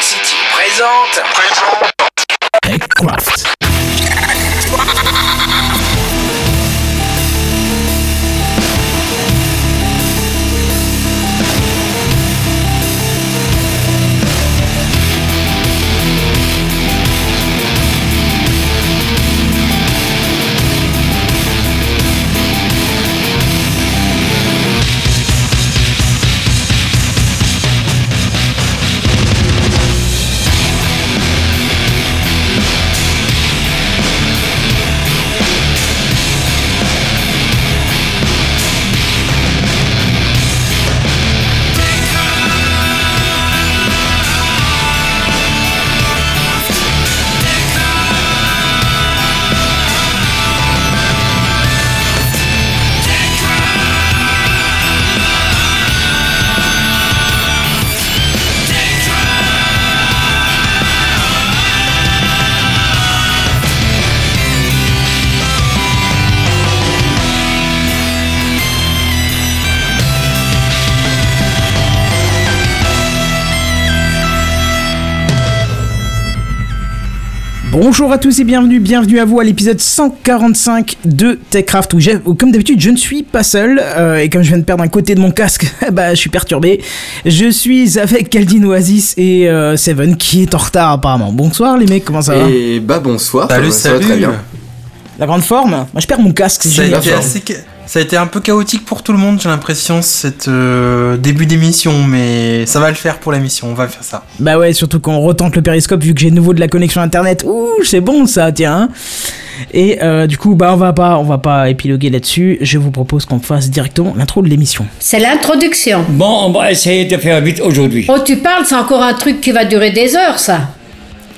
City présente. Présente. Bonjour à tous et bienvenue, bienvenue à vous à l'épisode 145 de TechCraft où, comme d'habitude je ne suis pas seul euh, et comme je viens de perdre un côté de mon casque, bah je suis perturbé. Je suis avec Kaldin Oasis et euh, Seven qui est en retard apparemment. Bonsoir les mecs, comment ça va? Et bah bonsoir, Salut, ça, va- ça va salut. très bien. La grande forme Moi je perds mon casque, c'est Ça a, été assez ça a été un peu chaotique pour tout le monde, j'ai l'impression, cet euh, début d'émission, mais ça va le faire pour l'émission, on va faire ça. Bah ouais, surtout qu'on retente le périscope vu que j'ai de nouveau de la connexion internet. Ouh, c'est bon ça, tiens. Et euh, du coup, bah on va pas, on va pas épiloguer là-dessus. Je vous propose qu'on fasse directement l'intro de l'émission. C'est l'introduction. Bon, on va essayer de faire vite aujourd'hui. Oh, tu parles, c'est encore un truc qui va durer des heures, ça.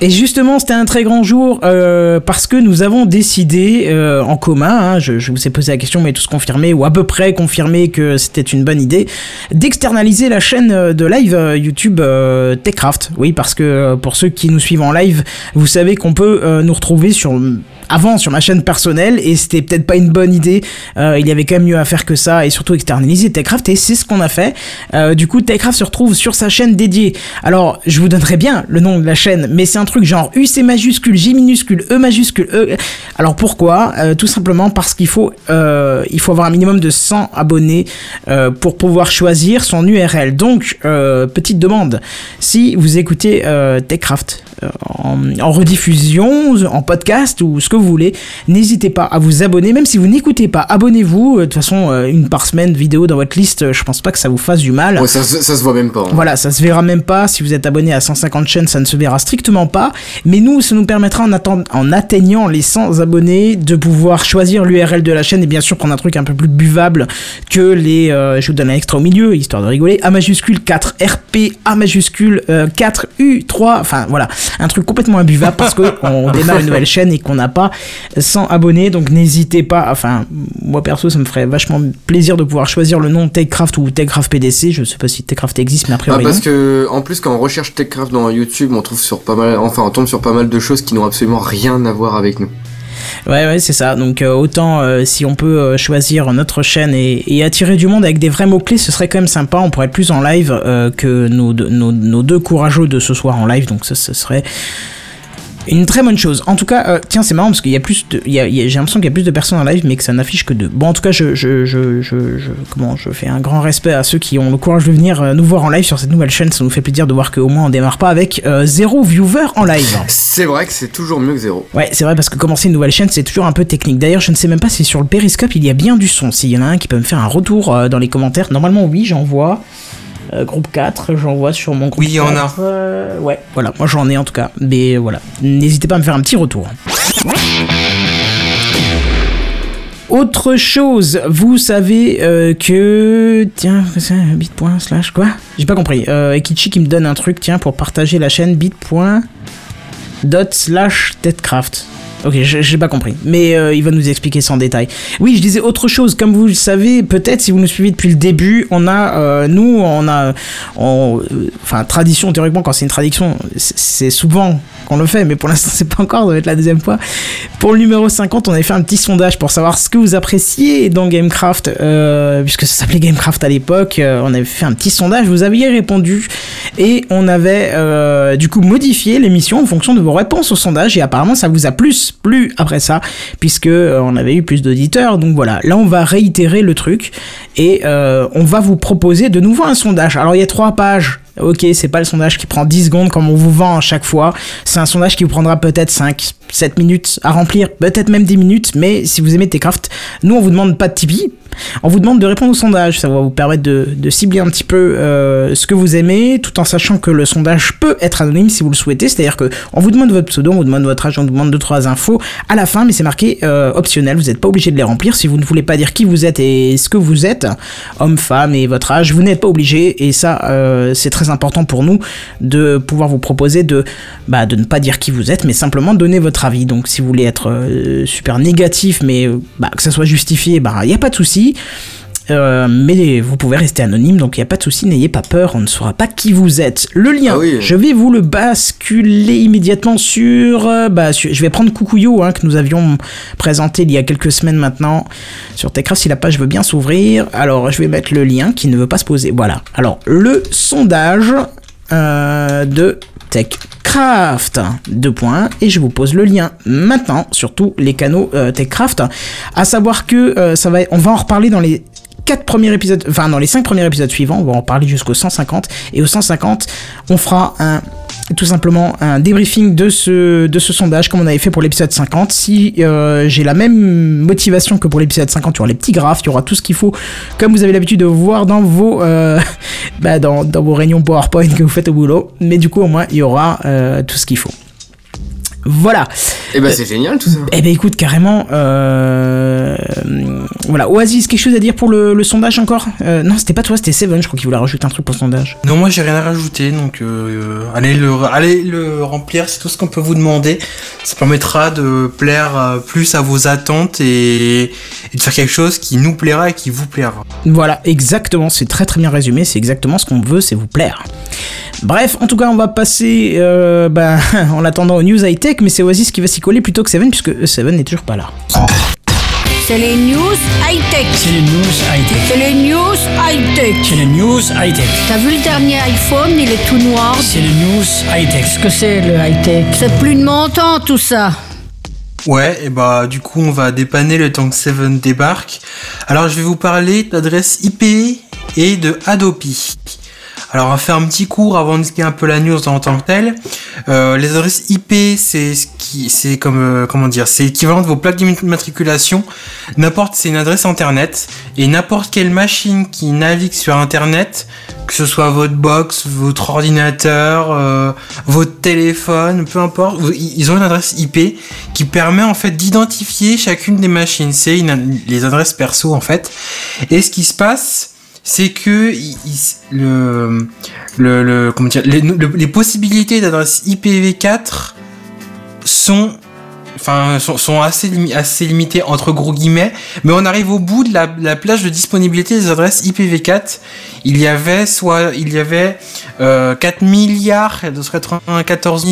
Et justement, c'était un très grand jour euh, parce que nous avons décidé euh, en commun, hein, je, vous ai posé la question, mais tous confirmé ou à peu près confirmé que c'était une bonne idée, d'externaliser la chaîne euh, de live YouTube euh, TechCraft. Oui, parce que pour ceux qui nous suivent en live, vous savez qu'on peut nous retrouver sur avant sur ma chaîne personnelle et c'était peut-être pas une bonne idée. Euh, il y avait quand même mieux à faire que ça et surtout externaliser TechCraft et c'est ce qu'on a fait. Euh, du coup, TechCraft se retrouve sur sa chaîne dédiée. Alors, je vous donnerai bien le nom de la chaîne, mais c'est un truc genre UC majuscule, J minuscule, E majuscule, E. Alors pourquoi? Euh, Tout simplement parce qu'il faut, il faut avoir un minimum de 100 abonnés pour pouvoir choisir son URL. Donc, petite demande, si vous écoutez TechCraft en, en rediffusion, en podcast ou ce que vous voulez, n'hésitez pas à vous abonner. Même si vous n'écoutez pas, abonnez-vous. Euh, De toute façon, euh, une par semaine vidéo dans votre liste, euh, je pense pas que ça vous fasse du mal. Ouais, ça, se- ça se voit même pas. hein. Voilà, ça se verra même pas. Si vous êtes abonné à 150 chaînes, ça ne se verra strictement pas. Mais nous, ça nous permettra en, atten- en atteignant les 100 abonnés de pouvoir choisir l'URL de la chaîne et bien sûr prendre un truc un peu plus buvable que les. euh, je vous donne un extra au milieu, histoire de rigoler. A majuscule 4 RP, A majuscule euh, 4 U3. Enfin voilà, un truc complètement imbuvable parce que on démarre une nouvelle chaîne et qu'on n'a pas 100 abonnés. Donc n'hésitez pas. Enfin, moi perso, ça me ferait vachement plaisir de pouvoir choisir le nom TechCraft ou TechCraft PDC. Je sais pas si TechCraft existe, mais après Ah, parce que en plus quand on recherche TechCraft dans YouTube, on trouve sur pas mal, enfin on tombe sur pas mal de choses qui n'ont absolument rien à voir avec nous. Ouais, ouais, c'est ça. Donc euh, autant euh, si on peut euh, choisir notre chaîne et, et attirer du monde avec des vrais mots-clés, ce serait quand même sympa. On pourrait être plus en live que nos, deux- nos, nos deux courageux de ce soir en live. Donc ça, ce serait une très bonne chose. En tout cas, euh, tiens, c'est marrant parce qu'il y a plus de, il y a- il y a- j'ai l'impression qu'il y a plus de personnes en live, mais que ça n'affiche que deux. Bon, en tout cas, je, je, je, je, je- comment, je fais un grand respect à ceux qui ont le courage de venir euh, nous voir en live sur cette nouvelle chaîne. Ça nous fait plaisir de voir qu'au moins on démarre pas avec euh, zéro viewer en live. C'est vrai que c'est toujours mieux que zéro. Ouais, c'est vrai parce que commencer une nouvelle chaîne, c'est toujours un peu technique. D'ailleurs, je ne sais même pas si sur le périscope il y a bien du son. S'il y en a un qui peut me faire un retour euh, dans les commentaires. Normalement, oui, j'en vois. Euh, groupe 4, j'en vois sur mon groupe. Oui, il y en a. 4, euh, ouais, voilà, moi j'en ai en tout cas. Mais voilà, n'hésitez pas à me faire un petit retour. Autre chose, vous savez euh, que... Tiens, c'est un bit.slash slash quoi? J'ai pas compris. Euh, Ekichi qui me donne un truc, tiens, pour partager la chaîne bit.dot slash TEDcraft. Ok, j'ai pas compris, mais euh, il va nous expliquer ça en détail. Oui, je disais autre chose, comme vous le savez, peut-être si vous nous suivez depuis le début, on a, euh, nous, on a, euh, enfin, tradition, théoriquement, quand c'est une tradition, c'est- souvent qu'on le fait, mais pour l'instant, c'est pas encore, ça va être la deuxième fois. Pour le numéro 50, on avait fait un petit sondage pour savoir ce que vous appréciez dans Gamecraft, puisque ça s'appelait Gamecraft à l'époque, on avait fait un petit sondage, vous aviez répondu, et on avait du coup modifié l'émission en fonction de vos réponses au sondage et apparemment ça vous a plus plu après ça puisque euh, on avait eu plus d'auditeurs. Donc voilà, là on va réitérer le truc et euh, on va vous proposer de nouveau un sondage. Alors il y a trois pages. Ok, c'est pas le sondage qui prend 10 secondes comme on vous vend à chaque fois. C'est un sondage qui vous prendra peut-être 5, 7 minutes à remplir, peut-être même 10 minutes. Mais si vous aimez Techcraft, nous on vous demande pas de Tipeee. On vous demande de répondre au sondage, ça va vous permettre de, cibler un petit peu euh, ce que vous aimez, tout en sachant que le sondage peut être anonyme si vous le souhaitez. C'est-à-dire que on vous demande votre pseudo, on vous demande votre âge, on vous demande deux trois infos à la fin, mais c'est marqué euh, optionnel. Vous n'êtes pas obligé de les remplir si vous ne voulez pas dire qui vous êtes et ce que vous êtes, homme, femme et votre âge. Vous n'êtes pas obligé et ça euh, c'est très important pour nous de pouvoir vous proposer de bah, de ne pas dire qui vous êtes, mais simplement donner votre avis. Donc si vous voulez être super négatif, mais bah, que ça soit justifié, bah il n'y a pas de souci. Euh, mais vous pouvez rester anonyme, donc il n'y a pas de souci, n'ayez pas peur, on ne saura pas qui vous êtes. Le lien, Ah oui. je vais vous le basculer immédiatement sur, euh, bah, sur- je vais prendre Kukuyo, hein, que nous avions présenté il y a quelques semaines maintenant sur Techcraft, si la page veut bien s'ouvrir. Alors, je vais mettre le lien qui ne veut pas se poser. Voilà. Alors, le sondage euh, de Techcraft. Deux points. Et je vous pose le lien maintenant sur tous les canaux euh, Techcraft. À savoir que euh, ça va, on va en reparler dans les quatre premiers épisodes, enfin dans les cinq premiers épisodes suivants, on va en parler jusqu'au 150. Et au 150, on fera un tout simplement un débriefing de ce, de ce sondage comme on avait fait pour l'épisode 50. Si euh, j'ai la même motivation que pour l'épisode 50, il y aura les petits graphes, il y aura tout ce qu'il faut, comme vous avez l'habitude de voir dans vos, euh, bah, dans, dans vos réunions PowerPoint que vous faites au boulot. Mais du coup, au moins, il y aura euh, tout ce qu'il faut. Voilà. Et bah c'est génial tout ça. Eh ben écoute, carrément. Euh... Voilà. Oasis, quelque chose à dire pour le, le sondage encore? Euh, Non, c'était pas toi, c'était Seven, je crois qu'il voulait rajouter un truc pour le sondage. Non, moi j'ai rien à rajouter, donc euh, allez, le, allez le remplir, c'est tout ce qu'on peut vous demander. Ça permettra de plaire euh, plus à vos attentes et, et de faire quelque chose qui nous plaira et qui vous plaira. Voilà, exactement, c'est très très bien résumé, c'est exactement ce qu'on veut, c'est vous plaire. Bref, en tout cas, on va passer euh, ben, en attendant aux news high-tech, mais c'est Oasis qui va s'y coller plutôt que Seven, puisque Seven n'est toujours pas là. C'est les news high-tech. C'est les news high-tech. C'est les news high-tech. C'est les news high-tech. T'as vu le dernier iPhone, il est tout noir. C'est les news high-tech. Qu'est-ce que c'est le high-tech? C'est plus de mon temps tout ça. Ouais, et bah du coup on va dépanner le temps que Seven débarque. Alors je vais vous parler d'adresse IP et de Adopi. Alors on va faire un petit cours avant d'expliquer un peu la news en tant que telle. Euh, les adresses IP, c'est ce qui, c'est comme euh, comment dire, c'est l'équivalent de vos plaques d'immatriculation. N'importe, c'est une adresse internet et n'importe quelle machine qui navigue sur internet, que ce soit votre box, votre ordinateur, euh, votre téléphone, peu importe, ils ont une adresse IP qui permet en fait d'identifier chacune des machines. C'est les adresses perso en fait. Et ce qui se passe, c'est que il- il- le, le, le- comment dire, les, le- les possibilités d'adresse IPv4 sont enfin sont, sont assez limi- assez limitées entre gros guillemets mais on arrive au bout de la, la plage de disponibilité des adresses IPv4 il y avait soit il y avait euh, 4 milliards 294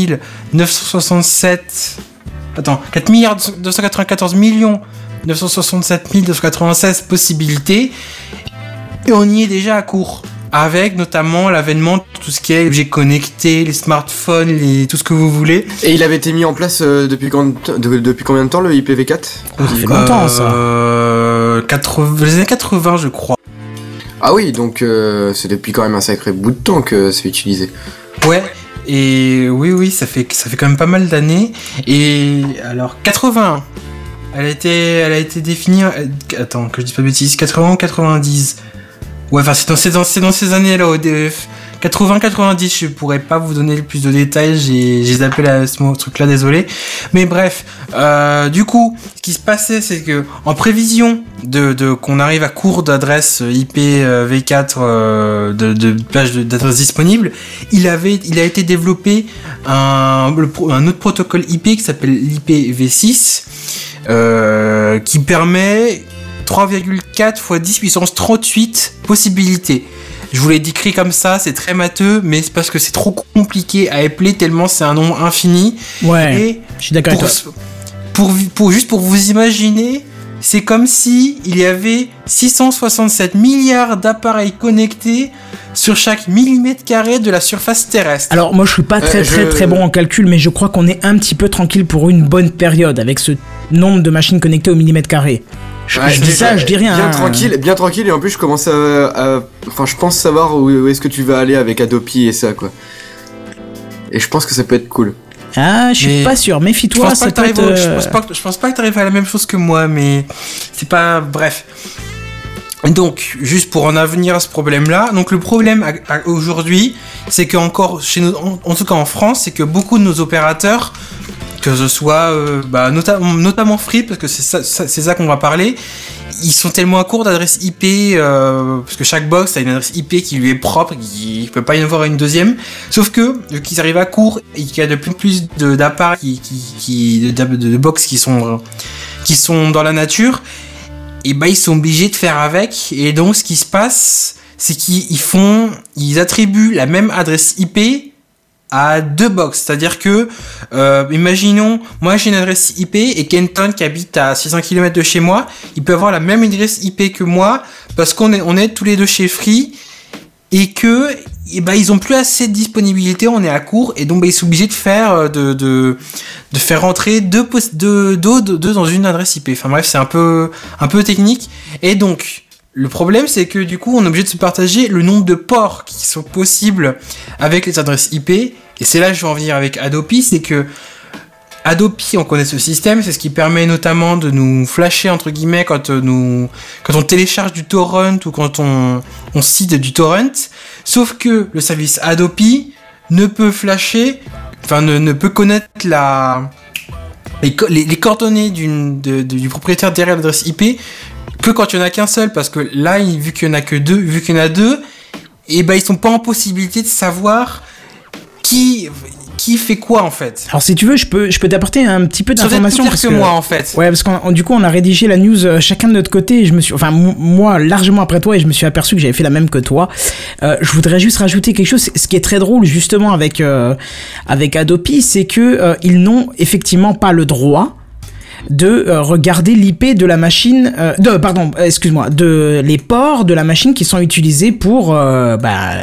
967 attends 4 milliards 294 millions 967 296 possibilités et on y est déjà à court. Avec notamment l'avènement de tout ce qui est objets connectés, les smartphones, les, tout ce que vous voulez. Et il avait été mis en place euh, depuis, quand, de- depuis combien de temps le IPv4 Ça fait longtemps ça. Euh, 80, les années 80, je crois. Ah oui, donc euh, c'est depuis quand même un sacré bout de temps que c'est utilisé. Ouais. Et oui, oui, ça fait, ça fait quand même pas mal d'années. Et alors, 81. Elle a été, elle a été définie. euh, Attends, que je dis pas de bêtises. 80 ou 90. Ouais, enfin, c'est dans, ces- dans, ces- années-là. au dé- 80-90, je pourrais pas vous donner le plus de détails. J'ai zappé la- ce truc-là, désolé. Mais bref, euh, du coup, ce qui se passait, c'est que en prévision de, qu'on arrive à court d'adresses IPv4 euh, de, de pages de- d'adresses disponibles, il avait, il a été développé un, autre protocole IP qui s'appelle l'IPv6, euh, qui permet 3,4 x 10 puissance 38 possibilités. Je vous l'ai décrit comme ça, c'est très matheux, mais c'est parce que c'est trop compliqué à épeler tellement c'est un nombre infini. Ouais, Et je suis d'accord avec toi. pour, pour- juste pour vous imaginer, c'est comme si il y avait 667 milliards d'appareils connectés sur chaque millimètre carré de la surface terrestre. Alors moi je suis pas très Euh, très je- très bon en calcul, mais je crois qu'on est un petit peu tranquille pour une bonne période avec ce nombre de machines connectées au millimètre carré. Je, Ouais, je dis ça, je dis rien. Bien hein. tranquille, bien tranquille, et en plus je commence à, à- enfin je pense savoir où, où est-ce que tu vas aller avec Adopi et ça quoi. Et je pense que ça peut être cool. Ah, je suis pas sûr. Méfie-toi, je, euh, pense pas que, je pense pas que t'arrives à la même chose que moi, mais c'est pas. Bref. Donc, juste pour en venir à ce problème-là, donc le problème aujourd'hui, c'est que encore chez nous, en, en tout cas en France, c'est que beaucoup de nos opérateurs, que ce soit euh, bah, nota- notamment Free, parce que c'est ça, ça- ça qu'on va parler, ils sont tellement à court d'adresses IP, euh, parce que chaque box a une adresse IP qui lui est propre, qui ne peut pas y en avoir une deuxième. Sauf que, vu qu'ils arrivent à court et qu'il y a de plus en plus d'appareils, qui, qui, qui- de, de- de box qui sont, euh, qui sont dans la nature, et bah ils sont obligés de faire avec. Et donc, ce qui se passe, c'est qu'ils ils font, ils attribuent la même adresse IP à deux box. C'est-à-dire que, euh, imaginons, moi j'ai une adresse IP et Kenton qui habite à 600 km de chez moi, il peut avoir la même adresse IP que moi parce qu'on est, on est tous les deux chez Free et que, et ben ils ont plus assez de disponibilité, on est à court et donc bah, ils sont obligés de faire, euh, de, de, de faire rentrer deux, deux, deux- deux dans une adresse IP. Enfin bref, c'est un peu, un peu technique. Et donc, le problème, c'est que du coup, on est obligé de se partager le nombre de ports qui sont possibles avec les adresses IP. Et c'est là que je vais en venir avec Adopi, c'est que Adopi, on connaît ce système, c'est ce qui permet notamment de nous flasher entre guillemets quand euh, nous, quand on télécharge du torrent ou quand on, cite du torrent. Sauf que le service Adopi ne peut flasher, enfin ne, peut connaître la les, co- les, les coordonnées du propriétaire derrière l'adresse IP que quand il y en a qu'un seul, parce que là, vu qu'il y en a que deux, vu qu'il y en a deux, et ben ils sont pas en possibilité de savoir qui qui fait quoi en fait. Alors si tu veux, je peux, je peux t'apporter un petit peu d'informations plus parce que que moi en fait. Ouais, parce qu'on du coup on a rédigé la news euh, chacun de notre côté et je me suis, enfin moi largement après toi et je me suis aperçu que j'avais fait la même que toi. Euh, je voudrais juste rajouter quelque chose. Ce qui est très drôle justement avec euh, avec Adopi, c'est que ils n'ont effectivement pas le droit de euh, regarder l'IP de la machine, euh, de pardon, euh, excuse-moi, de les ports de la machine qui sont utilisés pour bah,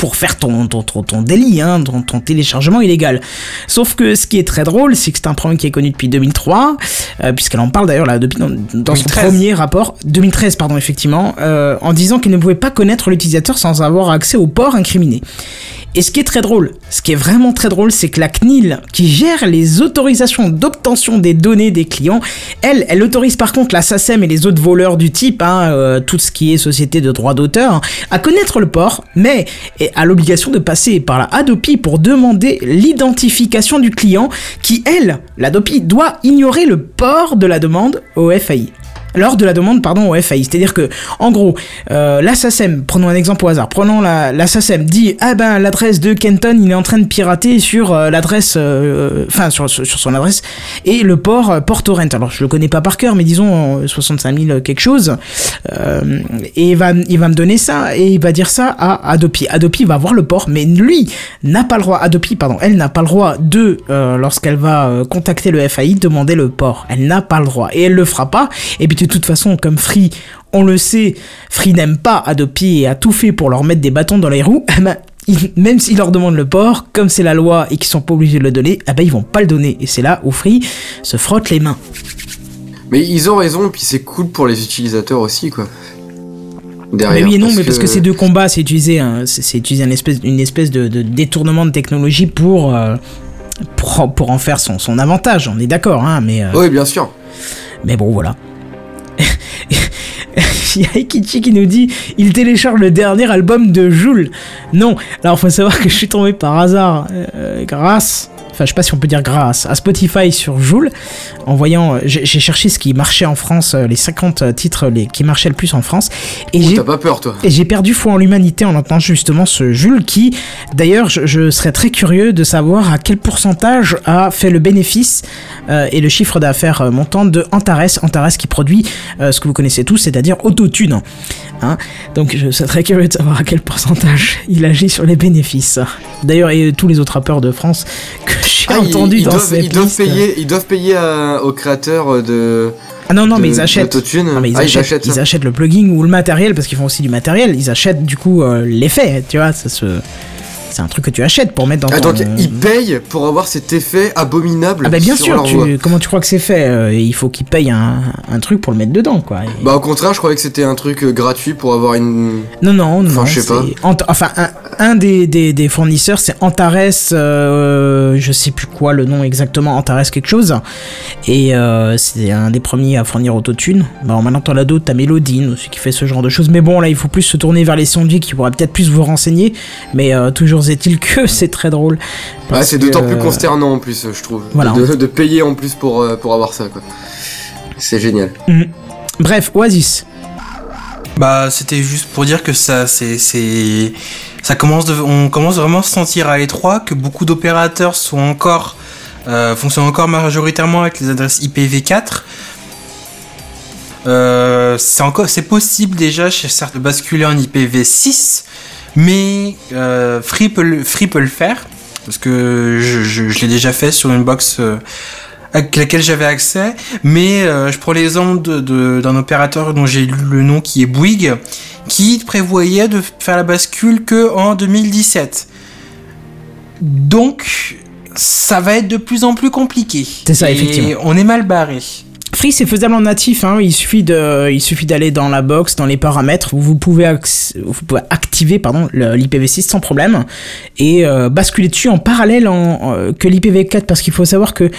pour faire ton ton ton, ton délit, hein, ton, ton téléchargement illégal. Sauf que ce qui est très drôle, c'est que c'est un problème qui est connu depuis 2003, euh, puisqu'elle en parle d'ailleurs là depuis dans, dans son 2013. premier rapport 2013 pardon effectivement, euh, en disant qu'elle ne pouvait pas connaître l'utilisateur sans avoir accès aux ports incriminés. Et ce qui est très drôle, ce qui est vraiment très drôle, c'est que la CNIL, qui gère les autorisations d'obtention des données des clients, elle, elle autorise par contre la SACEM et les autres voleurs du type, hein, euh, tout ce qui est société de droit d'auteur, à connaître le port, mais a l'obligation de passer par la Adopi pour demander l'identification du client, qui, elle, l'Adopi, doit ignorer le port de la demande au FAI lors de la demande pardon au FAI. C'est-à-dire que en gros, euh, la SACEM, prenons un exemple au hasard, prenons la, SACEM dit ah ben l'adresse de Kenton il est en train de pirater sur euh, l'adresse, euh, enfin sur, sur, son adresse et le port euh, port torrent. Alors je le connais pas par cœur, mais disons euh, 65 000 quelque chose. Et il va il va me donner ça et il va dire ça à Adopi. Adopi va voir le port, mais lui n'a pas le droit. Adopi pardon, elle n'a pas le droit de lorsqu'elle va contacter le FAI demander le port. Elle n'a pas le droit et elle le fera pas. Et puis de toute façon, comme Free, on le sait, Free n'aime pas Adopi et a tout fait pour leur mettre des bâtons dans les roues. eh ben, ils- même s'ils leur demandent le port, comme c'est la loi et qu'ils sont pas obligés de le donner, eh ben ils vont pas le donner. Et c'est là où Free se frotte les mains. Mais ils ont raison, puis c'est cool pour les utilisateurs aussi, quoi. Mais Derrière, oui et non, parce mais parce que ces deux combats, c'est utiliser, un- c'est c'est utiliser une espèce, une espèce de, de détournement de technologie pour, euh, pour, pour en faire son, son avantage. On est d'accord, hein, mais, euh, Oui, bien sûr. mais bon, voilà. Il y a qui nous dit il télécharge le dernier album de Joule. Non, alors faut savoir que je suis tombé par hasard euh, grâce, enfin je sais pas si on peut dire grâce, à Spotify sur Joule en voyant, euh, j'ai cherché ce qui marchait en France, euh, les 50 titres les, qui marchaient le plus en France, et Ouh, j'ai T'as pas peur, toi. et j'ai perdu foi en l'humanité en entendant justement ce Jules qui, d'ailleurs, je, je serais très curieux de savoir à quel pourcentage a fait le bénéfice euh, et le chiffre d'affaires euh, montant de Antares. Antares qui produit euh, ce que vous connaissez tous, c'est-à-dire Autotune. Hein Donc je serais très curieux de savoir à quel pourcentage il agit sur les bénéfices. D'ailleurs, et tous les autres rappeurs de France que j'ai Ah, ils- entendu ils, dans doivent, cette ils doivent liste. payer, ils doivent payer à- aux créateurs de. Ah non, non, de- mais ils achètent. Non, mais ils, Ah, achètent, ils achètent le plugin ou le matériel parce qu'ils font aussi du matériel. Ils achètent du coup euh, l'effet, tu vois. Ça se... C'est un truc que tu achètes pour mettre dans Ah, ton. donc ils payent pour avoir cet effet abominable. Ah bah bien sur sûr, leur voix. tu... comment tu crois que c'est fait Euh, Il faut qu'ils payent un, un truc pour le mettre dedans, quoi. Et- Bah au contraire, je croyais que c'était un truc euh, gratuit pour avoir une. Non, non, non. Enfin, je sais pas. Enfin, un, un des, des, des fournisseurs, c'est Antares, euh, je sais plus quoi le nom exactement, Antares quelque chose. Et euh, c'est un des premiers à fournir Autotune. Alors maintenant, t'en as d'autres, t'as Mélodine aussi qui fait ce genre de choses. Mais bon, là, il faut plus se tourner vers les sondiers qui pourraient peut-être plus vous renseigner. Mais euh, toujours est-il que c'est très drôle. Ah, c'est d'autant plus euh, consternant en plus, je trouve. Voilà. De, de payer en plus pour, euh, pour avoir ça, quoi. C'est génial. Bref, Oasis. Bah, c'était juste pour dire que ça, c'est, c'est, ça commence de, on commence vraiment à se sentir à l'étroit, que beaucoup d'opérateurs sont encore, euh, fonctionnent encore majoritairement avec les adresses IPv4. Euh, c'est encore, c'est possible déjà chez certains de basculer en IPv6, mais euh, Free, peut le, Free peut le faire parce que je, je, je l'ai déjà fait sur une box euh, avec laquelle j'avais accès, mais euh, je prends l'exemple de- de- d'un opérateur dont j'ai lu le nom qui est Bouygues, qui prévoyait de faire la bascule que en 2017. Donc, ça va être de plus en plus compliqué. C'est ça, Et effectivement. On est mal barré. Free, c'est faisable en natif. Hein. Il suffit de, il suffit d'aller dans la box, dans les paramètres, vous pouvez, activer pardon le- l'IPv6 sans problème et euh, basculer dessus en parallèle que l'IPv4 parce qu'il faut savoir que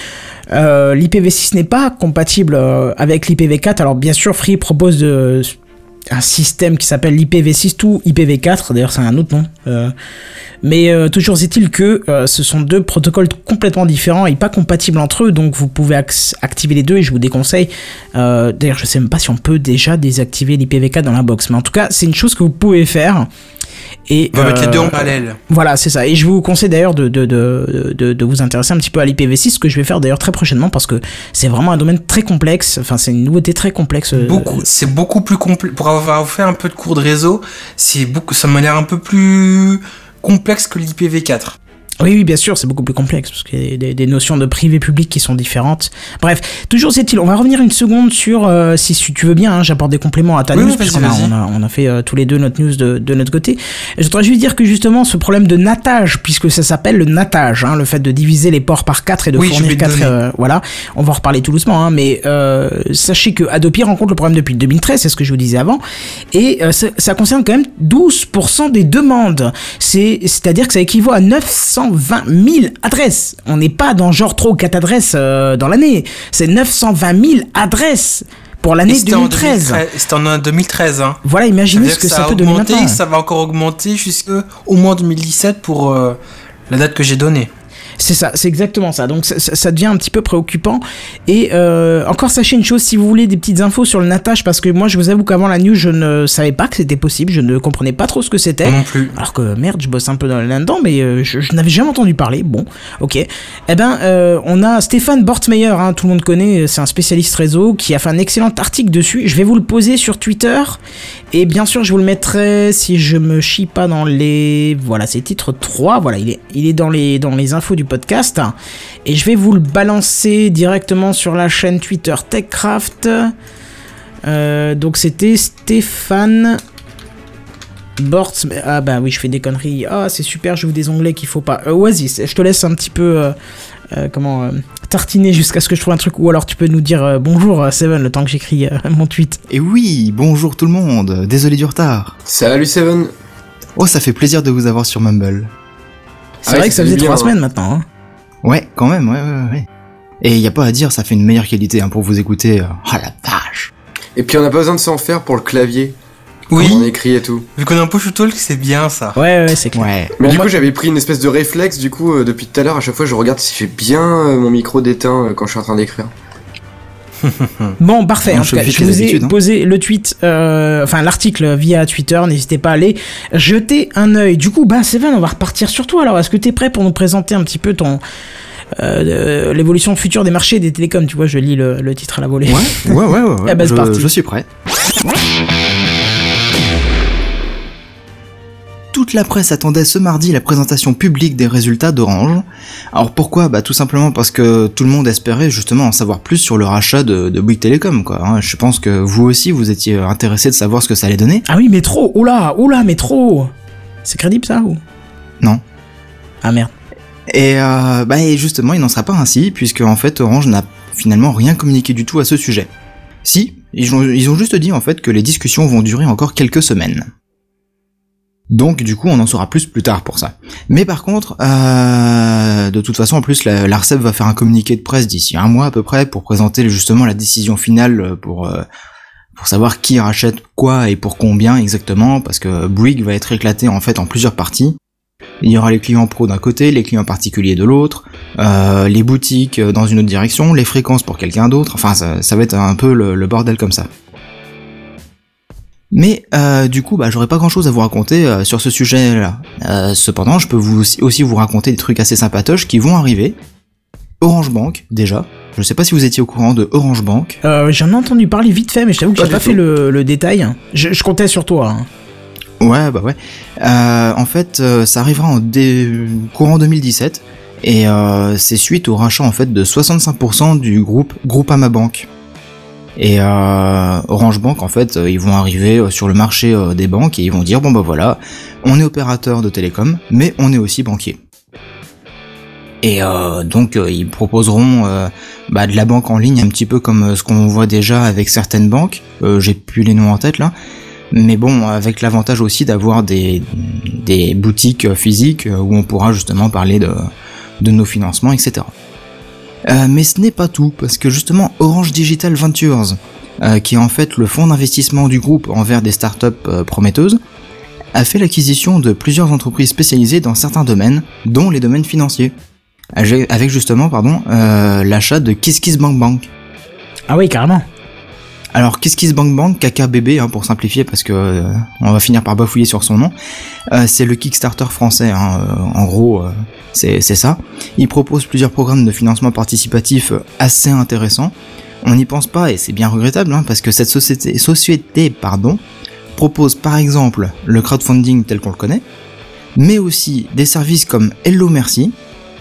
euh, l'IPv6 n'est pas compatible euh, avec l'IPv4. Alors bien sûr, Free propose de un système qui s'appelle l'IPv6 ou IPv4, d'ailleurs c'est un autre nom. Euh, mais euh, toujours est-il que euh, ce sont deux protocoles complètement différents et pas compatibles entre eux, donc vous pouvez ac- activer les deux et je vous déconseille. D'ailleurs je sais même pas si on peut déjà désactiver l'IPv4 dans la box, mais en tout cas c'est une chose que vous pouvez faire. Et, On va mettre les deux euh, en parallèle. voilà, c'est ça. Et je vous conseille d'ailleurs de, de, de, de, de vous intéresser un petit peu à l'IPv6, ce que je vais faire d'ailleurs très prochainement parce que c'est vraiment un domaine très complexe. Enfin, c'est une nouveauté très complexe. euh, Beaucoup, c'est beaucoup plus complexe. Pour avoir fait un peu de cours de réseau, c'est beaucoup, ça m'a l'air un peu plus complexe que l'IPv4. Oui, oui, bien sûr, c'est beaucoup plus complexe parce qu'il y a des, des notions de privé public qui sont différentes. Bref, toujours c'est-il. On va revenir une seconde sur, euh, si tu veux bien, hein, j'apporte des compléments à ta Oui, news oui, vas-y, puisqu'on a, on a, on a fait euh, tous les deux notre news de, de notre côté. Et Je voudrais juste dire que justement, ce problème de natage, puisque ça s'appelle le natage, hein, le fait de diviser les ports par 4 et de Oui, fournir vais te 4, donner. euh, voilà, on va en reparler tout doucement, hein, mais sachez que Adopi rencontre le problème depuis 2013, c'est ce que je vous disais avant, et ça, ça concerne quand même 12% des demandes. C'est, c'est-à-dire que ça équivaut à 920 000 adresses. On n'est pas dans genre 3 ou 4 adresses euh, dans l'année. C'est 920 000 adresses pour l'année C'était en 2013. 2013. C'était en 2013, hein. Voilà, imaginez ce que ça, peut maintenant. ça va encore augmenter jusqu'au moins 2017 pour euh, la date que j'ai donnée. C'est ça, c'est exactement ça. Donc ça, ça- ça devient un petit peu préoccupant. Et euh, encore sachez une chose, si vous voulez des petites infos sur le natage, parce que moi je vous avoue qu'avant la news je ne savais pas que c'était possible, je ne comprenais pas trop ce que c'était. Non plus. Alors que merde, je bosse un peu dans- là-dedans, mais euh, je, je n'avais jamais entendu parler. Bon, ok. Eh ben, euh, on a Stéphane Bortmeyer, hein, tout le monde connaît, c'est un spécialiste réseau qui a fait un excellent article dessus. Je vais vous le poser sur Twitter. Et bien sûr, je vous le mettrai si je me chie pas dans les. Voilà, c'est titre 3. Voilà, il est, il est dans, les, dans les infos du podcast. Et je vais vous le balancer directement sur la chaîne Twitter TechCraft. Euh, donc c'était Stéphane Borts. Ah bah oui, je fais des conneries. Ah, c'est super, j'ouvre des onglets qu'il faut pas. Euh, Oasis, je te laisse un petit peu. euh, euh, comment euh, tartiner jusqu'à ce que je trouve un truc ou alors tu peux nous dire euh, bonjour Seven le temps que j'écris euh, mon tweet Et oui, bonjour tout le monde, désolé du retard. Salut Seven. Oh, ça fait plaisir de vous avoir sur Mumble. C'est Ah vrai que ça fait faisait trois semaines maintenant hein. Ouais, quand même, ouais, ouais, ouais. Et y a pas à dire, ça fait une meilleure qualité hein, pour vous écouter. euh, Oh la vache Et puis on n'a pas besoin de s'en faire pour le clavier. Oui, On écrit et tout. vu qu'on est un push talk, c'est bien ça. ouais ouais c'est clair Ouais. Mais Bon, du moi- coup, j'avais pris une espèce de réflexe, du coup, euh, depuis tout à l'heure, à chaque fois, je regarde si j'ai bien euh, mon micro d'éteint euh, quand je suis en train d'écrire. Bon, parfait. En tout cas, je vous ai hein. posé le tweet, euh, enfin l'article via Twitter. N'hésitez pas à aller jeter un œil. Du coup, bah Seven, on va repartir sur toi. Alors, est-ce que tu es prêt pour nous présenter un petit peu ton euh, l'évolution future des marchés des télécoms? Tu vois, je lis le, le titre à la volée. Ouais, ouais, ouais, ouais. ouais. Eh ben, je, parti. je suis prêt. Toute la presse attendait ce mardi la présentation publique des résultats d'Orange. Alors pourquoi? Bah tout simplement parce que tout le monde espérait justement en savoir plus sur le rachat de, de Bouygues Télécom, quoi. hein. Je pense que vous aussi, vous étiez intéressé de savoir ce que ça allait donner. Ah oui, mais trop Oula Oula, mais trop C'est crédible ça ou? Non. Ah merde. Et euh, bah et justement, il n'en sera pas ainsi, puisque en fait Orange n'a finalement rien communiqué du tout à ce sujet. Si, ils ont, ils ont juste dit en fait que les discussions vont durer encore quelques semaines. Donc du coup, on en saura plus plus tard pour ça. Mais par contre, euh, de toute façon, en plus, la- l'Arcep va faire un communiqué de presse d'ici un mois à peu près pour présenter justement la décision finale pour euh, pour savoir qui rachète quoi et pour combien exactement, parce que Bouygues va être éclaté en fait en plusieurs parties. Il y aura les clients pro d'un côté, les clients particuliers de l'autre, euh, les boutiques euh, dans une autre direction, les fréquences pour quelqu'un d'autre. Enfin, ça, va être un peu le bordel comme ça. Mais euh, du coup, bah, j'aurais pas grand-chose à vous raconter euh, sur ce sujet-là. Euh, cependant, je peux vous aussi, aussi vous raconter des trucs assez sympatoches qui vont arriver. Orange Bank, déjà. Je sais pas si vous étiez au courant de Orange Bank. Euh, J'en ai entendu parler vite fait, mais je t'avoue que j'ai pas fait le, le détail. Je, je comptais sur toi. hein. Ouais, bah ouais. Euh, en fait, euh, ça arrivera en dé- courant 2017 et euh, c'est suite au rachat en fait de 65% du groupe Groupama Bank. Et euh, Orange Bank, en fait, euh, ils vont arriver euh, sur le marché des banques et ils vont dire bon bah voilà, on est opérateur de télécom, mais on est aussi banquier. Et donc ils proposeront bah, de la banque en ligne un petit peu comme ce qu'on voit déjà avec certaines banques. J'ai plus les noms en tête là. Mais bon, avec l'avantage aussi d'avoir des, boutiques physiques où on pourra justement parler de nos financements, etc. Euh, mais ce n'est pas tout, parce que justement Orange Digital Ventures, euh, qui est en fait le fonds d'investissement du groupe envers des startups euh, prometteuses, a fait l'acquisition de plusieurs entreprises spécialisées dans certains domaines, dont les domaines financiers. Avec justement, pardon, l'achat de KissKissBankBank. Bank. Ah oui, carrément. Alors KissKissBankBank, KKBB hein, pour simplifier parce que euh, on va finir par bafouiller sur son nom, euh, c'est le Kickstarter français. hein, euh, en gros, c'est ça. Il propose plusieurs programmes de financement participatif assez intéressants. On n'y pense pas et c'est bien regrettable hein, parce que cette société, société pardon, propose par exemple le crowdfunding tel qu'on le connaît, mais aussi des services comme Hello Merci,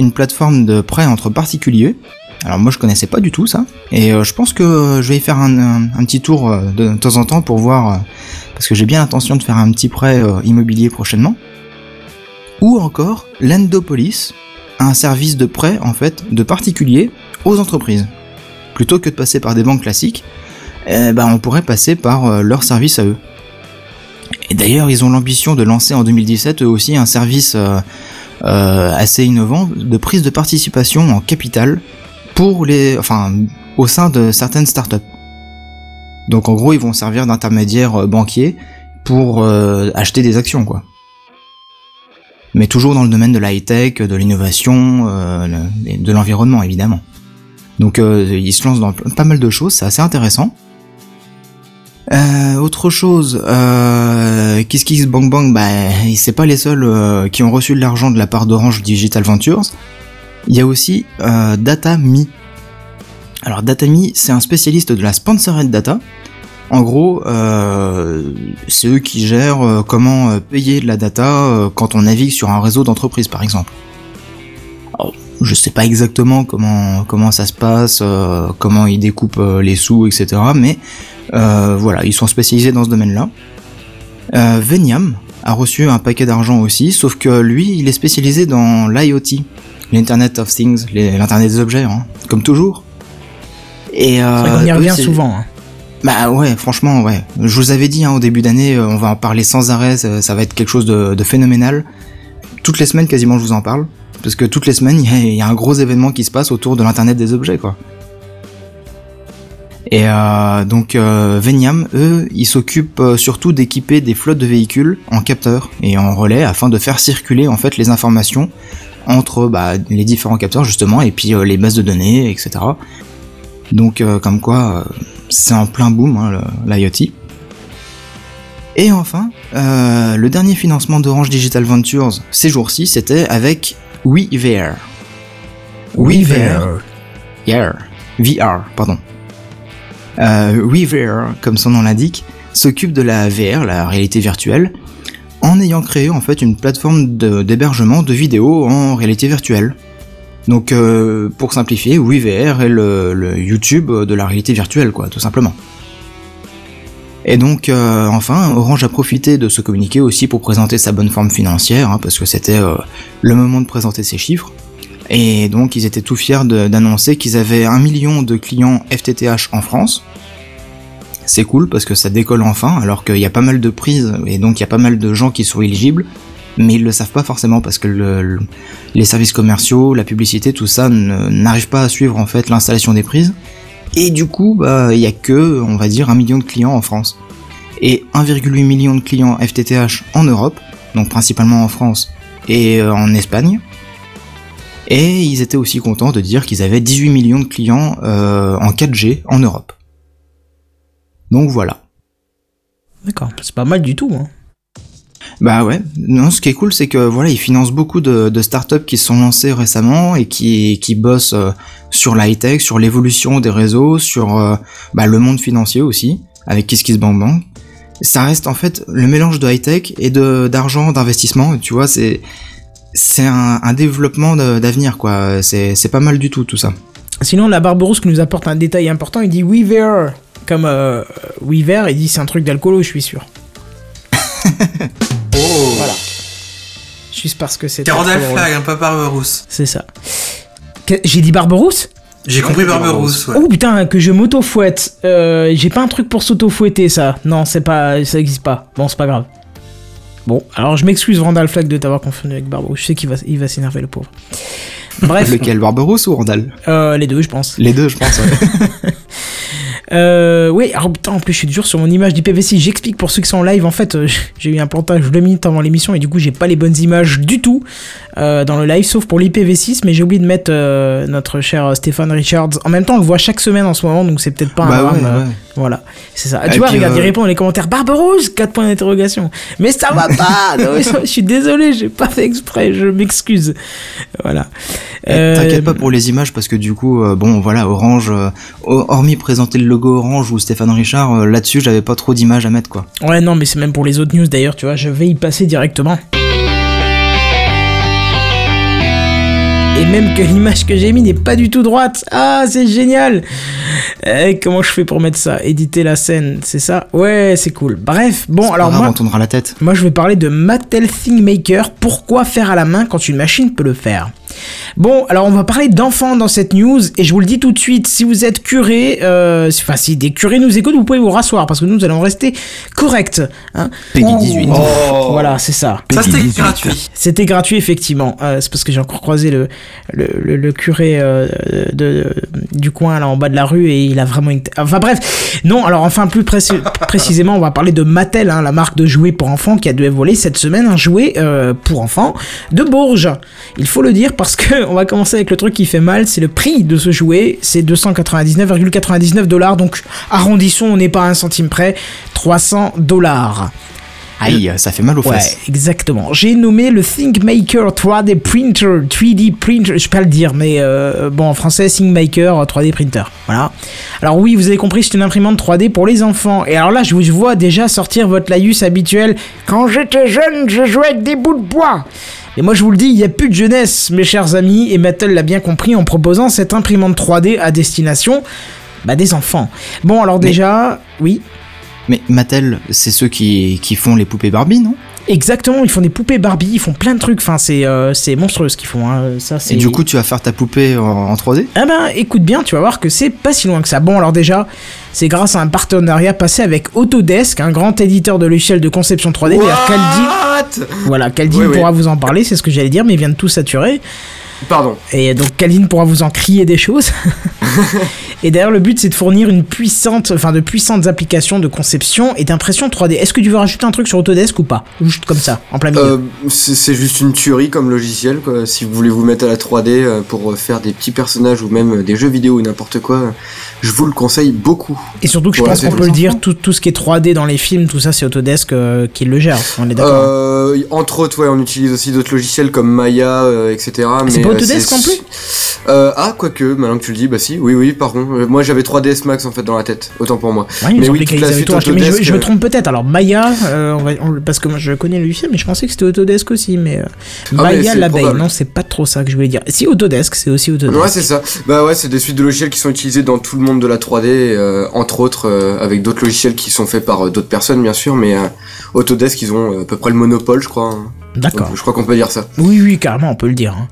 une plateforme de prêt entre particuliers. Alors moi je connaissais pas du tout ça, et euh, je pense que euh, je vais y faire un, petit tour euh, de, temps en temps pour voir, parce que j'ai bien l'intention de faire un petit prêt immobilier prochainement. Ou encore l'Endopolis, un service de prêt en fait de particuliers aux entreprises. Plutôt que de passer par des banques classiques, eh ben, on pourrait passer par leur service à eux. Et d'ailleurs, ils ont l'ambition de lancer en 2017 eux aussi un service assez innovant de prise de participation en capital pour les, enfin, au sein de certaines startups. Donc en gros, ils vont servir d'intermédiaires euh, banquiers pour euh, acheter des actions, quoi. Mais toujours dans le domaine de la high-tech, de l'innovation, euh, de l'environnement, évidemment. Donc ils se lancent dans pas mal de choses, c'est assez intéressant. Autre chose, euh, KissKissBankBank, bah, c'est pas les seuls qui ont reçu de l'argent de la part d'Orange Digital Ventures. Il y a aussi euh, DataMe. Alors DataMe, c'est un spécialiste de la sponsored data. En gros, euh, c'est eux qui gèrent euh, comment euh, payer de la data quand on navigue sur un réseau d'entreprise, par exemple. Alors, je sais pas exactement comment comment ça se passe, comment ils découpent les sous, etc. Mais voilà, ils sont spécialisés dans ce domaine-là. Veniam a reçu un paquet d'argent aussi, sauf que lui, il est spécialisé dans l'IoT, l'Internet of Things, l'Internet des objets, hein, comme toujours. Et euh, vrai qu'on y revient souvent. hein. Bah ouais, franchement, ouais. Je vous avais dit hein, au début d'année, euh, on va en parler sans arrêt, ça, ça va être quelque chose de, de phénoménal. Toutes les semaines, quasiment, je vous en parle. Parce que toutes les semaines, il y, a- il y a un gros événement qui se passe autour de l'Internet des objets, quoi. Et euh, donc, euh, Veniam, eux, ils s'occupent surtout d'équiper des flottes de véhicules en capteurs et en relais afin de faire circuler en fait les informations entre bah, les différents capteurs justement et puis euh, les bases de données, etc. Donc, euh, comme quoi, euh, c'est en plein boom, hein, l'IoT. Et enfin, euh, le dernier financement d'Orange Digital Ventures ces jours-ci, c'était avec WeVR. WeVR. Yeah. VR, pardon. Euh, WeVR, comme son nom l'indique, s'occupe de la VR, la réalité virtuelle, en ayant créé en fait une plateforme d'hébergement de, vidéos en réalité virtuelle. Donc euh, pour simplifier, WeVR est le, YouTube de la réalité virtuelle, quoi, tout simplement. Et donc, euh, enfin, Orange a profité de ce communiqué aussi pour présenter sa bonne forme financière, hein, parce que c'était euh, le moment de présenter ses chiffres. Et donc, ils étaient tout fiers d'annoncer qu'ils avaient un million de clients FTTH en France. C'est cool parce que ça décolle enfin, alors qu'il y a pas mal de prises et donc il y a pas mal de gens qui sont éligibles, mais ils le savent pas forcément parce que le- le- les services commerciaux, la publicité, tout ça n'arrive pas à suivre en fait l'installation des prises. Et du coup, bah, il y a que, on va dire, un million de clients en France. Et 1,8 million de clients FTTH en Europe, donc principalement en France et euh, en Espagne. Et ils étaient aussi contents de dire qu'ils avaient 18 millions de clients euh, en 4G en Europe. Donc voilà. D'accord, c'est pas mal du tout. Hein. Bah ouais, non, ce qui est cool, c'est que voilà, ils financent beaucoup de, de startups qui se sont lancées récemment et qui, qui bossent euh, sur la high-tech, sur l'évolution des réseaux, sur euh, bah, le monde financier aussi, avec KissKissBankBank. Ça reste en fait le mélange de high-tech et de d'argent, d'investissement, tu vois, c'est c'est un, un développement de- d'avenir, quoi. C'est c'est pas mal du tout, tout ça. Sinon, la Barberousse qui nous apporte un détail important, il dit Weaver. Comme euh, Weaver, il dit c'est un truc d'alcoolo, je suis sûr. Oh Voilà. Juste parce que c'est. C'est Randall trop drôle. Flag, hein, pas Barberousse. C'est ça. J'ai dit Barberousse? J'ai compris Barberousse, ouais. Oh putain, que je m'auto-fouette. Euh, J'ai pas un truc pour s'auto-fouetter, ça. Non, c'est pas, ça existe pas. Bon, c'est pas grave. Bon, alors je m'excuse, Randall Flag, de t'avoir confondu avec Barberousse. Je sais qu'il va, il va s'énerver, le pauvre. Bref, Lequel, Barberousse ou Randall? Euh, les deux, je pense. Les deux, je pense. ouais. Euh, oui, alors putain, en plus, je suis toujours sur mon image d'IPv6. J'explique pour ceux qui sont en live. En fait, euh, j'ai eu un plantage deux minutes avant l'émission et du coup, j'ai pas les bonnes images du tout euh, dans le live, sauf pour l'IPv6. Mais j'ai oublié de mettre euh, notre cher Stéphane Richards. En même temps, on le voit chaque semaine en ce moment, donc c'est peut-être pas un bah ouais. Voilà, c'est ça. Ah, Et tu vois, puis, regarde, il euh, répond dans les commentaires Barberousse 4 points d'interrogation. Mais ça va pas non, Je suis désolé, j'ai pas fait exprès, je m'excuse. Voilà. Euh, T'inquiète pas pour les images parce que du coup, euh, bon voilà, Orange, euh, hormis présenter le logo Orange ou Stéphane Richard, euh, là-dessus j'avais pas trop d'images à mettre quoi. Ouais, non, mais c'est même pour les autres news d'ailleurs, tu vois, je vais y passer directement. Et même que l'image que j'ai mis n'est pas du tout droite. Ah, c'est génial. Eh, comment je fais pour mettre ça? Éditer la scène, c'est ça? Ouais, c'est cool. Bref, bon, alors grave, moi, on tournera la tête. moi, je vais parler de Mattel ThinkMaker. Pourquoi faire à la main quand une machine peut le faire? Bon, alors on va parler d'enfants dans cette news et je vous le dis tout de suite, si vous êtes curé, euh, enfin si des curés nous écoutent, vous pouvez vous rasseoir parce que nous allons rester corrects. Hein Peggy 18. Voilà, c'est ça. Ça, c'était 18. gratuit. C'était gratuit effectivement. Euh, c'est parce que j'ai encore croisé le le, le, le curé euh, de, du coin là en bas de la rue et il a vraiment une. Enfin bref, non. Alors enfin plus précis- précisément, on va parler de Mattel, hein, la marque de jouets pour enfants qui a dévoilé cette semaine un jouet euh, pour enfants de Bourges. Il faut le dire parce que on va commencer avec le truc qui fait mal, c'est le prix de ce jouet. C'est 299,99 dollars. Donc arrondissons, on n'est pas à un centime près. 300 dollars. Aïe, ça fait mal aux Ouais, fesses. exactement. J'ai nommé le ThinkMaker 3D Printer, 3D Printer, je peux pas le dire, mais euh, bon, en français, ThinkMaker 3D Printer. Voilà. Alors oui, vous avez compris, c'est une imprimante 3D pour les enfants. Et alors là, je vous vois déjà sortir votre laïus habituel. Quand j'étais jeune, je jouais avec des bouts de bois. Et moi, je vous le dis, il n'y a plus de jeunesse, mes chers amis, et Mattel l'a bien compris en proposant cette imprimante 3D à destination bah, des enfants. Bon, alors déjà, oui. Mais Mattel, c'est ceux qui, qui font les poupées Barbie, non? Exactement, ils font des poupées Barbie, ils font plein de trucs, enfin c'est euh, c'est monstrueux ce qu'ils font, hein. ça c'est... Et du coup, tu vas faire ta poupée en, en 3D Ah ben écoute bien, tu vas voir que c'est pas si loin que ça. Bon alors déjà, c'est grâce à un partenariat passé avec Autodesk, un grand éditeur de logiciels de conception 3D. D'ailleurs, voilà, Oui, oui. pourra vous en parler, c'est ce que j'allais dire, mais il vient de tout saturer. Pardon. Et donc Caldine pourra vous en crier des choses. et d'ailleurs, le but c'est de fournir une puissante, enfin de puissantes applications de conception et d'impression 3D. Est-ce que tu veux rajouter un truc sur Autodesk ou pas? Juste comme ça, en plein milieu. Euh, c'est juste une tuerie comme logiciel, quoi. Si vous voulez vous mettre à la 3D euh, pour euh, faire des petits personnages ou même des jeux vidéo ou n'importe quoi, je vous le conseille beaucoup. Et surtout que je pense qu'on peut le dire, tout, tout ce qui est 3D dans les films, tout ça c'est Autodesk euh, qui le gère, on est d'accord. hein. Euh, entre autres, ouais, on utilise aussi d'autres logiciels comme Maya, euh, etc. c'est mais, pas Autodesk non plus euh, Ah, quoique, maintenant que tu le dis, bah si, oui, oui, pardon. Euh, Moi j'avais 3DS Max en fait dans la tête, autant pour moi. Ouais, Mais oui, toute la suite racheté. Mais je, Autodesk, je me euh, trompe peut-être. Alors Maya, euh, on va- on- parce que moi je connais le logiciel, mais je pensais que c'était Autodesk aussi. Mais euh, Ah, Maya l'abeille, non, c'est pas trop ça que je voulais dire. Si Autodesk, c'est aussi Autodesk. Ouais, c'est ça. Bah ouais, c'est des suites de logiciels qui sont utilisées dans tout le monde de la 3D, euh, entre autres avec d'autres logiciels qui sont faits par d'autres personnes bien sûr, mais Autodesk ils ont à peu près le monopole, je crois. hein. D'accord. Je crois qu'on peut dire ça. Oui, oui, carrément, on peut le dire. hein.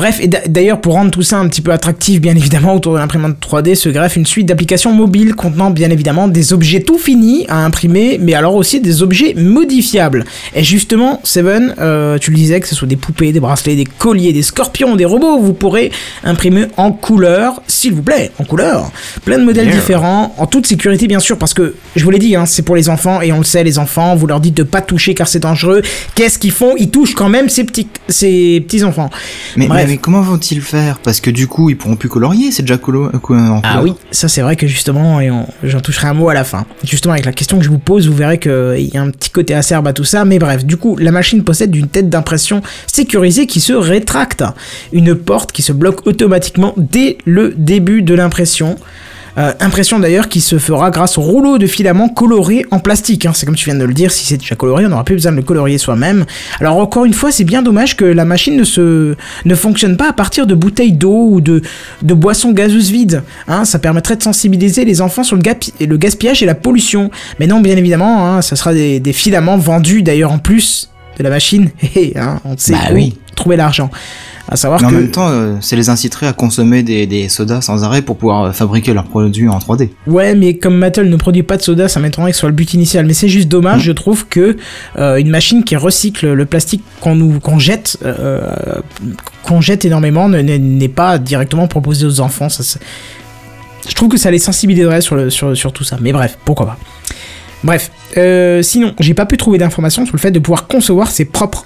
Bref, et d'a- d'ailleurs, pour rendre tout ça un petit peu attractif, bien évidemment, autour de l'imprimante 3D se greffe une suite d'applications mobiles contenant bien évidemment des objets tout finis à imprimer, mais alors aussi des objets modifiables. Et justement, Seven, euh, tu le disais, que ce soit des poupées, des bracelets, des colliers, des scorpions, des robots, vous pourrez imprimer en couleur, s'il vous plaît, en couleur. Plein de modèles Yeah. différents, en toute sécurité bien sûr, parce que, je vous l'ai dit, hein, c'est pour les enfants, et on le sait, les enfants, vous leur dites de pas toucher car c'est dangereux. Qu'est-ce qu'ils font? Ils touchent quand même ces petits, ces petits enfants. Mais, Bref. mais, mais comment vont-ils faire? Parce que du coup, ils pourront plus colorier, c'est déjà colo euh, en Ah oui, ça c'est vrai que justement, et j'en toucherai un mot à la fin. Justement, avec la question que je vous pose, vous verrez qu'il y a un petit côté acerbe à tout ça. Mais bref, du coup, la machine possède une tête d'impression sécurisée qui se rétracte. Une porte qui se bloque automatiquement dès le début de l'impression. Euh, impression d'ailleurs qui se fera grâce au rouleau de filament coloré en plastique. hein. C'est comme tu viens de le dire, si c'est déjà coloré, on n'aura plus besoin de le colorier soi-même. Alors encore une fois, c'est bien dommage que la machine ne, fonctionne pas à partir de bouteilles d'eau ou de, boissons gazeuses vides. hein. ça permettrait de sensibiliser les enfants sur le, gaspillage et la pollution. Mais non, bien évidemment, hein, ça sera des filaments vendus d'ailleurs en plus de la machine. Hé, hein, on sait Bah où oui. trouver l'argent. À savoir Mais en que... même temps, euh, ça les inciterait à consommer des, des sodas sans arrêt pour pouvoir euh, fabriquer leurs produits en 3D. Ouais, mais comme Mattel ne produit pas de soda, ça m'étonnerait que ce soit le but initial. Mais c'est juste dommage, je trouve que euh, une machine qui recycle le plastique qu'on nous qu'on jette, euh, qu'on jette énormément, ne- ne- n'est pas directement proposée aux enfants. Ça, c'est- je trouve que ça les sensibiliserait sur, le, sur, sur tout ça. Mais bref, pourquoi pas. Bref, euh, sinon, j'ai pas pu trouver d'informations sur le fait de pouvoir concevoir ses propres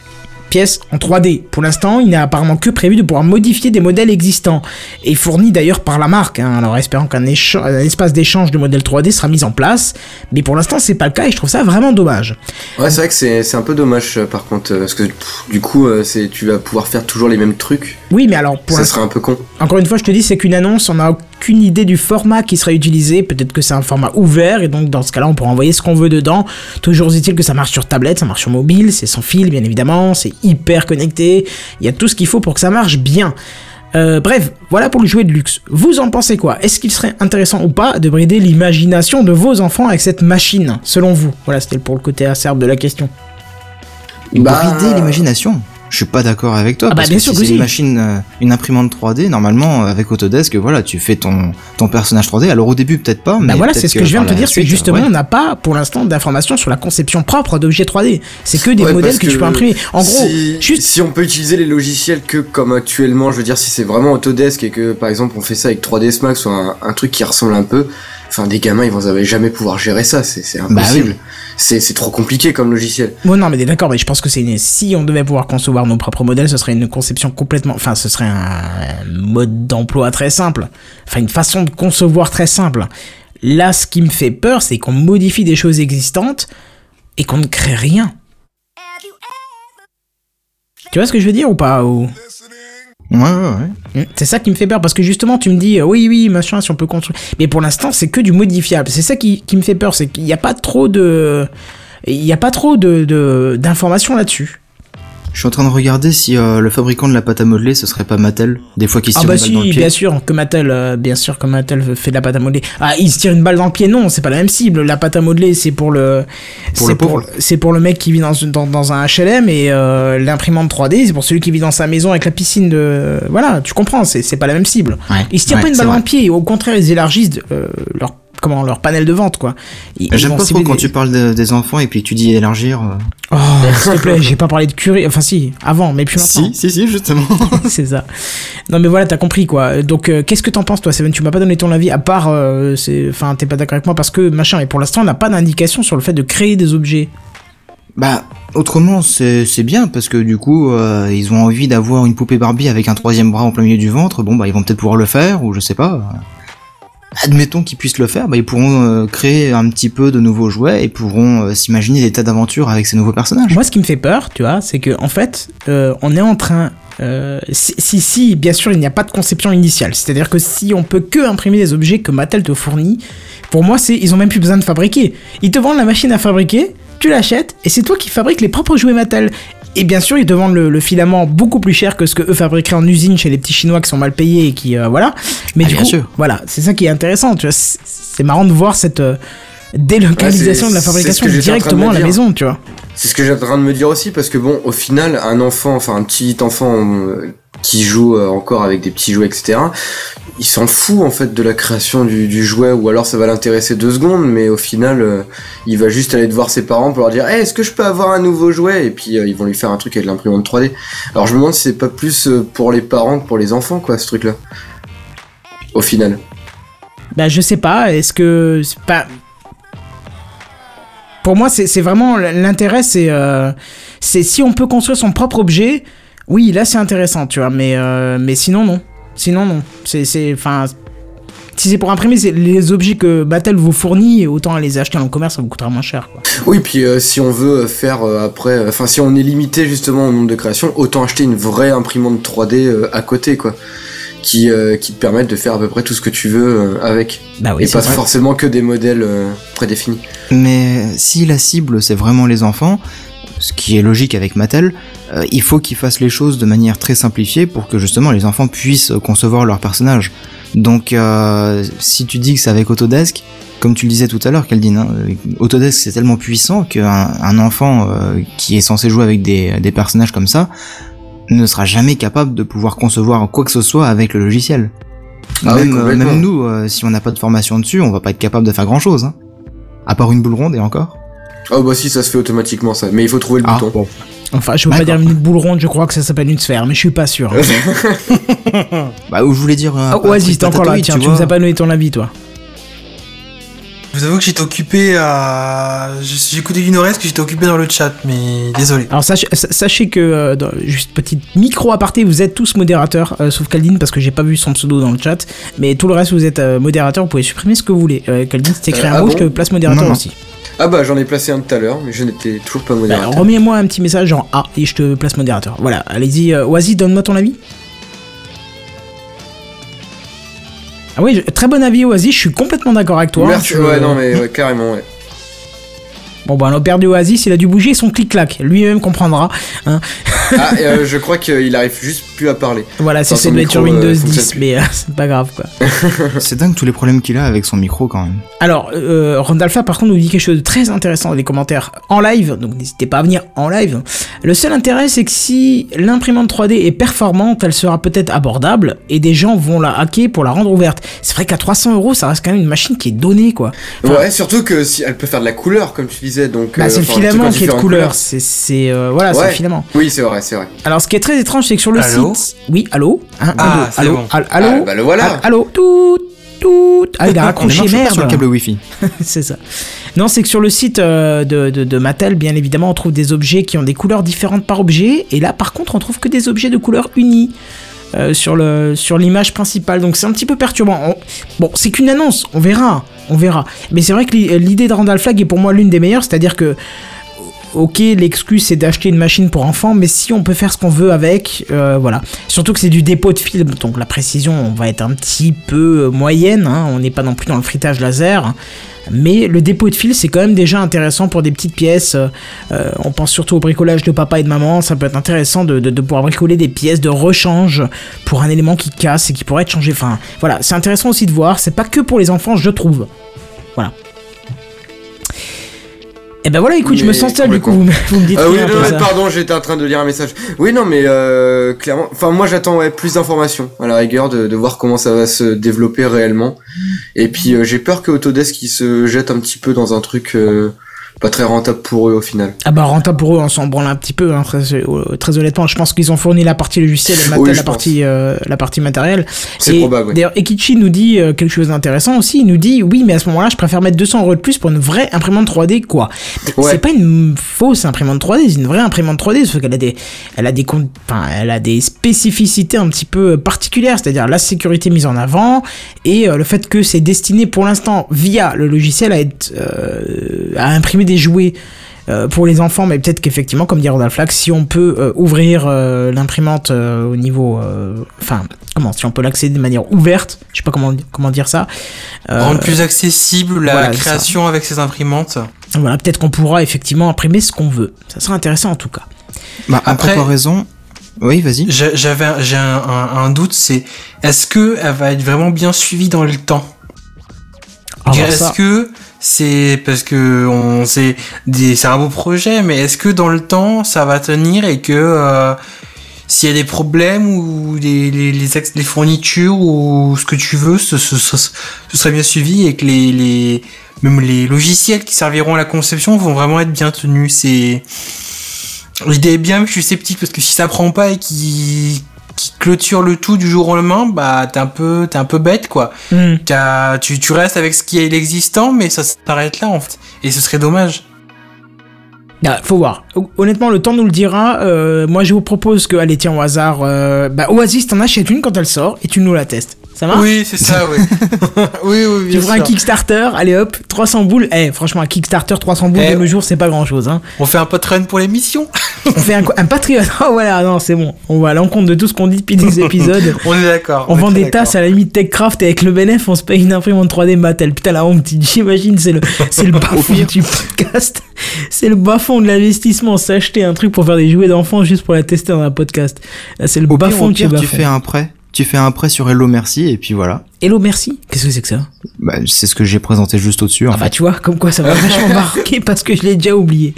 pièces en 3D. Pour l'instant, il n'est apparemment que prévu de pouvoir modifier des modèles existants, et fournis d'ailleurs par la marque. hein. Alors espérons qu'un espace d'échange de modèles 3D sera mis en place, mais pour l'instant c'est pas le cas et je trouve ça vraiment dommage. Ouais, c'est vrai que c'est c'est un peu dommage euh, par contre, euh, parce que pff, du coup, euh, tu vas pouvoir faire toujours les mêmes trucs. Oui, mais alors pour ça serait un peu con. encore une fois, je te dis, c'est qu'une annonce, on n'a aucune idée du format qui sera utilisé. Peut-être que c'est un format ouvert, et donc dans ce cas-là, on pourra envoyer ce qu'on veut dedans. Toujours est-il que ça marche sur tablette, ça marche sur mobile, c'est sans fil, bien évidemment, c'est hyper connecté. Il y a tout ce qu'il faut pour que ça marche bien. Euh, bref, voilà pour le jouet de luxe. Vous en pensez quoi? Est-ce qu'il serait intéressant ou pas de brider l'imagination de vos enfants avec cette machine, selon vous? Voilà, c'était pour le côté acerbe de la question. Bah, Brider l'imagination. Je suis pas d'accord avec toi Ah bah, parce bien que sûr si que c'est si. une machine, euh, une imprimante 3D, normalement euh, avec Autodesk, voilà, tu fais ton ton personnage 3D. Alors au début peut-être pas, mais Bah voilà, peut-être c'est ce que je viens de te dire, c'est que suite, justement, ouais. on n'a pas pour l'instant d'informations sur la conception propre d'objets 3D. C'est que des Ouais, modèles que, tu peux imprimer. En gros, si, juste si on peut utiliser les logiciels que comme actuellement, je veux dire, si c'est vraiment Autodesk et que par exemple on fait ça avec 3ds Max ou un, un truc qui ressemble un peu, enfin des gamins ils vont jamais pouvoir gérer ça, c'est Bah impossible. oui. C'est c'est trop compliqué comme logiciel. Bon, non, mais d'accord, mais je pense que c'est une... si on devait pouvoir concevoir nos propres modèles, ce serait une conception complètement, enfin, ce serait un mode d'emploi très simple, enfin, une façon de concevoir très simple. Là, ce qui me fait peur, c'est qu'on modifie des choses existantes et qu'on ne crée rien. Tu vois ce que je veux dire ou pas ou... Ouais, ouais, ouais. C'est ça qui me fait peur parce que justement tu me dis euh, oui oui machin si on peut construire. Mais pour l'instant c'est que du modifiable. C'est ça qui, qui me fait peur c'est qu'il n'y a pas trop de il n'y a pas trop de de- d'informations là-dessus Je suis en train de regarder si euh, le fabricant de la pâte à modeler ce serait pas Mattel. Des fois qu'il se ah tire bah une balle dans le si pied. bien sûr que Mattel euh, bien sûr que Mattel fait de la pâte à modeler ah il se tire une balle dans le pied non c'est pas la même cible la pâte à modeler c'est pour le Pour c'est pauvre. c'est pour le mec qui vit dans une- dans, dans un HLM et euh, l'imprimante 3D c'est pour celui qui vit dans sa maison avec la piscine de voilà tu comprends c'est c'est pas la même cible Ouais, Ils se tirent ouais, pas une balle dans le pied, au contraire, ils élargissent euh, leur comment leur panel de vente quoi. J'aime pas trop quand des- tu parles de- des enfants et puis tu dis élargir. euh. Oh, s'il te plaît, j'ai pas parlé de curé, enfin si, avant, mais plus maintenant. si, si, justement. c'est ça. Non mais voilà, t'as compris quoi. Donc euh, qu'est-ce que t'en penses toi, Seven? Tu m'as pas donné ton avis à part, euh, enfin t'es pas d'accord avec moi parce que machin. Et pour l'instant, on n'a pas d'indication sur le fait de créer des objets. Bah, autrement, c'est c'est bien parce que du coup, euh, ils ont envie d'avoir une poupée Barbie avec un troisième bras en plein milieu du ventre. Bon, bah, ils vont peut-être pouvoir le faire, ou je sais pas. Admettons qu'ils puissent le faire, bah, ils pourront euh, créer un petit peu de nouveaux jouets et pourront euh, s'imaginer des tas d'aventures avec ces nouveaux personnages. Moi, ce qui me fait peur, tu vois, c'est que en fait, euh, on est en train si, si, bien sûr, il n'y a pas de conception initiale. C'est-à-dire que si on peut que imprimer des objets que Mattel te fournit, pour moi, c'est ils ont même plus besoin de fabriquer. Ils te vendent la machine à fabriquer, tu l'achètes, et c'est toi qui fabriques les propres jouets Mattel. Et bien sûr, ils te vendent le, le filament beaucoup plus cher que ce que eux fabriqueraient en usine chez les petits Chinois qui sont mal payés et qui euh, voilà. Mais Ah, du bien coup, sûr. voilà, c'est ça qui est intéressant. Tu vois, c'est marrant de voir cette euh, délocalisation Ouais, de la fabrication directement me à la maison, tu vois. C'est ce que j'étais en train de me dire aussi, parce que bon, au final, un enfant, enfin un petit enfant euh, qui joue euh, encore avec des petits jouets, etc., il s'en fout en fait de la création du, jouet, ou alors ça va l'intéresser deux secondes, mais au final, euh, il va juste aller voir ses parents pour leur dire hey, est-ce que je peux avoir un nouveau jouet? Et puis euh, ils vont lui faire un truc avec l'imprimante 3D. Alors je me demande si c'est pas plus pour les parents que pour les enfants, quoi, ce truc-là. Au final. Bah, je sais pas, est-ce que. pas. Pour moi, c'est vraiment. L'intérêt, c'est. euh, si on peut construire son propre objet, oui, là, c'est intéressant, tu vois, mais, euh, mais sinon, non. Sinon, non. C'est. c'est- Enfin. Si c'est pour imprimer c'est les objets que Mattel vous fournit, autant les acheter en commerce, ça vous coûtera moins cher. Quoi. Oui, puis euh, si on veut faire euh, après, enfin si on est limité justement au nombre de créations, autant acheter une vraie imprimante 3D euh, à côté, quoi, qui euh, qui te permette de faire à peu près tout ce que tu veux euh, avec, Bah oui, et pas vrai. forcément que des modèles euh, prédéfinis. Mais si la cible c'est vraiment les enfants, ce qui est logique avec Mattel, euh, il faut qu'ils fassent les choses de manière très simplifiée pour que justement les enfants puissent concevoir leur personnage. Donc euh, si tu dis que c'est avec Autodesk, comme tu le disais tout à l'heure, Caldine, hein, euh, Autodesk c'est tellement puissant qu'un un enfant euh, qui est censé jouer avec des, des personnages comme ça ne sera jamais capable de pouvoir concevoir quoi que ce soit avec le logiciel. Ah même, nous, si on n'a pas de formation dessus, on va pas être capable de faire grand chose. Hein. À part une boule ronde et encore. Oh bah si, ça se fait automatiquement ça, mais il faut trouver le Ah, bouton. bon. Enfin, je veux pas dire une boule ronde, je crois que ça s'appelle une sphère, mais je suis pas sûr. Bah, ou je voulais dire. Ah, Oasis, truc t'es encore là, tiens, tu nous as pas donné ton avis, toi. Je vous avoue que j'étais occupé à. J'ai écouté du Nord-Est que j'étais occupé dans le chat, mais désolé. Alors sachez, sachez que, euh, dans- juste petite micro aparté, vous êtes tous modérateurs, euh, sauf Caldine parce que j'ai pas vu son pseudo dans le chat, mais tout le reste vous êtes euh, modérateurs, vous pouvez supprimer ce que vous voulez. Euh, Caldine, si t'écris Euh, un ah mot, bon je te place modérateur Non, non. aussi. Ah bah j'en ai placé un tout à l'heure, mais je n'étais toujours pas Bah, modérateur. Remets-moi un petit message en A et je te place modérateur. Voilà, allez-y, euh, Oasis, donne-moi ton avis. Ah oui, très bon avis Oasis, je suis complètement d'accord avec toi. Merci, Je- ouais, non mais ouais, carrément, ouais. Bon bah on a perdu Oasis, il a dû bouger son clic-clac, lui-même comprendra. Hein. Ah, euh, je crois qu'il arrive juste plus à parler. Voilà, c'est Enfin, c'est être sur micro, euh, Windows fonctionne 10, plus. mais euh, c'est pas grave quoi. C'est dingue tous les problèmes qu'il a avec son micro quand même. Alors, euh, Randalfa par contre nous dit quelque chose de très intéressant dans les commentaires en live, donc n'hésitez pas à venir en live. Le seul intérêt c'est que si l'imprimante 3D est performante, elle sera peut-être abordable et des gens vont la hacker pour la rendre ouverte. C'est vrai qu'à 300 euros ça reste quand même une machine qui est donnée quoi. Enfin, ouais, surtout que si elle peut faire de la couleur, comme tu disais, donc. Bah, euh, c'est le filament qui est de couleur, c'est c'est, euh, voilà, c'est le filament. Oui, c'est vrai, c'est vrai. Alors ce qui est très étrange c'est que sur le Allô oui, allô, Hein, Ah, allô, c'est allô, bon. allô, allô, Ah, bah, le voilà. Allô, tout, tout, ah il a raccroché merde. sur le câble Wi-Fi. c'est ça. Non, c'est que sur le site euh, de, de, de Mattel, bien évidemment, on trouve des objets qui ont des couleurs différentes par objet. Et là, par contre, on trouve que des objets de couleurs unies euh, sur le sur l'image principale. Donc c'est un petit peu perturbant. On- Bon, c'est qu'une annonce. On verra. On verra. Mais c'est vrai que l'i- l'idée de Randall Flagg est pour moi l'une des meilleures. C'est-à-dire que Ok, l'excuse c'est d'acheter une machine pour enfants, mais si on peut faire ce qu'on veut avec, euh, voilà. Surtout que c'est du dépôt de film, donc la précision va être un petit peu euh, moyenne. hein. On n'est pas non plus dans le fritage laser. Mais le dépôt de fil, c'est quand même déjà intéressant pour des petites pièces. euh, on pense surtout au bricolage de papa et de maman. Ça peut être intéressant de, de- de pouvoir bricoler des pièces de rechange pour un élément qui casse et qui pourrait être changé. Enfin, voilà, c'est intéressant aussi de voir. C'est pas que pour les enfants, je trouve. Et ben voilà, écoute, je me sens seul du coup. Vous me, vous me dites Ah oui, non, pardon, j'étais en train de lire un message. Oui, non, mais euh, clairement, enfin moi j'attends ouais, plus d'informations à la rigueur de, de voir comment ça va se développer réellement. Et puis euh, j'ai peur que Autodesk il se jette un petit peu dans un truc euh, pas très rentable pour eux au final. Ah bah rentable pour eux, on s'en branle un petit peu, hein, très, euh, très honnêtement. Je pense qu'ils ont fourni la partie logicielle et Oui, la, partie, euh, la partie matérielle. C'est probable, ouais. D'ailleurs, Ekichi nous dit euh, quelque chose d'intéressant aussi. Il nous dit oui, mais à ce moment-là, je préfère mettre 200 euros de plus pour une vraie imprimante 3D, quoi. Ouais. C'est pas une fausse imprimante 3D, c'est une vraie imprimante 3D, sauf qu'elle a des, elle a des, enfin, elle a des spécificités un petit peu particulières, c'est-à-dire la sécurité mise en avant et euh, le fait que c'est destiné pour l'instant via le logiciel à être, euh, à imprimer des jouets. euh, pour les enfants, mais peut-être qu'effectivement, comme dit Rodolphe Flax, si on peut euh, ouvrir euh, l'imprimante euh, au niveau, euh, enfin, comment, si on peut l'accéder de manière ouverte, je sais pas comment comment dire ça. euh, Rendre plus accessible la voilà, création avec ces imprimantes. voilà, peut-être qu'on pourra effectivement imprimer ce qu'on veut. Ça sera intéressant en tout cas. Bah, en Après- comparaison. Oui, vas-y. J'ai- J'avais un- j'ai un, un- un doute, c'est est-ce que elle va être vraiment bien suivie dans le temps? Ah, bah, Est-ce que c'est parce que c'est c'est un beau projet, mais est-ce que dans le temps ça va tenir et que euh, s'il y a des problèmes ou les, fournitures ou ce que tu veux, ce, serait bien suivi et que les, les même les logiciels qui serviront à la conception vont vraiment être bien tenus. C'est l'idée est bien, mais je suis sceptique parce que si ça prend pas et qui qui clôture le tout du jour au lendemain, bah t'es un peu t'es un peu bête quoi. Hmm. Tu, tu restes avec ce qui est l'existant, mais ça s'arrête là en fait. Et ce serait dommage. Ah, faut voir. Hon- Honnêtement, le temps nous le dira. Euh, moi, je vous propose que, allez, tiens, au hasard, euh, bah, Oasis, t'en achètes une quand elle sort et tu nous la testes. Ça marche Oui, c'est ça, oui. oui, oui, Tu feras un. Kickstarter, allez hop, 300 boules. Eh, franchement, un Kickstarter 300 boules Eh, de nos jours, c'est pas grand chose. Hein. On fait un Patreon pour l'émission. On fait un, un Patreon. Oh, voilà, non, c'est bon. On va à l'encontre de tout ce qu'on dit depuis des épisodes. On est d'accord. On est vend des tasses à la limite TechCraft et avec le bénéf, on se paye une imprimante 3D Mattel. Putain, la honte, j'imagine, c'est le, c'est le bas-fond du podcast. C'est le bas-fond de l'investissement. S'acheter un truc pour faire des jouets d'enfants juste pour la tester dans un podcast. Là, c'est le bas-fond pire, tu fais un prêt. Tu fais un prêt sur Hello Merci et puis voilà. Hello, merci. Qu'est-ce que c'est que ça? Bah, c'est ce que j'ai présenté juste au-dessus. En Ah bah fait. tu vois, comme quoi ça va vachement marquer parce que je l'ai déjà oublié.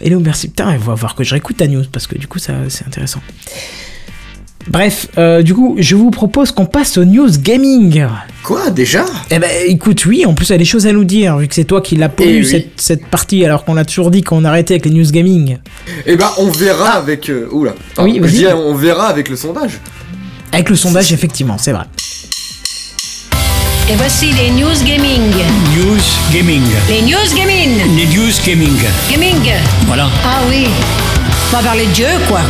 Hello, merci. Putain, il va voir que je réécoute ta news parce que du coup, ça, c'est intéressant. Bref, euh, du coup, je vous propose qu'on passe aux news gaming. Quoi, déjà? Eh ben, écoute, oui, en plus, elle a des choses à nous dire, vu que c'est toi qui l'as Eh oui. cette, cette partie, alors qu'on a toujours dit qu'on arrêtait avec les news gaming. Eh ben, on verra avec. euh, oula. Pardon, Oui, je vas-y. dis, on verra avec le sondage. Avec le sondage, effectivement, c'est vrai. Et voici les news gaming. News Gaming. Les news gaming. Les News Gaming. Gaming. Voilà. Ah oui. On va parler de Dieu, quoi.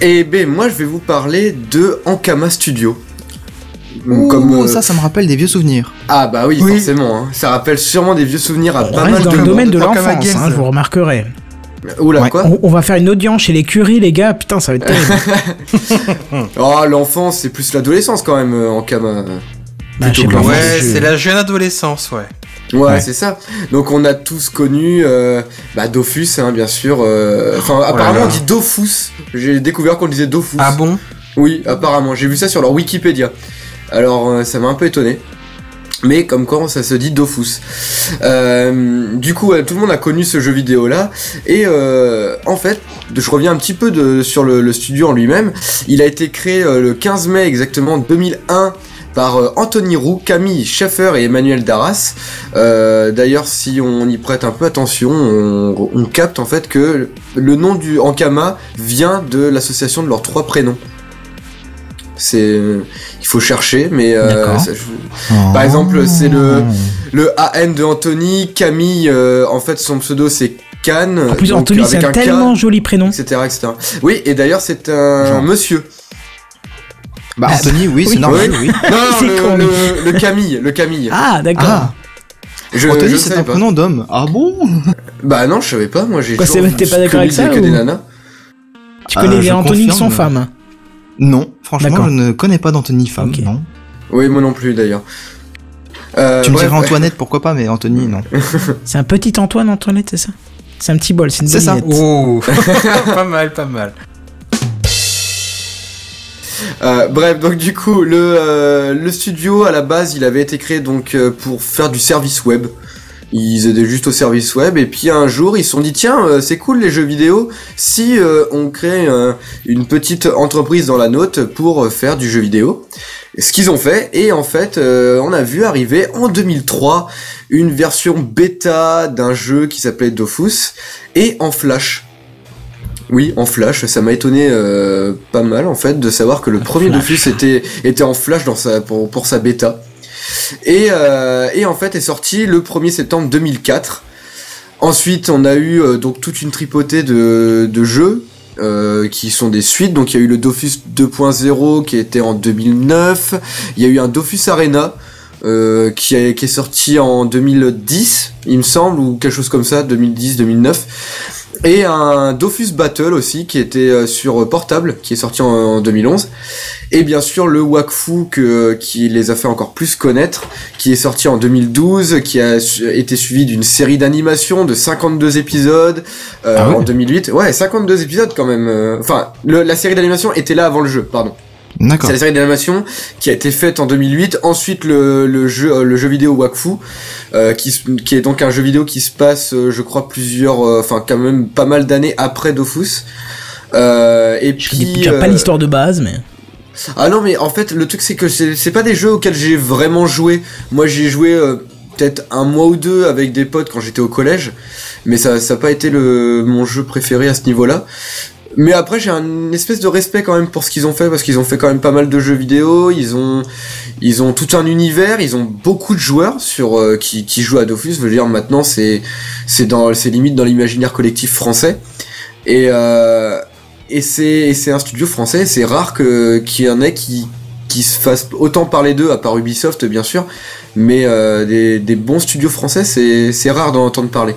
Eh ben, moi, je vais vous parler de Ankama Studio. Ouh, Comme, euh, ça, ça me rappelle des vieux souvenirs. Ah bah oui, Oui. forcément. hein. Ça rappelle sûrement des vieux souvenirs à On pas mal dans de le domaine de l'enfance, Games. hein, je vous remarquerai. Oula, Ouais. quoi On, on va faire une audience chez les curies, les gars. Putain, ça va être terrible. Oh, l'enfance, c'est plus l'adolescence quand même, euh, Ankama. Bah, je sais pas, Ouais, c'est la jeune adolescence, ouais. Ouais, Ouais. c'est ça. Donc on a tous connu euh, bah, Dofus, hein, bien sûr. euh, Enfin, là apparemment là. on dit Dofus. J'ai découvert qu'on disait Dofus. Ah bon? Oui, apparemment. J'ai vu ça sur leur Wikipédia. Alors euh, ça m'a un peu étonné. Mais comme quoi ça se dit Dofus. Euh, du coup, euh, tout le monde a connu ce jeu vidéo là. Et euh, en fait, je reviens un petit peu sur le, studio en lui-même. Il a été créé le 15 mai exactement 2001 par Anthony Roux, Camille Schaeffer et Emmanuel Darras. D'ailleurs, si on y prête un peu attention, on, on capte en fait que le nom du Ankama vient de l'association de leurs trois prénoms. C'est, il faut chercher, mais euh, D'accord. ça- je- Par exemple, c'est le- le AN de Anthony, Camille, euh, en fait son pseudo c'est Can. En plus, donc, Anthony, c'est un tellement joli prénom. etc., etc. Oui, et d'ailleurs c'est un Genre. monsieur. Bah, Anthony, oui, Oui. c'est normal, Oui. oui. Non, le, con, le- le Camille, le Camille. Ah, d'accord. Ah, je, Anthony, je c'est un pas. prénom d'homme. Ah bon? Bah non, je savais pas. Moi, j'ai Quoi, t'es pas d'accord avec ça, que des nanas. Tu connais Euh, les je Anthony qui sont femmes. Non, franchement, je ne connais pas d'Anthony femme, non. Oui, moi non plus d'ailleurs. Euh, tu me bref, dirais Antoinette, pourquoi pas, mais Anthony, non. C'est un petit Antoine Antoinette, c'est ça? C'est un petit bol, c'est une C'est ça. Oh Pas mal, pas mal. Euh, bref, donc du coup, le, euh, le studio à la base, il avait été créé donc euh, pour faire du service web. Ils aidaient juste au service web et puis un jour ils se sont dit tiens euh, c'est cool les jeux vidéo si euh, on crée euh, une petite entreprise dans la note pour euh, faire du jeu vidéo. Ce qu'ils ont fait et en fait euh, on a vu arriver en 2003 une version bêta d'un jeu qui s'appelait Dofus et en flash. Oui, en flash, ça m'a étonné euh, pas mal en fait de savoir que le premier flash. Dofus était était en flash dans sa pour, pour sa bêta. Et, euh, et en fait est sorti le 1er septembre 2004. Ensuite, on a eu euh, donc toute une tripotée de, jeux euh, qui sont des suites. Donc il y a eu le Dofus 2.0 qui était en 2009. Il y a eu un Dofus Arena euh, qui, qui est sorti en 2010, il me semble, ou quelque chose comme ça, 2010-2009. Et un Dofus Battle aussi, qui était euh, sur portable, qui est sorti en, en 2011. Et bien sûr le Wakfu que, qui les a fait encore plus connaître, qui est sorti en 2012, qui a été suivi d'une série d'animation de 52 épisodes euh, Ah en 2008. Ouais, 52 épisodes quand même. euh, Enfin, le- la série d'animation était là avant le jeu, pardon. D'accord. C'est la série d'animation qui a été faite en 2008. Ensuite, le, le jeu, euh, le jeu vidéo Wakfu, euh, qui, qui est donc un jeu vidéo qui se passe, euh, je crois, plusieurs, euh, enfin, quand même pas mal d'années après Dofus. Euh, et Je puis, pas l'histoire de base, mais. ah non, mais en fait, le truc c'est que c'est c'est pas des jeux auxquels j'ai vraiment joué. Moi, j'ai joué euh, peut-être un mois ou deux avec des potes quand j'étais au collège, mais ça ça a pas été le mon jeu préféré à ce niveau-là. Mais après, j'ai un espèce de respect quand même pour ce qu'ils ont fait parce qu'ils ont fait quand même pas mal de jeux vidéo. Ils ont ils ont tout un univers. Ils ont beaucoup de joueurs sur euh, qui qui jouent à Dofus. Je veux dire, maintenant c'est c'est dans c'est limite dans l'imaginaire collectif français. Et euh, et c'est c'est un studio français. C'est rare que qu'il y en ait qui qui se fassent autant parler d'eux, à part Ubisoft bien sûr, mais euh, des, des bons studios français, c'est c'est rare d'en entendre parler.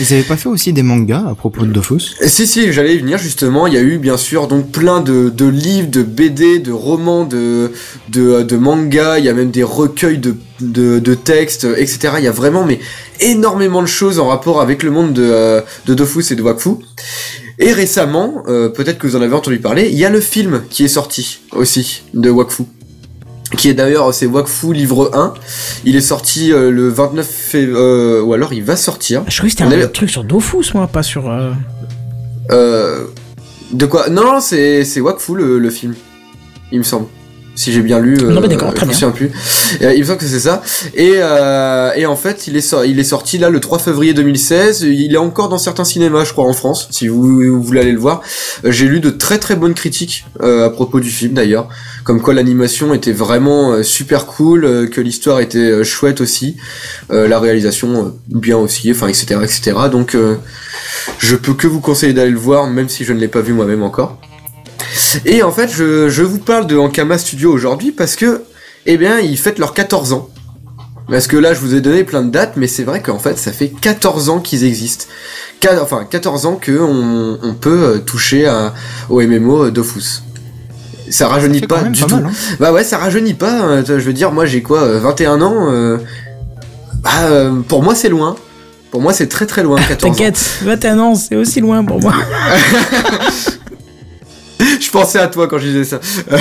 Ils avaient pas fait aussi des mangas à propos de Dofus? Et Si si, j'allais y venir justement. Il y a eu bien sûr donc plein de, de livres, de BD, de romans, de de, de mangas. Il y a même des recueils de, de, de textes, etc. Il y a vraiment mais énormément de choses en rapport avec le monde de euh, de Dofus et de Wakfu. Et récemment, euh, peut-être que vous en avez entendu parler, il y a le film qui est sorti aussi de Wakfu. Qui est d'ailleurs, c'est Wakfu livre 1. Il est sorti euh, le 29 février, euh, ou alors il va sortir. Je croyais que c'était un avait- truc sur Dofus, moi, pas sur. euh, Euh, de quoi? Non, non, c'est c'est Wakfu le, le film, il me semble. Si j'ai bien lu. Non, mais d'accord, euh, très je me souviens plus. Euh, il me semble que c'est ça. Et, euh, et en fait, il est, sor- il est sorti là le 3 février 2016. Il est encore dans certains cinémas, je crois, en France. Si vous, vous voulez aller le voir, j'ai lu de très très bonnes critiques euh, à propos du film d'ailleurs, comme quoi l'animation était vraiment super cool, que l'histoire était chouette aussi, euh, la réalisation bien aussi, enfin etc etc. Donc euh, je peux que vous conseiller d'aller le voir, même si je ne l'ai pas vu moi-même encore. Et en fait, je, je vous parle de Ankama Studio aujourd'hui parce que, eh bien, ils fêtent leurs 14 ans. Parce que là, je vous ai donné plein de dates, mais c'est vrai qu'en fait, ça fait 14 ans qu'ils existent. Enfin, 14 ans que on, on peut euh, toucher à, au MMO Dofus. Ça rajeunit pas du pas tout. mal, hein. Bah ouais, ça rajeunit pas. hein. Je veux dire, moi j'ai quoi, euh, 21 ans euh, bah, euh, Pour moi, c'est loin. Pour moi, c'est très très loin, 14 ans. T'inquiète, 21 ans, c'est aussi loin pour moi. Je pensais à toi quand je disais ça.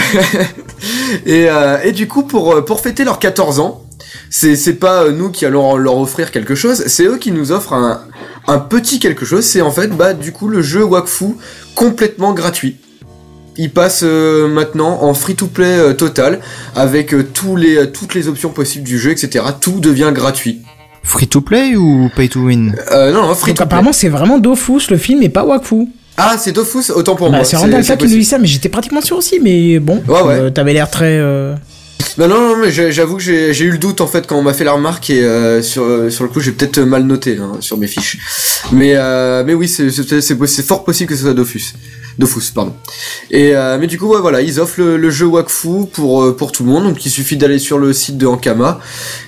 et, euh, et du coup, pour, euh, pour fêter leurs 14 ans, c'est, c'est pas euh, nous qui allons leur offrir quelque chose, c'est eux qui nous offrent un, un petit quelque chose. C'est en fait, bah, du coup, le jeu Wakfu complètement gratuit. Il passe euh, maintenant en free-to-play euh, total, avec euh, tous les, euh, toutes les options possibles du jeu, etc. Tout devient gratuit. Free to play ou pay to win? Euh, non, non, free-to-play. apparemment, c'est vraiment Dofus le film et pas Wakfu. Ah, c'est Dofus, autant pour Bah, moi. c'est Randall c'est qui nous dit ça, mais j'étais pratiquement sûr aussi, mais bon. Ouais, ouais. euh, T'avais l'air très. euh, Non, non, non, mais j'avoue que j'ai eu le doute en fait quand on m'a fait la remarque et euh, sur, sur le coup j'ai peut-être mal noté hein, sur mes fiches. Mais, mais oui, c'est fort possible que ce soit Dofus. Dofus, pardon. Et mais du coup, ouais, voilà, ils offrent le, le jeu Wakfu pour pour tout le monde, donc il suffit d'aller sur le site de Ankama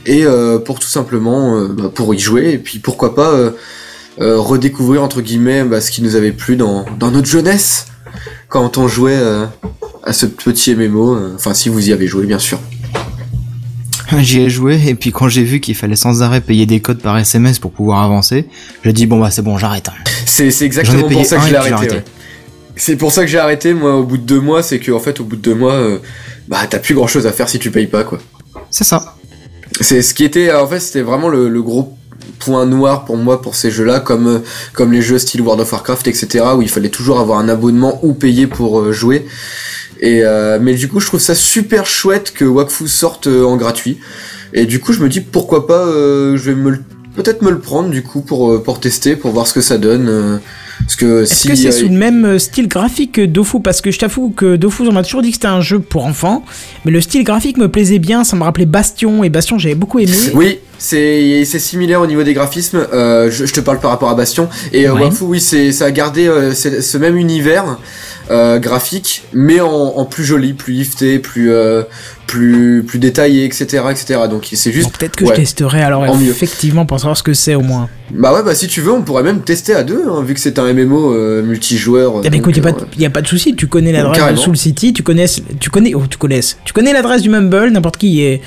et pour tout simplement bah, pour y jouer et puis pourquoi pas euh, redécouvrir entre guillemets bah, ce qui nous avait plu dans dans notre jeunesse quand on jouait euh, à ce petit MMO. euh, Enfin, si vous y avez joué, bien sûr. J'y ai joué et puis quand j'ai vu qu'il fallait sans arrêt payer des codes par SMS pour pouvoir avancer, j'ai dit bon bah c'est bon j'arrête. C'est exactement pour ça que je l'ai j'ai arrêté. arrêté. ouais. C'est pour ça que j'ai arrêté moi au bout de deux mois, c'est que en fait au bout de deux mois, euh, bah t'as plus grand chose à faire si tu payes pas quoi. C'est ça. C'est ce qui était en fait c'était vraiment le, le gros point noir pour moi pour ces jeux-là comme euh, comme les jeux style World of Warcraft etc où il fallait toujours avoir un abonnement ou payer pour euh, jouer. Et euh, mais du coup je trouve ça super chouette que Wakfu sorte en gratuit. Et du coup je me dis pourquoi pas euh, je vais me peut-être me le prendre du coup pour pour tester pour voir ce que ça donne. euh, parce que Est-ce si que c'est sous le même style graphique que Dofus Parce que je t'avoue que Dofus, on m'a toujours dit que c'était un jeu pour enfants, mais le style graphique me plaisait bien, ça me rappelait Bastion, et Bastion j'avais beaucoup aimé. Oui, c'est similaire au niveau des graphismes. Euh, je, je te parle par rapport à Bastion et euh, Ouais. Wakfu, oui, c'est ça a gardé euh, ce même univers graphique, mais en, en plus joli, plus lifté, plus plus plus détaillé, etc., etc. Donc c'est Bon, juste. Peut-être que ouais. je testerai alors En mieux. effectivement pour savoir ce que c'est au moins. Bah ouais, bah si tu veux, on pourrait même tester à deux, hein, vu que c'est un MMO multijoueur. Ben, donc, écoute, y a, pas de, y a pas de souci, tu connais l'adresse de. Soul City, tu connais, tu connais, oh, tu connais, tu connais l'adresse du Mumble, n'importe qui est,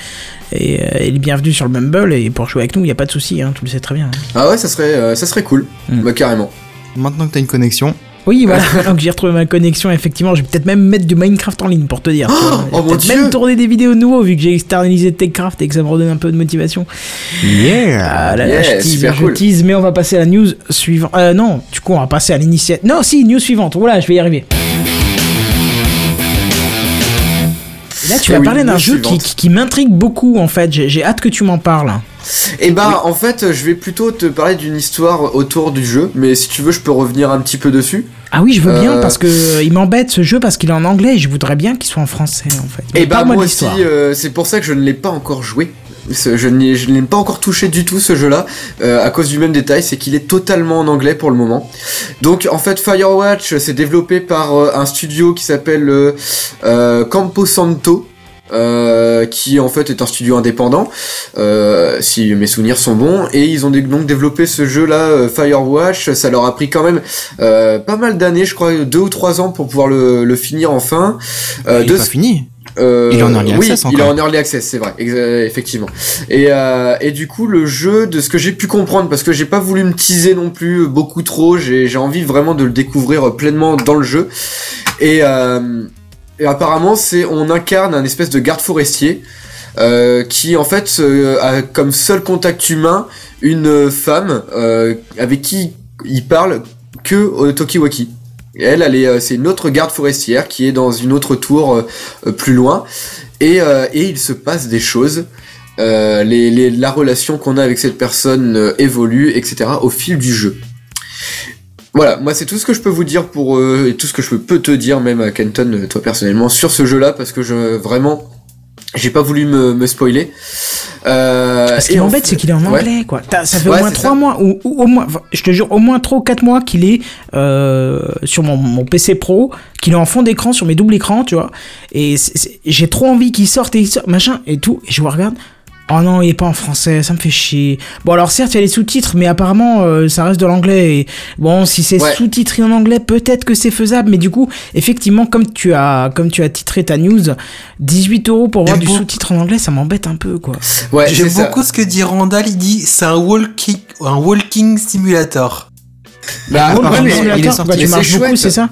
euh, est le bienvenu sur le Mumble et pour jouer avec nous, y a pas de souci, hein, tu le sais très bien. Ah ouais, ça serait euh, ça serait cool. Hmm. Bah carrément. Maintenant que t'as une connexion, Oui, voilà, donc j'ai retrouvé ma connexion, effectivement, je vais peut-être même mettre du Minecraft en ligne pour te dire. tu oh Je vais mon peut-être Dieu même tourner des vidéos de nouveau vu que j'ai externalisé Techcraft et que ça me redonne un peu de motivation. yeah Ah là là, Yeah, je tease, super je cool. tease, mais on va passer à la news suivante. Euh, non, du coup, on va passer à l'initiative. Non, si, news suivante. Voilà, je vais y arriver. Et là, tu Eh vas oui, parler d'un jeu qui, qui- qui m'intrigue beaucoup, en fait. J'ai j'ai hâte que tu m'en parles. Et bah en fait, je vais plutôt te parler d'une histoire autour du jeu, mais si tu veux, je peux revenir un petit peu dessus. Ah oui, je veux bien, Euh. parce que il m'embête ce jeu, parce qu'il est en anglais, et je voudrais bien qu'il soit en français, en fait. Mais Et bah parle-moi moi aussi, euh, c'est pour ça que je ne l'ai pas encore joué. Je n'ai je ne l'ai pas encore touché du tout ce jeu-là, euh, à cause du même détail, c'est qu'il est totalement en anglais pour le moment. Donc en fait Firewatch, c'est développé par euh, un studio qui s'appelle euh, euh, Campo Santo. euh, qui en fait est un studio indépendant, euh, si mes souvenirs sont bons, et ils ont donc développé ce jeu-là, euh, Firewatch. Ça leur a pris quand même euh, pas mal d'années, je crois deux ou trois ans pour pouvoir le, le finir enfin. Euh, il pas fini. Euh, Il est en early oui, access il est encore. en early access, c'est vrai, effectivement. Et, euh, et du coup, le jeu, de ce que j'ai pu comprendre, parce que j'ai pas voulu me teaser non plus beaucoup trop, j'ai j'ai envie vraiment de le découvrir pleinement dans le jeu. Et, euh, et apparemment, c'est on incarne un espèce de garde forestier. euh, qui en fait euh, a comme seul contact humain une femme euh, avec qui il parle que au Tokiwaki. Elle, euh, c'est une autre garde forestière qui est dans une autre tour euh, plus loin. Et, euh, et il se passe des choses. La relation qu'on a avec cette personne évolue, etc. au fil du jeu. Voilà, moi c'est tout ce que je peux vous dire pour et tout ce que je peux te dire même à Kenton, toi personnellement, sur ce jeu-là parce que je vraiment j'ai pas voulu me, me spoiler. Euh, Ce qui m'embête, fait- c'est qu'il est en ouais. anglais, quoi. T'as- Ça fait Ouais, au moins trois ça. mois, ou, ou au moins, je te jure, au moins trois ou quatre mois qu'il est euh, sur mon, mon PC Pro, qu'il est en fond d'écran sur mes doubles écrans, tu vois. Et j'ai trop envie qu'il sorte et il sorte, machin, et tout. Et je vous regarde. Oh non, il est pas en français, ça me fait chier. Bon, alors certes, il y a les sous-titres, mais apparemment, euh, ça reste de l'anglais. Et bon, si c'est Ouais. sous-titré en anglais, peut-être que c'est faisable. Mais du coup, effectivement, comme tu as, comme tu as titré ta news, 18 euros pour voir du bon- sous-titre en anglais, ça m'embête un peu, quoi. Ouais, J'aime c'est ça. beaucoup ce que dit Randall, il dit c'est un walking, un walking simulator. Bah, Walking ouais, mais- Simulator, il est sorti. tu marches c'est beaucoup, c'est ça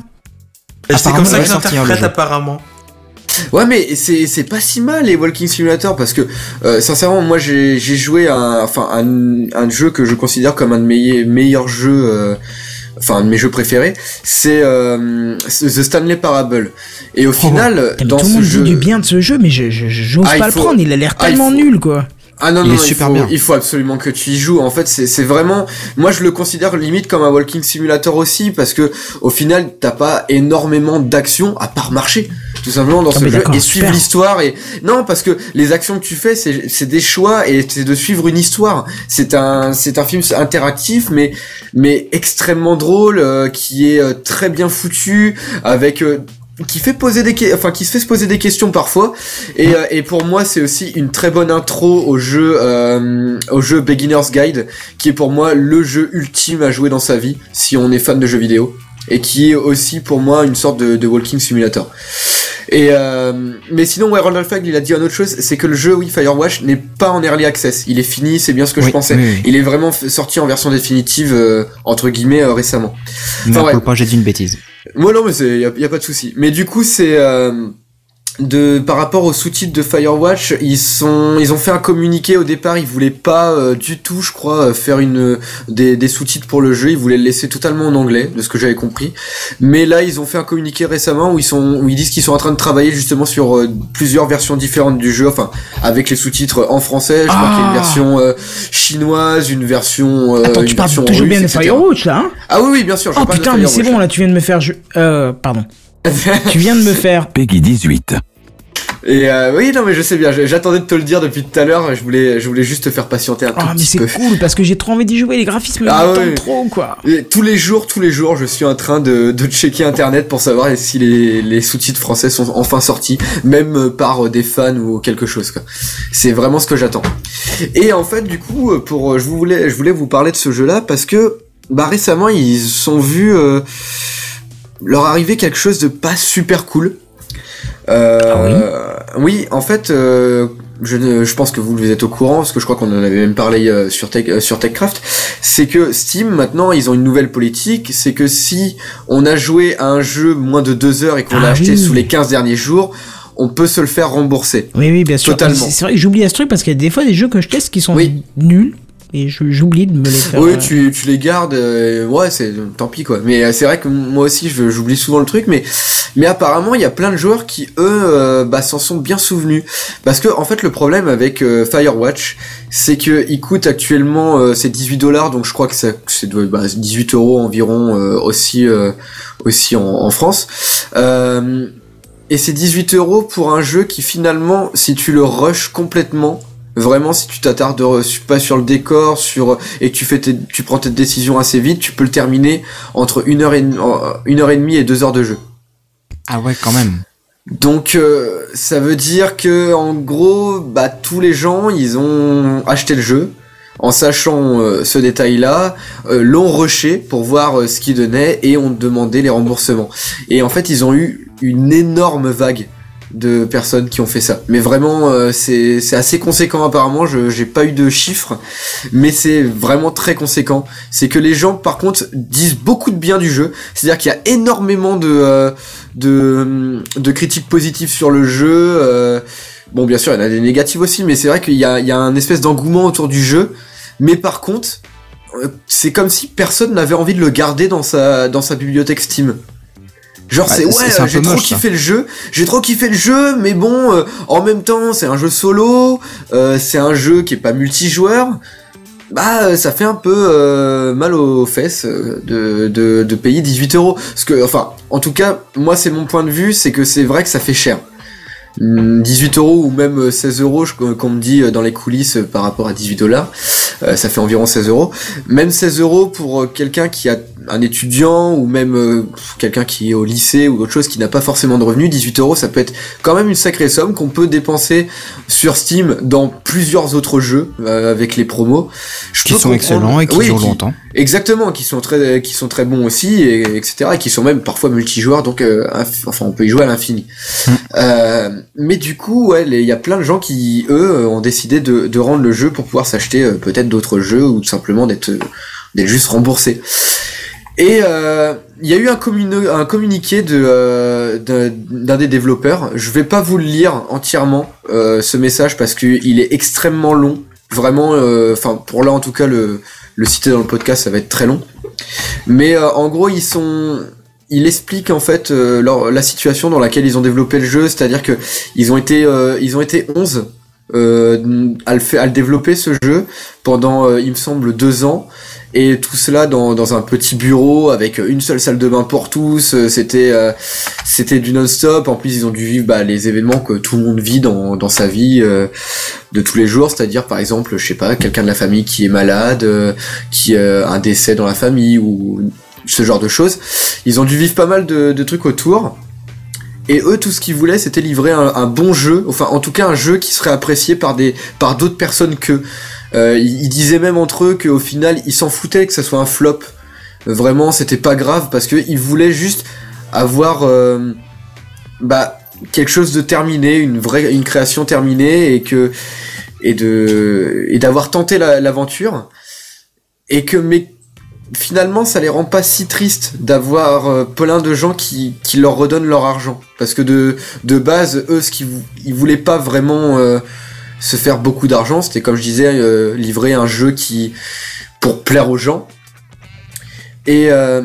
C'est Apparemment, comme ça que le j'interprète jeu. apparemment. Ouais, mais c'est c'est pas si mal les Walking Simulator parce que euh, sincèrement, moi j'ai j'ai joué à un, enfin un, un jeu que je considère comme un de mes meilleurs jeux. euh, Enfin, un de mes jeux préférés, c'est euh, The Stanley Parable. Et au final, Mais dans tout le monde jeu, dit du bien de ce jeu, mais je- je- j'ose Ah, pas le faut- prendre, il a l'air Ah, tellement faut- nul, quoi. Ah non, Il non, est super faut, bien. il faut absolument que tu y joues. En fait, c'est c'est vraiment, moi je le considère limite comme un walking simulator aussi parce que au final t'as pas énormément d'actions à part marcher, tout simplement dans Ah, ce jeu et suivre l'histoire et non parce que les actions que tu fais c'est c'est des choix et c'est de suivre une histoire. C'est un c'est un film interactif mais mais extrêmement drôle euh, qui est euh, très bien foutu avec euh, qui fait poser des que- enfin qui se fait se poser des questions parfois et, euh, et pour moi c'est aussi une très bonne intro au jeu euh, au jeu Beginner's Guide qui est pour moi le jeu ultime à jouer dans sa vie si on est fan de jeux vidéo et qui est aussi pour moi une sorte de, de walking simulator et euh, mais sinon ouais Ronald Fag il a dit une autre chose c'est que le jeu oui Firewatch n'est pas en early access il est fini c'est bien ce que je pensais oui, oui. il est vraiment sorti en version définitive euh, entre guillemets euh, récemment Mais ouais. pas, j'ai dit une bêtise. Moi non mais c'est y a, y a pas de souci. Mais du coup c'est euh, de par rapport aux sous-titres de Firewatch, ils sont ils ont fait un communiqué au départ, ils voulaient pas euh, du tout, je crois, euh, faire une des, des sous-titres pour le jeu, ils voulaient le laisser totalement en anglais, de ce que j'avais compris. Mais là, ils ont fait un communiqué récemment où ils sont où ils disent qu'ils sont en train de travailler justement sur euh, plusieurs versions différentes du jeu, enfin avec les sous-titres en français, je crois qu'il y a une Ah. version euh, chinoise, une version euh, Attends, une tu parles toujours bien de. Firewatch, là, hein? Ah oui oui, bien sûr, je Oh parle de putain, mais c'est bon, là, tu viens de me faire... je- Euh, pardon. tu viens de me faire... Peggy 18. Et euh, oui, non, mais je sais bien. J'attendais de te le dire depuis tout à l'heure. Je voulais, je voulais juste te faire patienter un tout Ah, mais c'est cool parce que j'ai trop envie d'y jouer. Les graphismes Ah me ouais. trop, quoi. Et tous les jours, tous les jours, je suis en train de, de checker internet pour savoir si les, les sous-titres français sont enfin sortis, même par des fans ou quelque chose. quoi. C'est vraiment ce que j'attends. Et en fait, du coup, pour, je voulais, je voulais vous parler de ce jeu-là parce que, bah récemment, ils sont vus euh, leur arriver quelque chose de pas super cool. Euh, oui. en fait, euh, je, ne- je pense que vous, vous êtes au courant, parce que je crois qu'on en avait même parlé euh, sur, Tech, sur TechCraft, c'est que Steam, maintenant, ils ont une nouvelle politique, c'est que si on a joué à un jeu moins de deux heures et qu'on Ah l'a acheté oui. sous les 15 derniers jours, on peut se le faire rembourser. Oui, oui, bien sûr. Totalement. C'est c'est vrai que j'oublie ce truc parce qu'il y a des fois des jeux que je teste qui sont Oui. nuls et j'oublie de me les faire. Oui, euh, tu, tu les gardes, euh, ouais, c'est tant pis quoi. Mais euh, c'est vrai que moi aussi, je- j'oublie souvent le truc, mais mais apparemment, il y a plein de joueurs qui eux, euh, bah, s'en sont bien souvenus, parce que en fait, le problème avec Firewatch, c'est que il coûte actuellement c'est 18 dollars, donc je crois que c'est bah, 18 euros environ aussi aussi en, en France. Et c'est 18 euros pour un jeu qui finalement, si tu le rushes complètement, vraiment si tu t'attardes euh, pas sur le décor, sur et que tu fais tes- tu prends tes décisions assez vite, tu peux le terminer entre une heure et une heure et demie et deux heures de jeu. Ah ouais, quand même. Donc euh, ça veut dire que en gros, bah tous les gens, ils ont acheté le jeu en sachant euh, ce détail-là, euh, l'ont rushé pour voir ce qu'il donnait et ont demandé les remboursements. Et en fait, ils ont eu une énorme vague de personnes qui ont fait ça. Mais vraiment, euh, c'est assez conséquent apparemment. Je j'ai pas eu de chiffres, mais c'est vraiment très conséquent. C'est que les gens, par contre, disent beaucoup de bien du jeu. C'est-à-dire qu'il y a énormément de euh, de, de critiques positives sur le jeu. euh, bon, bien sûr, il y en a des négatives aussi, mais c'est vrai qu'il y a, il y a un espèce d'engouement autour du jeu. Mais par contre, euh, c'est comme si personne n'avait envie de le garder dans sa, dans sa bibliothèque Steam. Genre Ouais, c'est ouais, j'ai trop moche, ça. kiffé le jeu, j'ai trop kiffé le jeu, mais bon, euh, en même temps c'est un jeu solo, euh, c'est un jeu qui est pas multijoueur, bah euh, ça fait un peu euh, mal aux fesses de, de, de payer 18 euros. Parce que, enfin, en tout cas, moi c'est mon point de vue, c'est que c'est vrai que ça fait cher. Hum, 18 euros ou même euh, 16 euros, qu'on me dit dans les coulisses par rapport à 18 dollars, ça fait environ 16 euros. Même 16 euros pour quelqu'un qui a un étudiant ou même euh, quelqu'un qui est au lycée ou autre chose qui n'a pas forcément de revenus, 18 euros ça peut être quand même une sacrée somme qu'on peut dépenser sur Steam dans plusieurs autres jeux euh, avec les promos. Je Qui sont comprendre- excellents et qui Oui, durent longtemps. Exactement, qui sont très, qui sont très bons aussi, et, etc. Et qui sont même parfois multijoueurs, donc euh, inf- enfin on peut y jouer à l'infini. Euh, mais du coup, ouais, il y a plein de gens qui eux ont décidé de, de rendre le jeu pour pouvoir s'acheter euh, peut-être d'autres jeux ou tout simplement d'être euh, d'être juste remboursé. Et euh, il y a eu un, un communiqué de euh, d'un des développeurs. Je vais pas vous le lire entièrement euh, ce message parce qu'il est extrêmement long. Vraiment, enfin pour là en tout cas le le citer dans le podcast ça va être très long. Mais en gros ils sont il explique en fait la situation dans laquelle ils ont développé le jeu, c'est-à-dire que ils ont été ils ont été 11 euh, à, le à le développer ce jeu pendant il me semble deux ans et tout cela dans, dans un petit bureau avec une seule salle de bain pour tous. Euh, c'était euh, c'était du non-stop. En plus ils ont dû vivre bah, les événements que tout le monde vit dans, dans sa vie euh, de tous les jours. C'est-à-dire par exemple je sais pas quelqu'un de la famille qui est malade euh, qui a un décès dans la famille ou ce genre de choses. Ils ont dû vivre pas mal de, de trucs autour. Et eux, tout ce qu'ils voulaient, c'était livrer un, un bon jeu, enfin en tout cas un jeu qui serait apprécié par des par d'autres personnes qu'eux. Euh, ils, disaient même entre eux qu'au final, ils s'en foutaient que ça soit un flop. Vraiment, c'était pas grave parce que ils voulaient juste avoir euh, bah quelque chose de terminé, une vraie une création terminée et que et de et d'avoir tenté la- l'aventure et que mais finalement ça les rend pas si tristes d'avoir euh, plein de gens qui, qui leur redonnent leur argent parce que de, de base eux ce qu'ils ils voulaient pas vraiment euh, se faire beaucoup d'argent c'était comme je disais euh, livrer un jeu qui pour plaire aux gens et euh,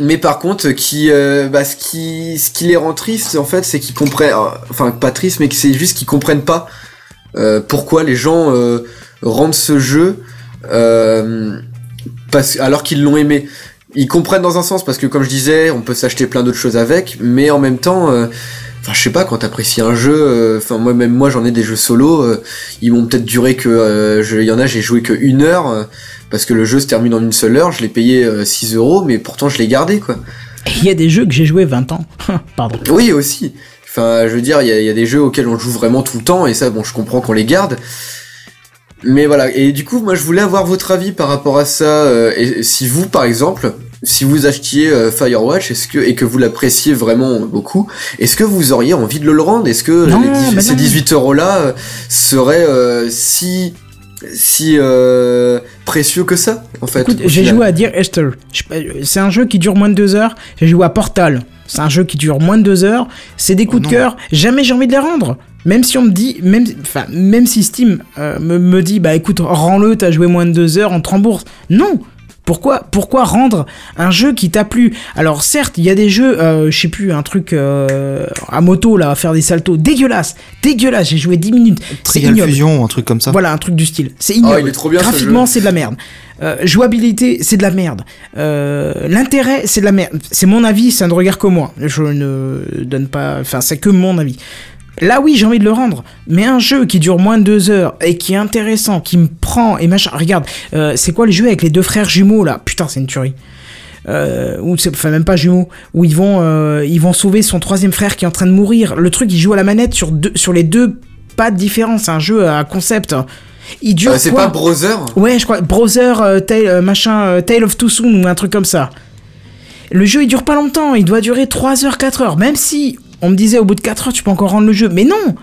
mais par contre qui euh, bah, ce qui ce qui les rend tristes en fait c'est qu'ils comprennent enfin pas tristes mais que c'est juste qu'ils comprennent pas pourquoi les gens rendent ce jeu parce, alors qu'ils l'ont aimé. Ils comprennent dans un sens parce que comme je disais, on peut s'acheter plein d'autres choses avec, mais en même temps, Enfin, je sais pas, quand t'apprécies un jeu, euh, enfin moi même moi j'en ai des jeux solo, euh, ils m'ont peut-être duré que, euh, il y en a j'ai joué que une heure euh, parce que le jeu se termine en une seule heure, je l'ai payé euh, 6 euros, mais pourtant je l'ai gardé quoi. Il y a des jeux que j'ai joué 20 ans. Pardon. Oui aussi. Enfin, je veux dire, il y, y a des jeux auxquels on joue vraiment tout le temps et ça, bon, je comprends qu'on les garde. Mais voilà. Et du coup, moi, je voulais avoir votre avis par rapport à ça. euh, et si vous, par exemple, si vous achetiez euh, Firewatch, est-ce que et que vous l'appréciez vraiment beaucoup, est-ce que vous auriez envie de le rendre? Est-ce que Non, les dix- mais ces non. 18 euros là seraient euh, si si euh, précieux que ça en fait? J'ai joué à Dear Esther. C'est un jeu qui dure moins de deux heures. J'ai joué à Portal. C'est un jeu qui dure moins de deux heures. C'est des coups Oh de non. cœur. Jamais j'ai envie de les rendre. Même si on me dit, même, enfin, même si Steam euh, me, me dit, bah écoute, rends-le, t'as joué moins de deux heures, on te rembourse. Non. Pourquoi, pourquoi rendre un jeu qui t'a plu? Alors certes, il y a des jeux, euh, je sais plus, un truc euh, à moto là, à faire des saltos, dégueulasse, dégueulasse. J'ai joué 10 minutes. C'est Trial. Fusion un truc comme ça. Voilà, un truc du style. C'est ignoble. Oh, il est trop bien, Graphiquement, c'est de la merde. Euh, jouabilité, c'est de la merde. Euh, L'intérêt, c'est de la merde. C'est mon avis, ça ne regarde que moi. Je ne donne pas. Enfin, c'est que mon avis. Là, oui, j'ai envie de le rendre. Mais un jeu qui dure moins de deux heures et qui est intéressant, qui me prend et machin. Regarde, euh, c'est quoi le jeu avec les deux frères jumeaux là? Putain, c'est une tuerie. Euh, ou c'est enfin même pas jumeaux où ils vont euh, ils vont sauver son troisième frère qui est en train de mourir le truc il joue à la manette sur deux sur les deux pattes différents c'est un jeu à concept il dure Euh, c'est pas Brother? Ouais, je crois. Browser, euh, Tale, machin, Tale of Two Soon ou un truc comme ça. Le jeu, il dure pas longtemps. Il doit durer 3 heures, 4 heures. Même si on me disait au bout de 4 heures, tu peux encore rendre le jeu. Mais non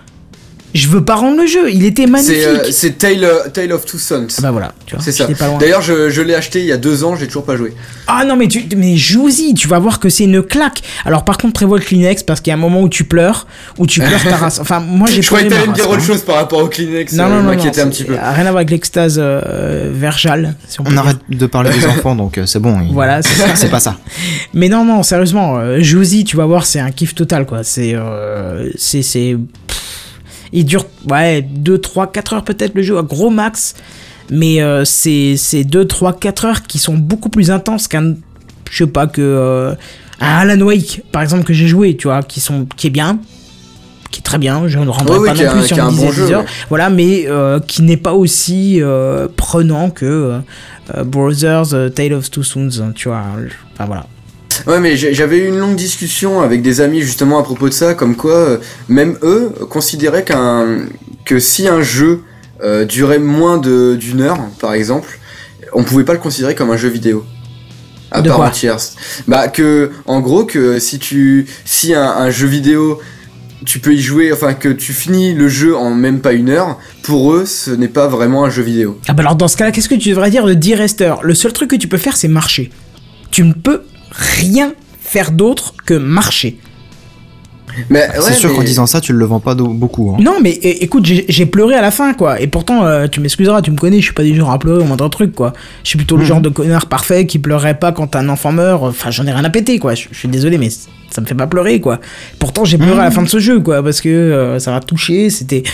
Je veux pas rendre le jeu. Il était magnifique. C'est euh, c'est Tale, euh, Tale of Two Sons. Ah bah voilà, tu vois. C'est ça. D'ailleurs, je, je l'ai acheté il y a deux ans, j'ai toujours pas joué. Ah non, mais, tu, mais joue-y, tu vas voir que c'est une claque. Alors par contre, prévois le Kleenex parce qu'il y a un moment où tu pleures, où tu pleures ta race. Enfin, moi j'ai Je croyais que t'allais me dire autre hein. chose par rapport au Kleenex. Non, euh, non, non, m'inquiétais non, un petit peu. c'est- Rien à voir avec l'extase euh, verjale, si on arrête de parler des enfants, donc euh, c'est bon. il- Voilà, c'est ça. C'est pas ça. Mais non, non, sérieusement, euh, joue-y, tu vas voir, c'est un kiff total, quoi. C'est. Euh, c'est. Il dure, ouais, 2, 3, 4 heures peut-être le jeu, à gros max. Mais euh, c'est c'est 2, 3, 4 heures qui sont beaucoup plus intenses qu'un. Je sais pas, que. Euh, un Alan Wake, par exemple, que j'ai joué, tu vois, qui, sont, qui est bien. Qui est très bien, je ne rendrai Oui, oui, pas qui non a plus un- a une un bon dizaine jeu, d'heures. ouais. Voilà, mais euh, qui n'est pas aussi euh, prenant que euh, Brothers euh, Tale of Two Sons, hein, tu vois. Enfin voilà. Ouais, mais j'avais eu une longue discussion avec des amis justement à propos de ça, comme quoi euh, même eux considéraient qu'un que si un jeu euh, durait moins de d'une heure, par exemple, on pouvait pas le considérer comme un jeu vidéo. À De part entière. Bah que en gros que si tu si un, un jeu vidéo tu peux y jouer, enfin que tu finis le jeu en même pas une heure, pour eux ce n'est pas vraiment un jeu vidéo. Ah bah alors dans ce cas-là, qu'est-ce que tu devrais dire de D-Rester Le seul truc que tu peux faire, c'est marcher. Tu ne peux rien faire d'autre que marcher. Mais c'est ouais, sûr mais- qu'en disant ça, tu le vends pas beaucoup. hein. Non, mais é- écoute, j'ai pleuré à la fin, quoi. Et pourtant, euh, tu m'excuseras, tu me connais, je suis pas du genre à pleurer au moindre truc, quoi. Je suis plutôt le genre de connard parfait qui pleurerait pas quand un enfant meurt. Enfin, j'en ai rien à péter, quoi. Je suis désolé, mais ça me fait pas pleurer, quoi. Pourtant, j'ai pleuré à la fin de ce jeu, quoi, parce que euh, ça m'a touché. C'était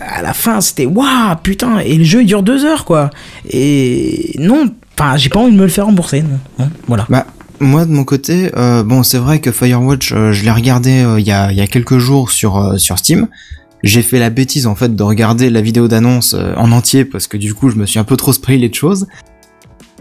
à la fin, c'était waouh, putain. Et le jeu il dure deux heures, quoi. Et non, enfin, j'ai pas envie de me le faire rembourser, non. Non, voilà. Bah, moi de mon côté, euh, bon, c'est vrai que Firewatch, euh, je l'ai regardé euh, il y, a, quelques jours sur, Steam. J'ai fait la bêtise en fait de regarder la vidéo d'annonce en entier parce que du coup je me suis un peu trop spoilé de choses.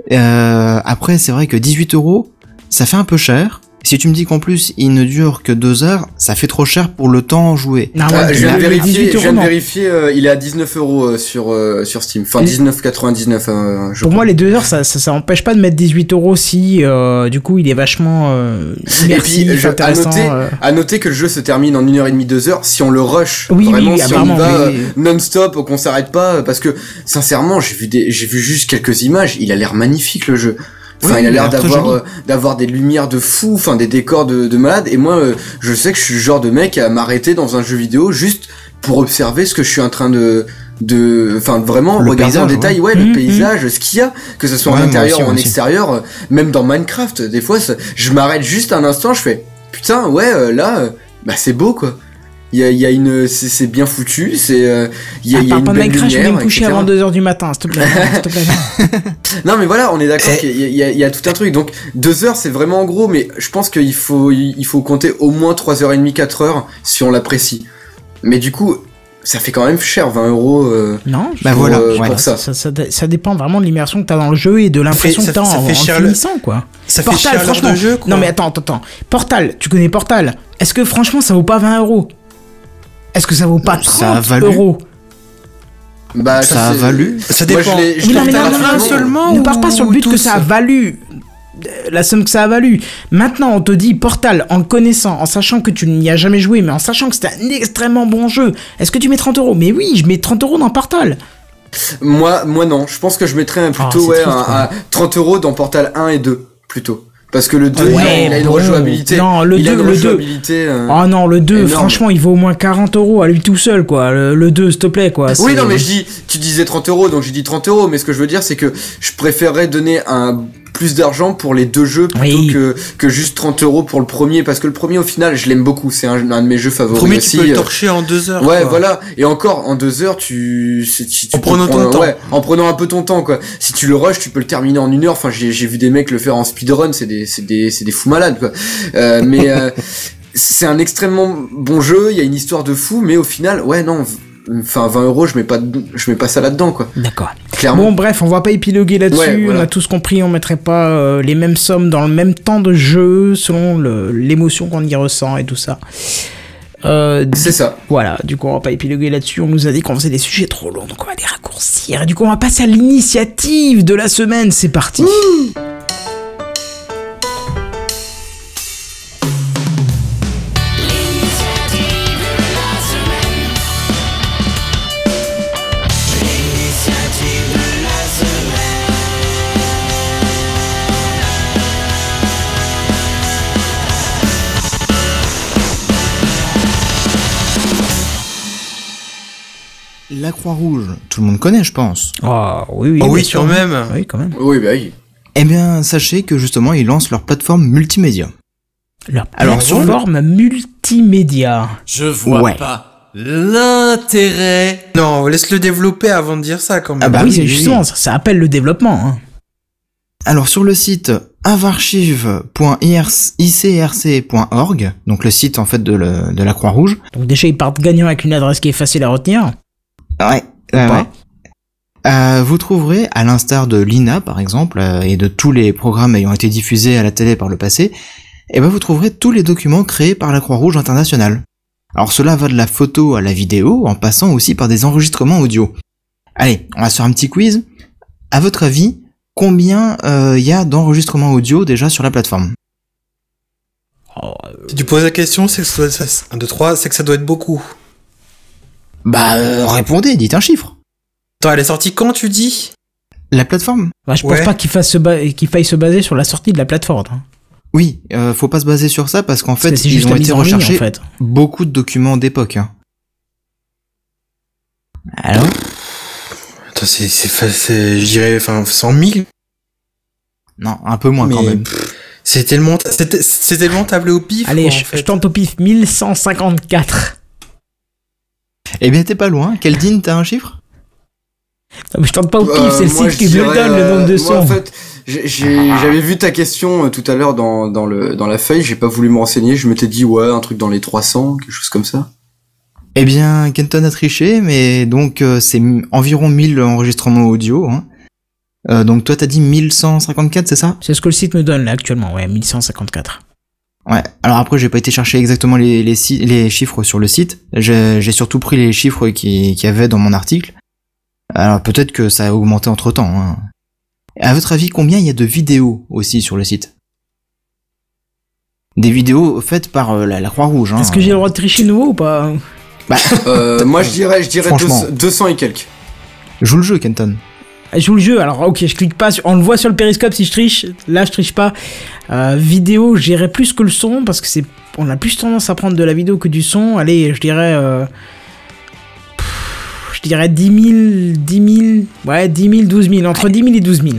Après, c'est vrai que 18 euros, ça fait un peu cher. Si tu me dis qu'en plus il ne dure que deux heures, ça fait trop cher pour le temps joué. Non, Ah, ouais, je viens vérifier, 18 je viens de vérifier euh, il est à 19 euros euh, sur, euh, sur Steam. Enfin, Et- 19,99, euh, Pour crois. moi, les deux heures, ça, ça, ça empêche pas de mettre 18 euros si, euh, du coup, il est vachement euh, Et puis, je- à noter, euh. à noter que le jeu se termine en 1h30, 2h si on le rush. Oui, vraiment, oui, si on y va mais- non-stop, qu'on s'arrête pas. euh, Parce que, sincèrement, j'ai vu des, j'ai vu juste quelques images. Il a l'air magnifique, le jeu. Enfin, Oui, il a l'air d'avoir, euh, d'avoir des lumières de fou, enfin, des décors de, de malade. Et moi, euh, je sais que je suis le genre de mec à m'arrêter dans un jeu vidéo juste pour observer ce que je suis en train de, de, enfin, vraiment Le regarder en détail, ouais, le paysage, ce qu'il y a, que ce soit Ouais, en intérieur aussi, ou en aussi. extérieur, euh, même dans Minecraft, des fois, ça- je m'arrête juste un instant, je fais, putain, ouais, là, bah c'est beau quoi. Il y a, il y a une, c'est bien foutu, c'est, euh, il y a, Ah, y a une belle Minecraft, je vais lumière, me coucher etc. avant 2h du matin, s'il te plaît. s'il te plaît. Non mais voilà, on est d'accord qu'il y, y a- il y a tout un truc. Donc deux heures c'est vraiment en gros, mais je pense qu'il faut il faut compter au moins 3h30, 4 heures si on l'apprécie. Mais du coup, ça fait quand même cher, 20 euros. euh, Non, je- Bah pour, voilà, euh, ouais. pour ça. ça, ça, ça dépend vraiment de l'immersion que t'as dans le jeu et de l'impression ça- que t'as ça en, fait en cher le- finissant, quoi. Ça fait Portal, cher l'heure franchement. de jeu, quoi. Non mais attends, attends, attends. Portal, tu connais Portal? Est-ce que franchement ça vaut pas 20 euros? Est-ce que ça vaut pas 30 Ça a valu. euros Bah Ça a c'est- valu. Ça Moi, dépend. je l'ai- je l'ai non, mais non, non, rapidement. non, seulement Ne ou- part pas sur le but que ça a valu. La somme que ça a valu. Maintenant, on te dit Portal, en le connaissant, en sachant que tu n'y as jamais joué, mais en sachant que c'était un extrêmement bon jeu, est-ce que tu mets 30 euros? Mais oui, je mets 30 euros dans Portal. Moi, moi non. Je pense que je mettrais un Ah, plutôt c'est ouais, triste, un- quoi. un 30 euros dans Portal 1 et 2 plutôt. Parce que le 2 Ouais, il a une rejouabilité. Non, le il a 2, une le 2. rejouabilité. euh, Oh non, le 2, énorme. franchement, il vaut au moins 40 euros à lui tout seul, quoi. Le, le 2, s'il te plaît, quoi. Oui, non, mais je dis, tu disais 30 euros, donc j'ai dit 30 euros, mais ce que je veux dire, c'est que je préférerais donner un plus d'argent pour les deux jeux plutôt Oui. que, que juste 30 euros pour le premier, parce que le premier, au final, je l'aime beaucoup, c'est un, un de mes jeux Le favoris premier, aussi. tu peux le euh, torcher en deux heures. Ouais, quoi. voilà. Et encore, en deux heures, tu, c'est- tu, tu En prenant ton temps. Ouais, en prenant un peu ton temps, quoi. Si tu le rush, tu peux le terminer en une heure. Enfin, j'ai, vu des mecs le faire en speedrun, c'est des, c'est des, c'est des fous malades, quoi. Euh, mais, euh, c'est un extrêmement bon jeu, il y a une histoire de fou, mais au final, ouais, non, enfin, 20 euros, je mets pas, je mets pas ça là-dedans, quoi. D'accord. Clairement. Bon, bref, on va pas épiloguer là-dessus. Ouais, voilà. On a tous compris, on mettrait pas euh, les mêmes sommes dans le même temps de jeu selon l'émotion qu'on y ressent et tout ça. Euh, C'est ça. Voilà, du coup on va pas épiloguer là-dessus, on nous a dit qu'on faisait des sujets trop longs, donc on va les raccourcir. Et du coup on va passer à l'initiative de la semaine, c'est parti. La Croix-Rouge, tout le monde connaît, je pense. Ah oui, oui, Oh bien oui, sûr. quand même. Oui, quand même. Oui, bah oui. Eh bien, sachez que justement, ils lancent leur plateforme multimédia. Leur Alors, sur le- plateforme multimédia. Je vois Ouais. pas l'intérêt. Non, laisse-le développer avant de dire ça quand même. Ah bah oui, oui, justement, ça, ça appelle le développement. hein. Alors sur le site avarchive.icrc.org, donc le site en fait de, le- de la Croix-Rouge. Donc déjà ils partent gagnants avec une adresse qui est facile à retenir. Ouais. ouais. Euh, vous trouverez, à l'instar de l'INA par exemple, euh, et de tous les programmes ayant été diffusés à la télé par le passé, eh ben vous trouverez tous les documents créés par la Croix-Rouge internationale. Alors cela va de la photo à la vidéo, en passant aussi par des enregistrements audio. Allez, on va se faire un petit quiz. À votre avis, combien il y a d'enregistrements audio déjà sur la plateforme? Si tu poses la question, c'est que ça doit être 1, 2, 3, c'est que ça doit être beaucoup. Bah euh, répondez, dites un chiffre. Attends, elle est sortie quand tu dis? La plateforme Bah, je pense Ouais. pas qu'il fasse se ba- qu'il faille se baser sur la sortie de la plateforme. hein. Oui, euh, faut pas se baser sur ça parce qu'en Parce fait, que c'est ils juste ont la été mise en ligne, recherchés en fait. beaucoup de documents d'époque. hein. Alors Attends, c'est, c'est, fa- c'est, je dirais, enfin, 100 000. Non, un peu moins quand Mais même. c'est tellement, c'est, c'est tellement tablé au pif. Allez, quoi, je, en fait. je tente au pif 1154. Eh bien, t'es pas loin. Keldin, t'as un chiffre? Non, mais je tente pas au pif, Euh, c'est le moi, site je qui me donne le euh, nombre de moi, sons. en fait, j'ai- j'ai- j'avais vu ta question euh, tout à l'heure dans, dans, le, dans la feuille, j'ai pas voulu me renseigner, je m'étais dit, ouais, un truc dans les 300, quelque chose comme ça. Eh bien, Kenton a triché, mais donc euh, c'est environ 1000 enregistrements audio. Hein. Euh, donc toi, t'as dit 1154, c'est ça? C'est ce que le site me donne là actuellement, ouais, 1154. Ouais. Alors après, j'ai pas été chercher exactement les, les, si- les chiffres sur le site. J'ai surtout pris les chiffres qui qu'il y avait dans mon article. Alors peut-être que ça a augmenté entre temps. Hein. À votre avis, combien il y a de vidéos aussi sur le site? Des vidéos faites par euh, la, la Croix-Rouge. Hein. Est-ce que j'ai le droit de tricher nouveau ou pas? Euh, moi, je dirais, je dirais Franchement. 200, 200 et quelques. Joue le jeu, Kenton. Je joue le jeu, alors ok, je clique pas, sur- on le voit sur le périscope si je triche, là je triche pas. Euh, vidéo, j'irai plus que le son parce que c'est, on a plus tendance à prendre de la vidéo que du son. Allez, je dirais, euh, pff, je dirais 10 000, 10 000, ouais, 10 000, 12 000, entre 10 000 et 12 000.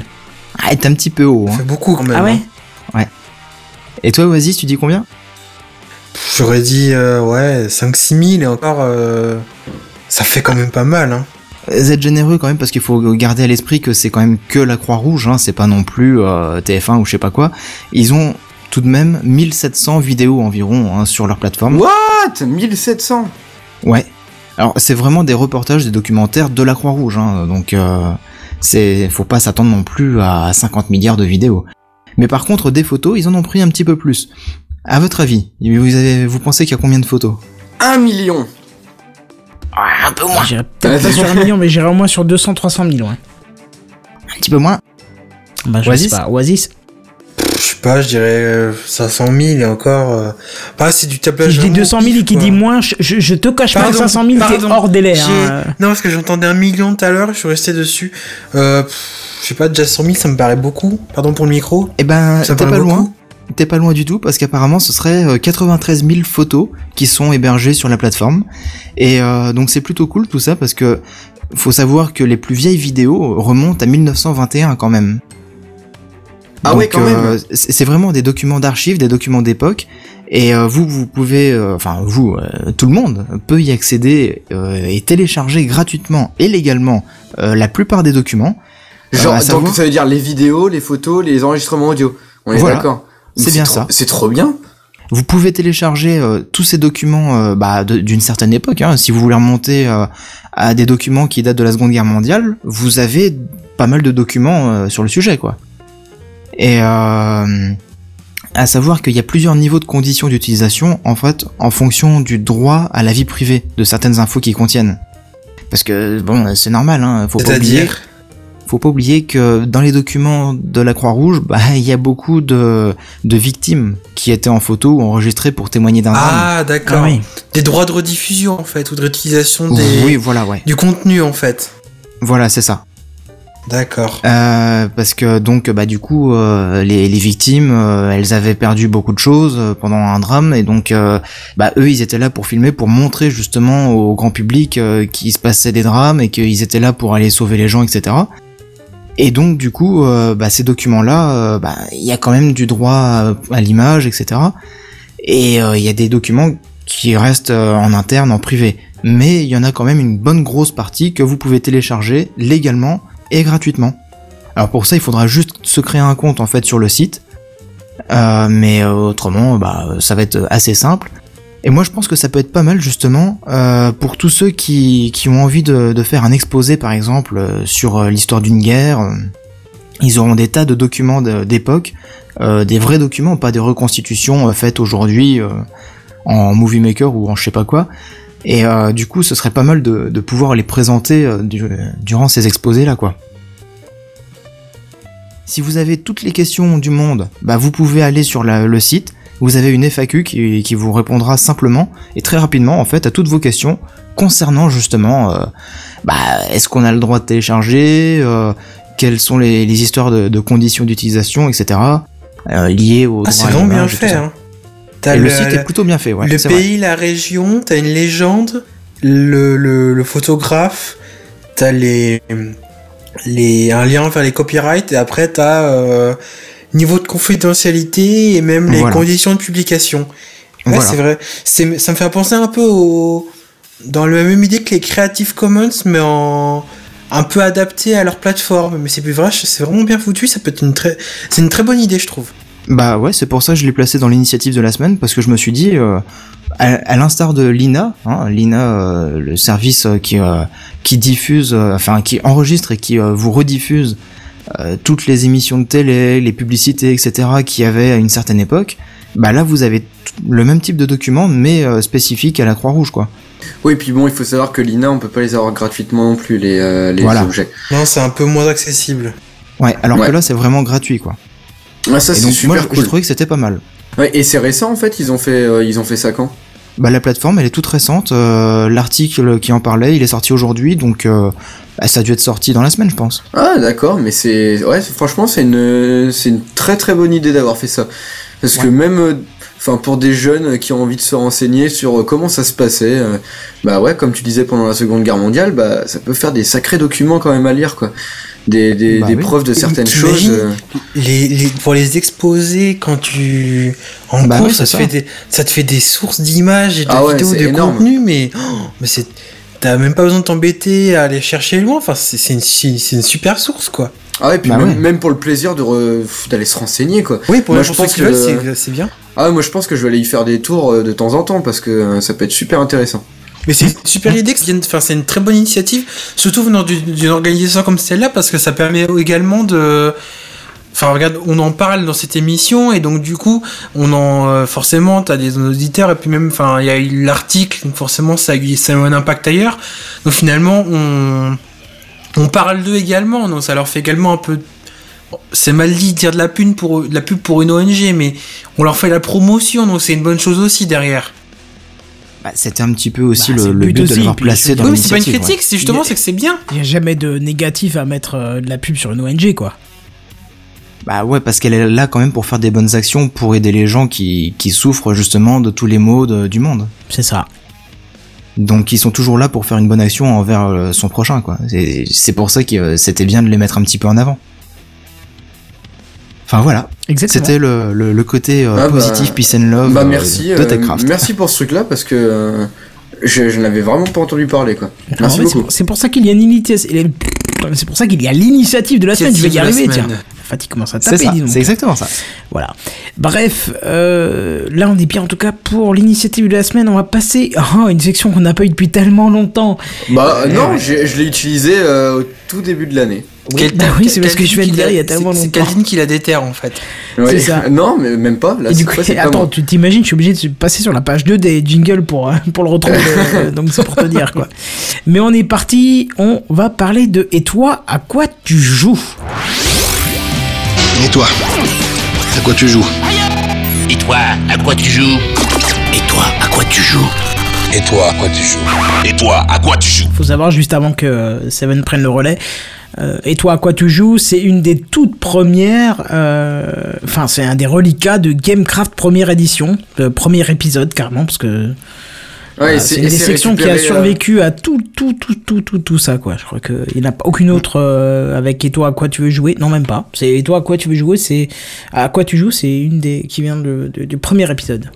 Ah, t'es un petit peu haut. Ça Hein. fait beaucoup quand même. Ah ouais hein. Et toi, Oasis, tu dis combien? J'aurais dit, euh, ouais, 5-6 000 et encore, euh, ça fait quand même pas mal. Hein. Vous êtes généreux quand même parce qu'il faut garder à l'esprit que c'est quand même que la Croix-Rouge, hein, c'est pas non plus euh, TF1 ou je sais pas quoi. Ils ont tout de même 1700 vidéos environ hein, sur leur plateforme. What? 1700 Ouais. Alors c'est vraiment des reportages, des documentaires de la Croix-Rouge, hein, donc euh, c'est faut pas s'attendre non plus à 50 milliards de vidéos. Mais par contre des photos, ils en ont pris un petit peu plus. À votre avis, vous avez, vous pensez qu'il y a combien de photos? 1 million Un peu moins. J'irai peut-être pas sur un million, mais j'irai au moins sur 200-300 000, ouais. Un petit peu moins. Bah, je Oasis sais pas. Oasis Je sais pas, je dirais euh, 500 000 et encore. euh, Bah, c'est du Si tablage. je dis vraiment 200 000 et qui dit moins, je, je, je te cache pas que Pardon, 500 000 t'es hors délai. Hein. Non, parce que j'entendais un million tout à l'heure, je suis resté dessus. Euh, pff, je sais pas, déjà 100 000, ça me paraît beaucoup. Pardon pour le micro. Eh ben, Ça t'es paraît pas loin. T'es pas loin du tout parce qu'apparemment ce serait euh, 93 000 photos qui sont hébergées sur la plateforme. Et euh, donc c'est plutôt cool tout ça parce que faut savoir que les plus vieilles vidéos remontent à 1921 quand même. Ah ouais, quand euh, même. c'est c'est vraiment des documents d'archives, des documents d'époque. Et euh, vous, vous pouvez, euh, enfin vous, euh, tout le monde peut y accéder euh, et télécharger gratuitement et légalement euh, la plupart des documents. Genre, Euh, à donc savoir- ça veut dire les vidéos, les photos, les enregistrements audio. On est Voilà. d'accord. C'est bien trop- ça. C'est trop bien. Vous pouvez télécharger euh, tous ces documents euh, bah, d'une certaine époque. Hein. Si vous voulez remonter euh, à des documents qui datent de la Seconde Guerre mondiale, vous avez pas mal de documents sur le sujet, quoi. Et à savoir qu'il y a plusieurs niveaux de conditions d'utilisation, en fait, en fonction du droit à la vie privée de certaines infos qui contiennent. Parce que bon, c'est normal, hein. Faut pas oublier C'est-à-dire? Faut pas oublier que dans les documents de la Croix-Rouge, bah, il y a beaucoup de, de victimes qui étaient en photo ou enregistrées pour témoigner d'un drame. Ah, d'accord. Ah oui. Des droits de rediffusion, en fait, ou de réutilisation des... Oui, voilà, ouais. du contenu, en fait. Voilà, c'est ça. D'accord. Euh, parce que donc, bah, du coup, euh, les, les victimes, euh, elles avaient perdu beaucoup de choses pendant un drame, et donc, bah, eux, ils étaient là pour filmer, pour montrer justement au grand public qu'il se passait des drames et qu'ils étaient là pour aller sauver les gens, etc. Et donc, du coup, euh, bah, ces documents-là, euh, bah, il y a quand même du droit à, l'image, etc. Et euh, il y a des documents qui restent en interne, en privé. Mais il y en a quand même une bonne grosse partie que vous pouvez télécharger légalement et gratuitement. Alors pour ça, il faudra juste se créer un compte en fait sur le site. Mais autrement, bah, ça va être assez simple. Et moi, je pense que ça peut être pas mal justement euh, pour tous ceux qui, qui ont envie de, de faire un exposé, par exemple, euh, sur euh, l'histoire d'une guerre. Ils auront des tas de documents d'époque, des vrais documents, pas des reconstitutions faites aujourd'hui en Movie Maker ou en je sais pas quoi. Et du coup, ce serait pas mal de, de pouvoir les présenter du- durant ces exposés-là, quoi. Si vous avez toutes les questions du monde, bah vous pouvez aller sur le site. Vous avez une FAQ qui, qui vous répondra simplement et très rapidement en fait à toutes vos questions concernant justement, euh, bah est-ce qu'on a le droit de télécharger, euh, quelles sont les, les histoires de, de conditions d'utilisation, etc. euh, liées au Ah, droit c'est à vraiment bien fait, hein. Le, le, site est plutôt bien fait, ouais. le vrai. pays, la région, t'as une légende, le, le, le photographe, t'as les, les, un lien vers les copyrights, et après t'as euh, niveau de confidentialité et même les Voilà. conditions de publication. Ouais, Voilà. c'est vrai. C'est, ça me fait penser un peu au, dans la même idée que les Creative Commons, mais en un peu adapté à leur plateforme. Mais c'est plus vrai, c'est vraiment bien foutu. Ça peut être une très, c'est une très bonne idée, je trouve. Bah ouais, c'est pour ça que je l'ai placé dans l'initiative de la semaine, parce que je me suis dit, euh, à, à l'instar de l'INA, hein, l'INA, euh, le service euh, qui, euh, qui diffuse, enfin qui enregistre et qui vous rediffuse euh, toutes les émissions de télé, les publicités, etc. qu'il y avait à une certaine époque, bah là vous avez le même type de document, mais euh, spécifique à la Croix-Rouge, quoi. Oui, puis bon, il faut savoir que l'INA, on peut pas les avoir gratuitement non plus, les, euh, les Voilà. objets. Non, c'est un peu moins accessible. Ouais, alors Ouais. que là c'est vraiment gratuit, quoi. Ah, ça, et c'est super moi j'ai cool. trouvé que c'était pas mal. Ouais, et c'est récent, en fait, ils ont fait, euh, ils ont fait ça quand? Bah la plateforme elle est toute récente, euh, l'article qui en parlait il est sorti aujourd'hui donc euh, bah, ça a dû être sorti dans la semaine je pense. Ah, d'accord, mais c'est, ouais, franchement, c'est une, c'est une très très bonne idée d'avoir fait ça. Parce que même, euh, enfin, pour des jeunes qui ont envie de se renseigner sur euh, comment ça se passait, euh, bah ouais, comme tu disais pendant la Seconde Guerre mondiale, bah ça peut faire des sacrés documents quand même à lire, quoi. Des, des, Bah des oui. preuves de certaines choses. euh. les, les, pour les exposer quand tu en Bah cours oui, ça, te ça. Fait des, ça te fait des sources d'images et de Ah ouais, vidéos de énorme. contenu mais oh, mais c'est t'as même pas besoin de t'embêter à aller chercher loin enfin c'est c'est une, une super source quoi Ah ouais, et puis Bah même, ouais. même pour le plaisir d'aller se renseigner quoi. oui pour, Moi, je pense que- c'est bien Ah ouais, moi je pense que je vais aller y faire des tours euh, de temps en temps parce que euh, ça peut être super intéressant. Mais c'est une super idée, enfin c'est une très bonne initiative, surtout venant du- d'une organisation comme celle-là, parce que ça permet également de, enfin regarde, on en parle dans cette émission et donc du coup, on en, euh, forcément, t'as des auditeurs et puis même, enfin il y a eu l'article, donc forcément ça a, eu- un impact ailleurs, donc finalement on, on parle d'eux également, donc ça leur fait également un peu c'est mal dit de dire de la pour de la pub pour une ONG, mais on leur fait la promotion, donc c'est une bonne chose aussi derrière. Bah, C'était un petit peu aussi Bah, le, le but but aussi, de l'avoir placé dans Oui, mais c'est pas une l'initiative. critique, c'est justement c'est que c'est bien. Il n'y a jamais de négatif à mettre euh, de la pub sur une ONG, quoi. Bah ouais, parce qu'elle est là quand même pour faire des bonnes actions, pour aider les gens qui, qui souffrent justement de tous les maux de- du monde. C'est ça. Donc ils sont toujours là pour faire une bonne action envers euh, son prochain, quoi. C'est c'est pour ça que euh, c'était bien de les mettre un petit peu en avant. Enfin voilà, Exactement. c'était le, le, le côté euh, Ah bah- positif, peace and love bah euh, merci, de euh, Techcraft. merci pour ce truc là parce que euh, je, je n'avais vraiment pas entendu parler quoi. Merci c'est beaucoup. pour- C'est pour ça qu'il y a une initiative. C'est pour ça qu'il y a l'initiative de la semaine. Je vais y arriver, tiens. Fatigue commence à C'est taper, ça, c'est exactement ça. Voilà. Bref, euh, là on est bien en tout cas pour l'initiative de la semaine. On va passer à une section qu'on n'a pas eu depuis tellement longtemps. Bah Ouais, non, ouais. je l'ai utilisé euh, au tout début de l'année. Quel- bah oui, c'est parce que je viens de qui dire la- il y a tellement c'est- longtemps. C'est Calvin qui la déterre en fait. Ouais. ça. Non, mais même pas. Là, Et du coup, c'est pas attends, tu t'imagines, je suis obligé de passer sur la page 2 des jingles pour, euh, pour le retrouver. euh, donc c'est pour te dire quoi. Mais on est parti, on va parler de Et toi, à quoi tu joues? Et toi À quoi tu joues Et toi, à quoi tu joues Et toi, à quoi tu joues Et toi, à quoi tu joues Et toi, à quoi tu joues Faut savoir juste avant que euh, Seven prenne le relais. euh, et toi, à quoi tu joues C'est une des toutes premières. euh, Enfin, c'est un des reliquats de Gamecraft première édition, le premier épisode carrément, parce que Ouais, c'est une des sections qui a récupéré, euh, survécu à tout, tout, tout, tout, tout, tout ça, quoi. Je crois qu'il n'y en a pas aucune autre euh, avec Et toi, à quoi tu veux jouer? Non, même pas. C'est Et toi, à quoi tu veux jouer? C'est à quoi tu joues? C'est une des qui vient de- de- du premier épisode.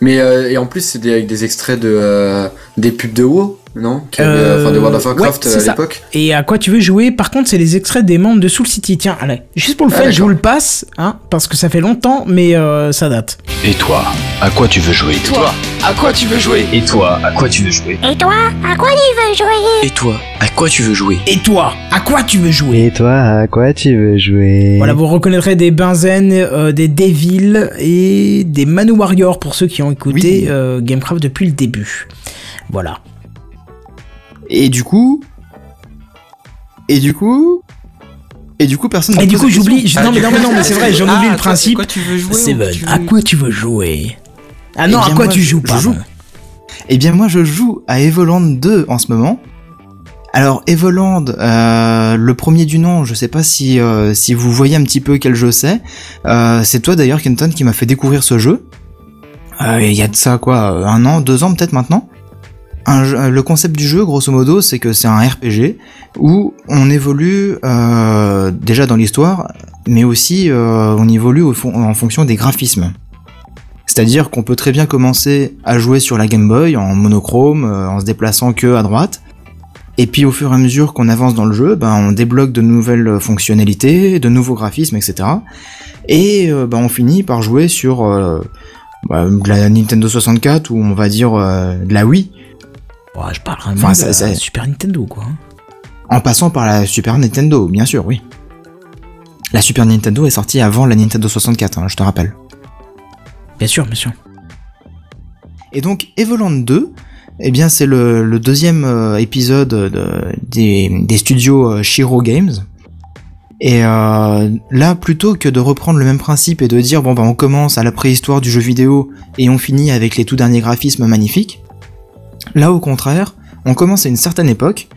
Mais euh, et en plus, c'est avec des extraits de euh, des pubs de WoW, non avait, Euh, Enfin, de World of Warcraft ouais, euh, c'est à l'époque. Et à quoi tu veux jouer Par contre, c'est les extraits des membres de Soul City. Tiens, allez, juste pour le Ah, fait, je vous le passe, hein, parce que ça fait longtemps, mais euh, ça date. Et toi À quoi tu veux jouer Toi, à quoi tu veux jouer Et toi, à quoi tu veux jouer Et toi, à quoi tu veux jouer Et toi, à quoi tu veux jouer Et toi, à quoi tu veux jouer Et toi, à quoi tu veux jouer Voilà, vous reconnaîtrez des Benzen, euh, des Devil et des Manu Warrior pour ceux qui ont écouté Oui. euh, Gamecraft depuis le début. Voilà. Et du coup. Et du coup. Et du coup, personne Et du coup, j'oublie. je- Non, mais non, mais non, mais c'est vrai, j'en Ah, oublie le à quoi- principe. à quoi tu veux jouer Seven, tu- à quoi tu veux jouer Ah non, Eh à bien, quoi moi, tu je- joues je pas joue. Eh bien, moi, je joue à Evoland 2 en ce moment. Alors, Evoland, euh, le premier du nom, je sais pas si, euh, si vous voyez un petit peu quel jeu c'est. Euh, c'est toi d'ailleurs, Kenton, qui m'a fait découvrir ce jeu. Euh, Il y a de ça, quoi, un an, deux ans peut-être maintenant. Euh, le concept du jeu, grosso modo, c'est que c'est un RPG où on évolue euh, déjà dans l'histoire, mais aussi euh, on évolue en fonction des graphismes. C'est-à-dire qu'on peut très bien commencer à jouer sur la Game Boy en monochrome, en se déplaçant que à droite. Et puis au fur et à mesure qu'on avance dans le jeu, ben, on débloque de nouvelles fonctionnalités, de nouveaux graphismes, etc. Et ben, on finit par jouer sur de la Nintendo 64 ou on va dire de la Wii, Je parle vraiment Enfin, de ça- ça- Super Nintendo, quoi. en passant par la Super Nintendo, bien sûr, oui. La Super Nintendo est sortie avant la Nintendo 64, hein, je te rappelle. Bien sûr, bien sûr. Et donc Evoland 2, eh bien c'est le, le deuxième euh, épisode de- des, des studios euh, Shiro Games. Et euh, là, plutôt que de reprendre le même principe et de dire bon bah on commence à la préhistoire du jeu vidéo et on finit avec les tout derniers graphismes magnifiques, là au contraire, on commence à une certaine époque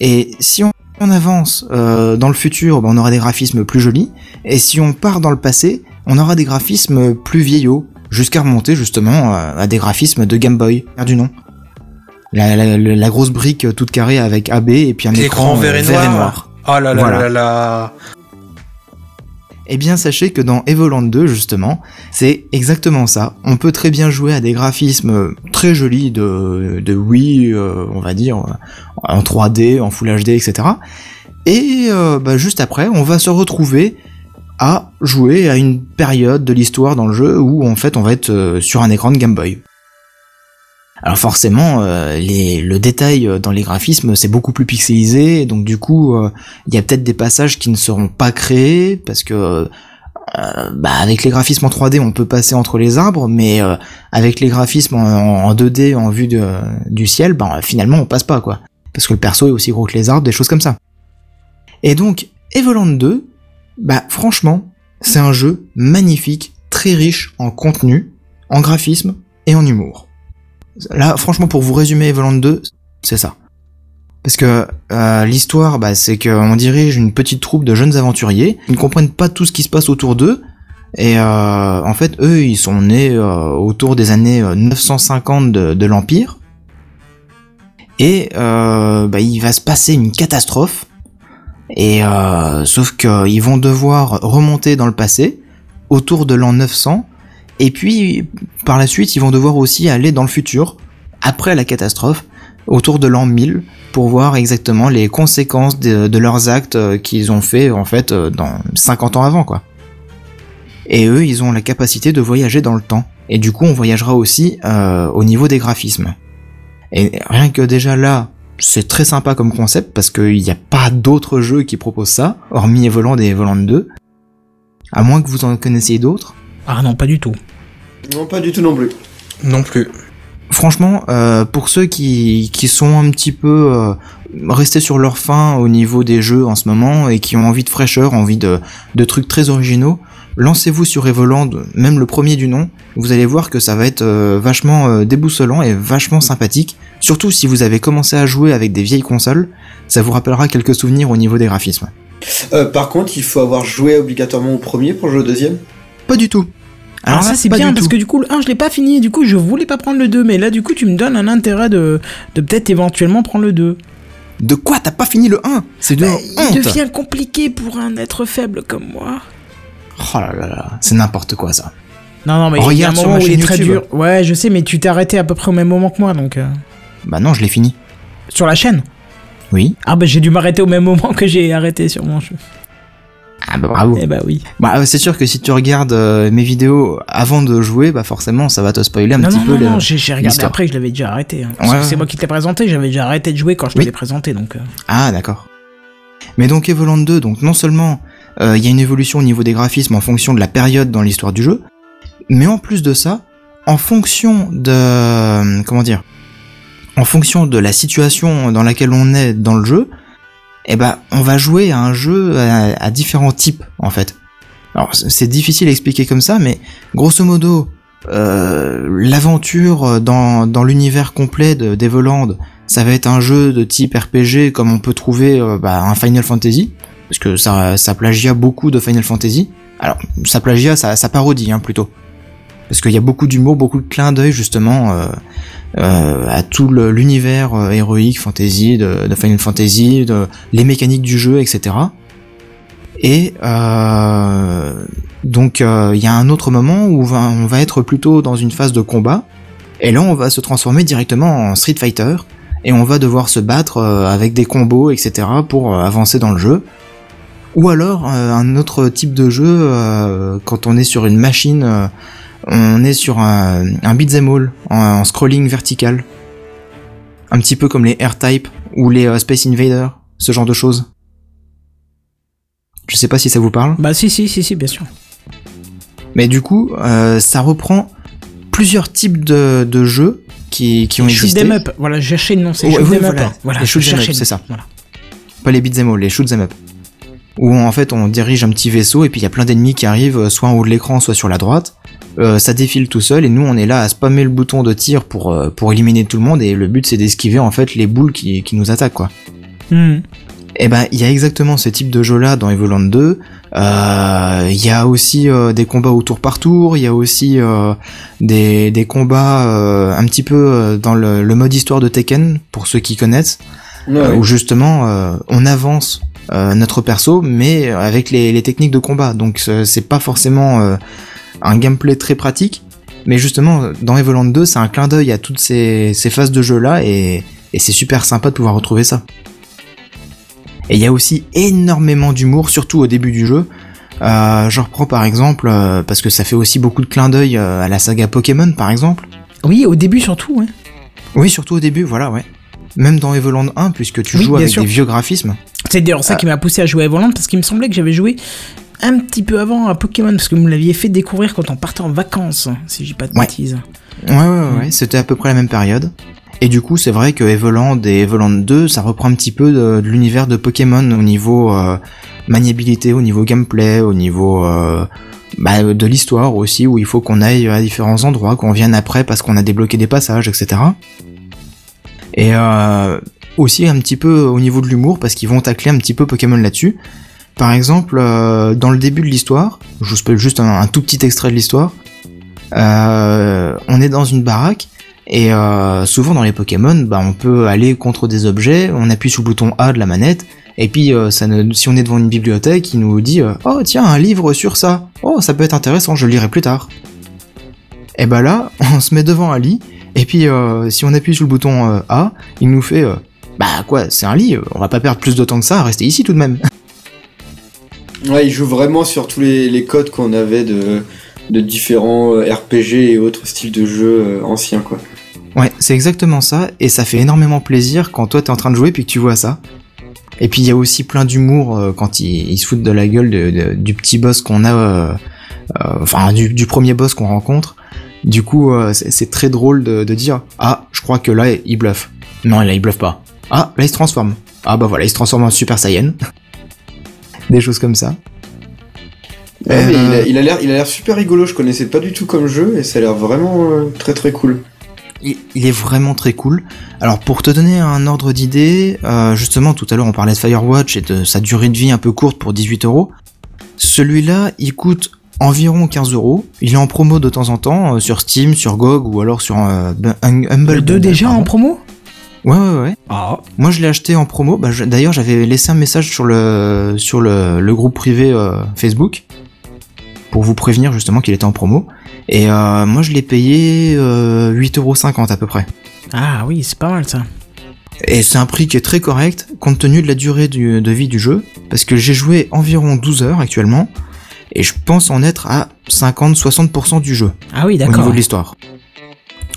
et si on, avance euh, dans le futur, bah, on aura des graphismes plus jolis et si on part dans le passé, on aura des graphismes plus vieillots jusqu'à remonter justement à, des graphismes de Game Boy, du nom. La, la- la- la grosse brique toute carrée avec AB et puis un écran euh, vert et noir. Oh là là Voilà. là là. Eh bien, sachez que dans Evoland 2, justement, c'est exactement ça. On peut très bien jouer à des graphismes très jolis de, de Wii, euh, on va dire, en 3D, en Full HD, etc. Et euh, bah, juste après, on va se retrouver à jouer à une période de l'histoire dans le jeu où en fait on va être euh, sur un écran de Game Boy. Alors forcément, euh, les, le détail euh, dans les graphismes c'est beaucoup plus pixelisé, donc du coup euh, il y a peut-être des passages qui ne seront pas créés parce que bah, avec les graphismes en 3D on peut passer entre les arbres, mais avec les graphismes en, en 2D en vue de, du ciel, bah, finalement on passe pas quoi, parce que le perso est aussi gros que les arbres, des choses comme ça. Et donc Evoland 2, bah franchement c'est un jeu magnifique, très riche en contenu, en graphisme et en humour. Là, franchement, pour vous résumer Evoland 2, c'est ça. Parce que euh, l'histoire, bah, c'est qu'on dirige une petite troupe de jeunes aventuriers. Ils ne comprennent pas tout ce qui se passe autour d'eux. Et euh, en fait, eux, ils sont nés euh, autour des années euh, 950 de, l'Empire. Et bah, il va se passer une catastrophe. Et sauf qu'ils vont devoir remonter dans le passé, autour de l'an 900. Et puis, par la suite, ils vont devoir aussi aller dans le futur, après la catastrophe, autour de l'an 1000, pour voir exactement les conséquences de, leurs actes euh, qu'ils ont fait, en fait, euh, dans 50 ans avant, quoi. Et eux, ils ont la capacité de voyager dans le temps. Et du coup, on voyagera aussi euh, au niveau des graphismes. Et rien que déjà là, c'est très sympa comme concept, parce qu'il n'y a pas d'autres jeux qui proposent ça, hormis Evoland et Evoland 2. À moins que vous en connaissiez d'autres. Ah non, pas du tout. Non, pas du tout non plus. Non plus. Franchement, euh, pour ceux qui, qui sont un petit peu euh, restés sur leur faim au niveau des jeux en ce moment et qui ont envie de fraîcheur, envie de, de trucs très originaux, lancez-vous sur Evoland, même le premier du nom. Vous allez voir que ça va être euh, vachement déboussolant et vachement sympathique. Surtout si vous avez commencé à jouer avec des vieilles consoles, ça vous rappellera quelques souvenirs au niveau des graphismes. Par contre, il faut avoir joué obligatoirement au premier pour jouer au deuxième? Pas du tout. Alors, ça là, c'est bien parce tout. que du coup le 1 je l'ai pas fini du coup je voulais pas prendre le 2 mais là du coup tu me donnes un intérêt de, de peut-être éventuellement prendre le 2. De quoi T'as pas fini le 1 C'est de Bah, honte. il devient compliqué pour un être faible comme moi. Oh là là là, c'est n'importe quoi ça. Non non mais il y a Regarde un sur moment ma où il est chaîne très dur. Ouais je sais mais tu t'es arrêté à peu près au même moment que moi donc... euh, Bah non, je l'ai fini. Sur la chaîne? Oui. Ah bah j'ai dû m'arrêter au même moment que j'ai arrêté sur mon jeu. Ah bah bravo. Eh bah oui. Bah euh, c'est sûr que si tu regardes euh, mes vidéos avant de jouer, bah forcément ça va te spoiler un non petit non peu. non, non j'ai regardé après je l'avais déjà arrêté. hein. Ouais, ouais. c'est moi qui te l'ai présenté j'avais déjà arrêté de jouer quand je te Oui. l'ai présenté donc... euh, Ah d'accord. Mais donc Evoland 2, donc non seulement euh, il y a une évolution au niveau des graphismes en fonction de la période dans l'histoire du jeu, mais en plus de ça, en fonction de comment dire, en fonction de la situation dans laquelle on est dans le jeu, eh ben on va jouer à un jeu à, à différents types en fait. Alors c'est c'est difficile à expliquer comme ça, mais grosso modo, euh, l'aventure dans, dans l'univers complet de d'Evoland, ça va être un jeu de type RPG comme on peut trouver euh, bah, un Final Fantasy, parce que ça, ça plagia beaucoup de Final Fantasy. Alors, ça plagia, ça, ça parodie hein, plutôt. Parce qu'il y a beaucoup d'humour, beaucoup de clins d'œil justement euh, euh, à tout l'univers euh, héroïque, fantasy, de, de Final Fantasy, de, les mécaniques du jeu, etc. Et euh, donc euh, il y a un autre moment où on va, être plutôt dans une phase de combat, et là on va se transformer directement en Street Fighter, et on va devoir se battre euh, avec des combos, etc. pour avancer dans le jeu. Ou alors un autre type de jeu, quand on est sur une machine, on est sur un, un beat'em all en, en scrolling vertical. Un petit peu comme les R-Type ou les euh, Space Invader, ce genre de choses. Je sais pas si ça vous parle. Bah si si si si bien sûr. Mais du coup, euh, ça reprend plusieurs types de, de jeux qui, qui ont Shoot existé. them up, voilà, j'ai cherché le nom, c'est Ouais, shoot oui, them up. voilà. Voilà, les shoot them up, c'est ça. Voilà. Pas les beat'em all, les shoot 'em up. Où en fait on dirige un petit vaisseau et puis il y a plein d'ennemis qui arrivent euh, soit en haut de l'écran, soit sur la droite. Euh, ça défile tout seul et nous on est là à spammer le bouton de tir pour, euh, pour éliminer tout le monde et le but c'est d'esquiver en fait les boules qui, qui nous attaquent quoi. Hmm. Et ben il y a exactement ce type de jeu là dans Evoland 2. Euh, Il y a aussi euh, des combats au tour par tour, il y a aussi euh, des, des combats euh, un petit peu euh, dans le, le mode histoire de Tekken pour ceux qui connaissent. Ouais, Euh, ouais. où justement euh, on avance euh, notre perso, mais avec les, les techniques de combat. Donc c'est c'est pas forcément euh, un gameplay très pratique, mais justement dans Evoland 2, c'est un clin d'œil à toutes ces, ces phases de jeu là, et, et c'est super sympa de pouvoir retrouver ça. Et il y a aussi énormément d'humour, surtout au début du jeu. Euh, je reprends par exemple, euh, parce que ça fait aussi beaucoup de clins d'œil euh, à la saga Pokémon par exemple. Oui, au début surtout, hein. Oui, surtout au début, voilà, ouais. Même dans Evoland 1, puisque tu Oui, joues avec sûr. des vieux graphismes. C'est d'ailleurs ça qui m'a poussé à jouer à Volant parce qu'il me semblait que j'avais joué un petit peu avant à Pokémon parce que vous me l'aviez fait découvrir quand on partait en vacances, si j'ai pas de Ouais. bêtises. Ouais, ouais, ouais, ouais, c'était à peu près la même période. Et du coup, c'est vrai que Evoland et Evoland 2, ça reprend un petit peu de, de l'univers de Pokémon au niveau euh, maniabilité, au niveau gameplay, au niveau euh, bah, de l'histoire aussi, où il faut qu'on aille à différents endroits, qu'on vienne après parce qu'on a débloqué des passages, etc. Et euh, aussi un petit peu au niveau de l'humour, parce qu'ils vont tacler un petit peu Pokémon là-dessus. Par exemple, euh, dans le début de l'histoire, je vous spoil juste un, tout petit extrait de l'histoire, euh, on est dans une baraque, et euh, souvent dans les Pokémon, bah, on peut aller contre des objets, on appuie sur le bouton A de la manette, et puis si on est devant une bibliothèque, il nous dit Oh tiens, un livre sur ça Oh, ça peut être intéressant, je le lirai plus tard. Et bah là, on se met devant un lit, et puis si on appuie sur le bouton A, il nous fait Bah quoi, c'est un lit, on va pas perdre plus de temps que ça rester ici tout de même. Ouais, il joue vraiment sur tous les, codes qu'on avait de, différents euh, RPG et autres styles de jeux euh, anciens, quoi. Ouais, c'est exactement ça, et ça fait énormément plaisir quand toi t'es en train de jouer puis que tu vois ça. Et puis il y a aussi plein d'humour euh, quand ils, ils se foutent de la gueule du petit boss qu'on a, enfin du, premier boss qu'on rencontre. Du coup, c'est c'est très drôle de, de dire ah, je crois que là il bluffe. Non, là il bluffe pas. Ah, là il se transforme. Ah bah voilà, il se transforme en Super Saiyan. Des choses comme ça. Ouais, mais Euh, il a- il a l'air il a l'air super rigolo, je connaissais pas du tout comme jeu et ça a l'air vraiment euh, très très cool. Il, il est vraiment très cool. Alors pour te donner un ordre d'idée, euh, justement tout à l'heure on parlait de Firewatch et de sa durée de vie un peu courte pour 18 euros. Celui-là il coûte environ 15 euros. Il est en promo de temps en temps euh, sur Steam, sur GOG ou alors sur Humble Le 2 Bundle, déjà en promo? Ouais ouais ouais. Ah. Moi je l'ai acheté en promo. Bah, je- D'ailleurs j'avais laissé un message sur le sur le, le groupe privé euh, Facebook pour vous prévenir justement qu'il était en promo. Et euh, moi je l'ai payé euh, 8,50€ à peu près. Ah oui, c'est pas mal ça. Et c'est un prix qui est très correct compte tenu de la durée du- de vie du jeu, parce que j'ai joué environ 12 heures actuellement, et je pense en être à 50-60% du jeu Ah oui, au d'accord. niveau de l'histoire.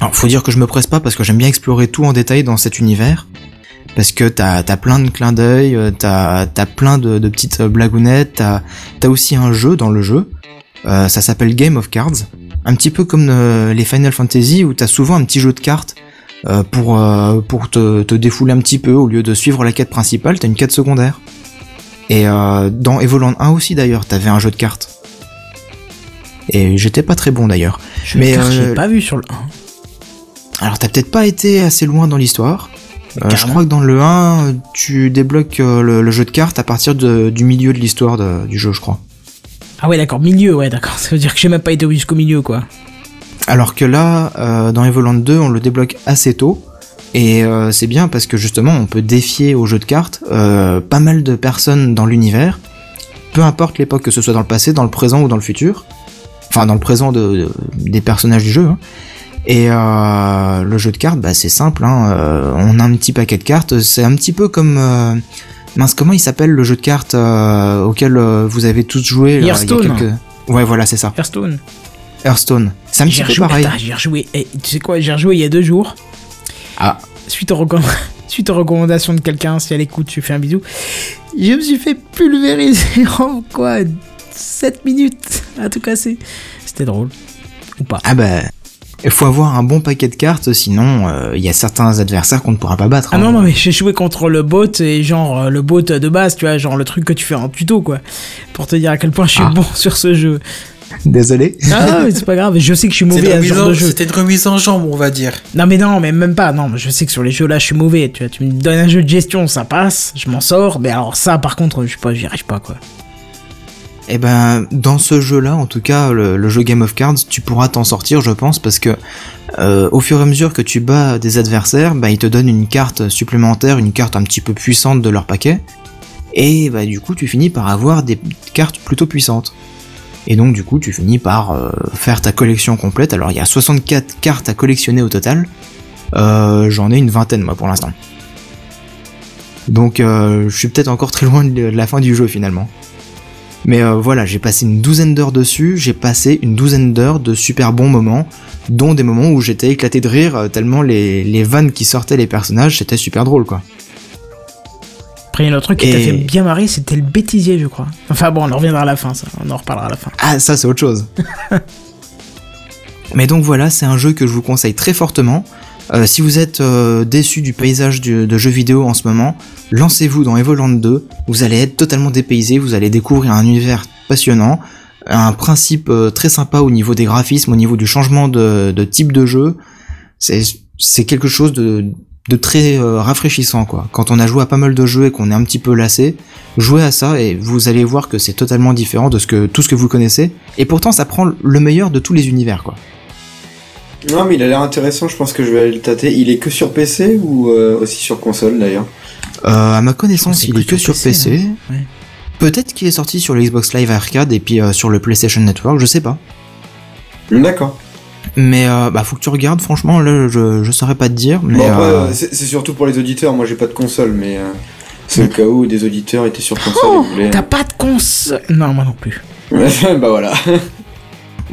Alors faut dire que je me presse pas parce que j'aime bien explorer tout en détail dans cet univers, parce que t'as as plein de clins d'œil, euh, t'as as plein de, de petites euh, blagounettes, t'as as aussi un jeu dans le jeu, euh, ça s'appelle Game of Cards, un petit peu comme euh, les Final Fantasy où t'as souvent un petit jeu de cartes euh, pour, pour te, te défouler un petit peu au lieu de suivre la quête principale, t'as une quête secondaire. Et dans Evoland 1 aussi d'ailleurs, t'avais un jeu de cartes. Et j'étais pas très bon d'ailleurs. Je Mais, mais euh, pas vu sur le 1. Alors t'as peut-être pas été assez loin dans l'histoire. Euh, je crois que dans le 1, tu débloques euh, le, le jeu de cartes à partir de- du milieu de l'histoire du jeu, je crois. Ah ouais, d'accord, milieu, ouais, d'accord. Ça veut dire que j'ai même pas été jusqu'au milieu, quoi. Alors que là, euh, dans Evoland 2, on le débloque assez tôt. Et euh, c'est bien parce que justement, on peut défier au jeu de cartes euh, pas mal de personnes dans l'univers, peu importe l'époque, que ce soit dans le passé, dans le présent ou dans le futur. Enfin, dans le présent de, de- des personnages du jeu. hein. Et euh, le jeu de cartes, bah, c'est simple. Hein, euh, on a un petit paquet de cartes. C'est un petit peu comme... euh, mince, comment il s'appelle le jeu de cartes auquel vous avez tous joué il y a Hearthstone. quelques- Ouais, voilà, c'est ça. Hearthstone. Hearthstone. C'est un petit peu pareil. j'ai rejoué. Eh, tu sais quoi, j'ai rejoué il y a deux jours. Ah. Suite aux, recomm- Suite aux recommandations de quelqu'un, si elle écoute, je lui fais un bisou. Je me suis fait pulvériser en quoi 7 minutes à tout casser. C'était drôle. Ou pas. Ah bah, il faut avoir un bon paquet de cartes, sinon euh, il y a certains adversaires qu'on ne pourra pas battre. Ah hein. non, non, mais j'ai joué contre le bot et genre euh, le bot de base, tu vois, genre le truc que tu fais en tuto, quoi. Pour te dire à quel point je suis Ah. bon sur ce jeu. Désolé. Ah, mais c'est pas grave, je sais que je suis mauvais une à ce remise genre en- de jeu. C'était une remise en jambe, on va dire. Non mais non, mais même pas. Non, mais je sais que sur les jeux là, je suis mauvais. Tu vois, tu me donnes un jeu de gestion, ça passe, je m'en sors. Mais alors ça, par contre, je sais pas, j'y arrive pas quoi. Et ben, dans ce jeu-là, en tout cas, le, jeu Game of Cards, tu pourras t'en sortir, je pense, parce que euh, au fur et à mesure que tu bats des adversaires, bah, ils te donnent une carte supplémentaire, une carte un petit peu puissante de leur paquet. Et bah du coup tu finis par avoir des cartes plutôt puissantes. Et donc du coup tu finis par euh, faire ta collection complète. Alors il y a 64 cartes à collectionner au total. Euh, J'en ai une vingtaine moi pour l'instant. Donc je suis peut-être encore très loin de la fin du jeu finalement. Mais euh, voilà, j'ai passé une douzaine d'heures dessus, j'ai passé une douzaine d'heures de super bons moments, dont des moments où j'étais éclaté de rire, euh, tellement les, les vannes qui sortaient les personnages, c'était super drôle quoi. Après, il y a un autre truc qui t'a fait bien marrer, c'était le bêtisier, je crois. Enfin bon, on en reviendra à la fin, ça. On en reparlera à la fin. Ah, ça c'est autre chose. Mais donc voilà, c'est un jeu que je vous conseille très fortement. Euh, si vous êtes euh, déçu du paysage du- de jeux vidéo en ce moment, lancez-vous dans Evoland 2. Vous allez être totalement dépaysé, vous allez découvrir un univers passionnant, un principe euh, très sympa au niveau des graphismes, au niveau du changement de, de type de jeu. C'est quelque chose de, de très euh, rafraîchissant quoi. Quand on a joué à pas mal de jeux et qu'on est un petit peu lassé, jouez à ça et vous allez voir que c'est totalement différent de ce que tout ce que vous connaissez. Et pourtant, ça prend le meilleur de tous les univers quoi. Non, mais il a l'air intéressant, je pense que je vais aller le tâter. Il est que sur PC ou euh, aussi sur console d'ailleurs Euh, à ma connaissance, il est que sur PC. hein. Ouais. Peut-être qu'il est sorti sur le Xbox Live Arcade et puis euh, sur le PlayStation Network, je sais pas. D'accord. Mais euh, bah faut que tu regardes, franchement, là je, je saurais pas te dire. Mais Bon, après, euh, c'est surtout pour les auditeurs. Moi, j'ai pas de console, mais euh, c'est au cas où des auditeurs étaient sur console Oh, voulaient. T'as pas de console Non, moi non plus. bah voilà.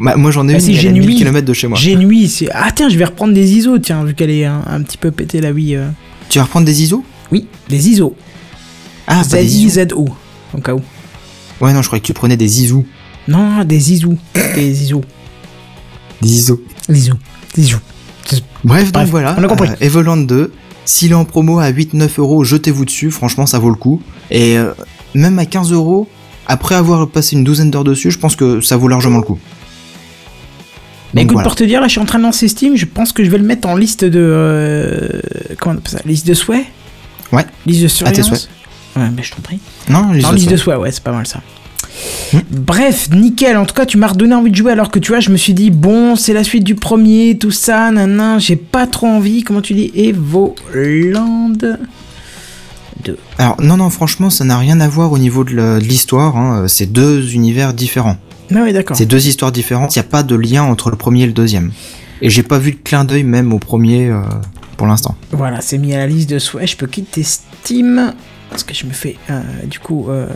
bah, moi j'en ai Ah, une si, j'ai 1000 nuit. km de chez moi. J'ai nuit, c'est. Ah tiens, je vais reprendre des ISO, tiens, vu qu'elle est un, un petit peu pétée la Wii. euh. Tu vas reprendre des ISO Oui, des ISO. Ah, pas des ISO. Z-I-Z-O, au cas où. Ouais, non, je croyais que tu prenais des ISO. Non, des ISO. des ISO. Des ISO. Des ISO. Des ISO. Bref, donc voilà, on a compris. euh, Evoland 2, s'il est en promo à 8-9 euros, jetez-vous dessus, franchement ça vaut le coup. Et euh, même à 15 euros, après avoir passé une douzaine d'heures dessus, je pense que ça vaut largement le coup. Mais écoute, voilà. pour te dire, là, je suis en train de lancer Steam. Je pense que je vais le mettre en liste de. euh, comment on appelle ça Liste de souhaits Ouais. Liste de À tes surveillance Ouais, mais je t'en prie. Non, les Non, autres, liste ça. de souhaits, ouais, c'est pas mal ça. Hmm. Bref, nickel. En tout cas, tu m'as redonné envie de jouer alors que tu vois, je me suis dit, bon, c'est la suite du premier, tout ça, nanan, j'ai pas trop envie. Comment tu dis? Evoland 2. Alors non, non, franchement, ça n'a rien à voir au niveau de de l'histoire, hein, c'est deux univers différents. Ah ouais, d'accord. C'est deux histoires différentes, il n'y a pas de lien entre le premier et le deuxième. Et j'ai pas vu de clin d'œil même au premier euh, pour l'instant. Voilà, c'est mis à la liste de souhaits. Je peux quitter Steam. Parce que je me fais euh, du coup euh,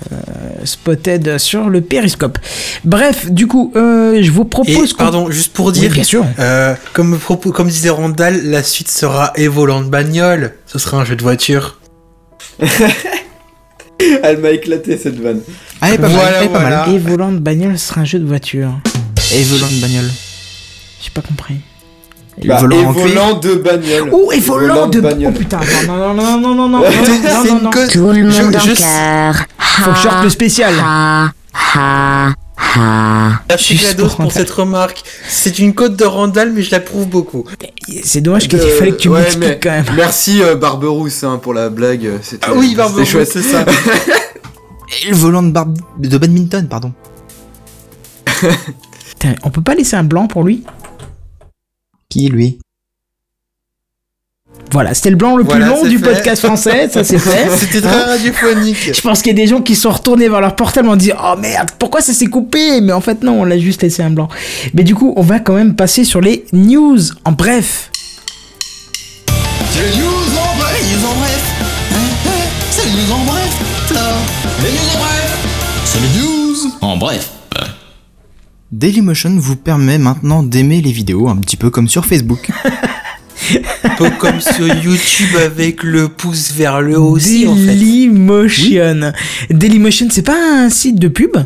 spotted sur le périscope. Bref, du coup, euh, je vous propose pardon, juste pour Oui, dire, bien sûr. euh, comme disait Randall, la suite sera Evoland Bagnole. Ce sera un jeu de voiture. Elle m'a éclaté cette vanne. Ah, elle est pas Voilà, mal, elle est pas mal. Et volant de bagnole sera un jeu de voiture. Et volant de bagnole. J'ai pas compris. Bah, volant et en cuir. volant de bagnole. Oh, et volant de. Oh bagnole. putain, non, non, non, non, non, non, non, non, C'est non, c'est non, une non. cause- Tout le je- monde en je- cœur. Faut que je sorte le spécial. Ha, ha, ha. Merci GLaDOS pour cette remarque. C'est une cote de Randall, mais je l'approuve beaucoup. C'est dommage qu'il Euh, fallait que tu ouais, m'expliques mais quand même. Merci euh, Barberousse hein, pour la blague. Ah oui, Barberousse, chouette. c'est ça. Et le volant de, bar- de badminton, pardon. Putain, on peut pas laisser un blanc pour lui? Qui lui? Voilà, c'était le blanc le Voilà, plus long du fait. podcast français, ça c'est fait. C'était très radiophonique. Je pense qu'il y a des gens qui sont retournés vers leur portable en disant Oh merde, pourquoi ça s'est coupé? Mais en fait, non, on l'a juste laissé un blanc. Mais du coup, on va quand même passer sur les news. En bref, C'est les news en bref, les news en bref. Hein, hein, C'est les news en bref. Les news en bref. C'est les news en bref. Dailymotion vous permet maintenant d'aimer les vidéos, un petit peu comme sur Facebook. Un peu comme sur YouTube avec le pouce vers le haut aussi, en fait. Dailymotion. Dailymotion, c'est pas un site de pub?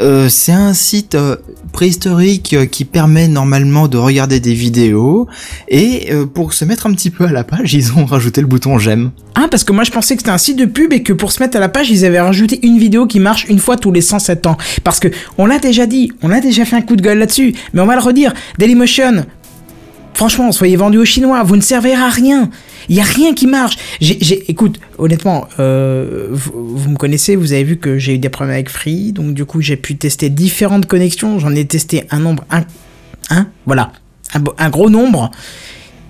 Euh, c'est un site euh, préhistorique euh, qui permet normalement de regarder des vidéos et euh, pour se mettre un petit peu à la page, ils ont rajouté le bouton j'aime. Ah, parce que moi je pensais que c'était un site de pub et que pour se mettre à la page, ils avaient rajouté une vidéo qui marche une fois tous les 107 ans. Parce que on l'a déjà dit, on a déjà fait un coup de gueule là-dessus, mais on va le redire. Dailymotion, franchement, soyez vendus aux Chinois, vous ne servez à rien. Il y a rien qui marche. Écoute, honnêtement, euh, vous, me connaissez, vous avez vu que j'ai eu des problèmes avec Free, donc du coup j'ai pu tester différentes connexions. J'en ai testé un nombre, un, un voilà, un, bo- un gros nombre.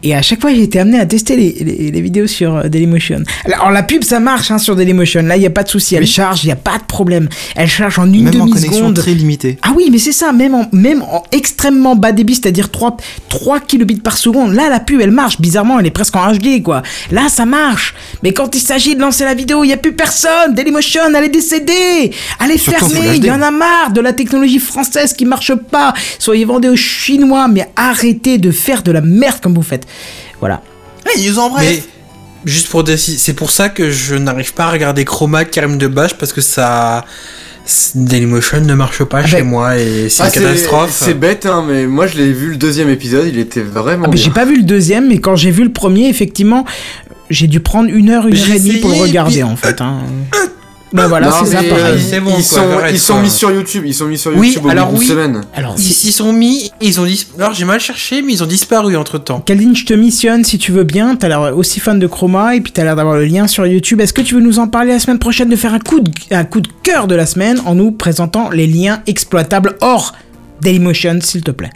Et à chaque fois, j'ai été amené à tester les, les, les vidéos sur euh, Dailymotion. Alors, la pub, ça marche hein, sur Dailymotion. Là, il n'y a pas de souci. Elle charge, il n'y a pas de problème. Elle charge en une Même en connexion demi-seconde. très limitée. Ah oui, mais c'est ça, même en, même en extrêmement bas débit, c'est-à-dire 3, 3 kilobits par seconde. Là, la pub, elle marche. Bizarrement, elle est presque en HD, quoi. Là, ça marche. Mais quand il s'agit de lancer la vidéo, il n'y a plus personne. Dailymotion, elle est décédée. Elle est fermée. Il y en a marre de la technologie française qui marche pas. Soyez vendés aux Chinois, mais arrêtez de faire de la merde comme vous faites. Voilà. Les news en bref. Mais juste pour décider, c'est pour ça que je n'arrive pas à regarder Chroma Karim de Bâche parce que ça. Dailymotion ne marche pas chez ben- moi et c'est Ah, une catastrophe. C'est bête, hein, mais moi je l'ai vu le deuxième épisode, il était vraiment Ah, j'ai pas vu le deuxième, mais quand j'ai vu le premier, effectivement, j'ai dû prendre une heure, une heure et demie pour le regarder, puis- en fait. Hein. Bah voilà, c'est ça, mais, pareil. C'est bon, ils, quoi, sont, ils mis sur YouTube, ils sont mis sur Oui, YouTube au alors bout d'une oui. semaine. Alors, Ils s'y sont mis, ils ont dis... Alors j'ai mal cherché, mais ils ont disparu entre temps. Kaldin, je te missionne si tu veux bien. T'as l'air aussi fan de Chroma et puis t'as l'air d'avoir le lien sur YouTube. Est-ce que tu veux nous en parler la semaine prochaine, de faire un coup de, un coup de cœur de la semaine en nous présentant les liens exploitables hors Dailymotion, s'il te plaît?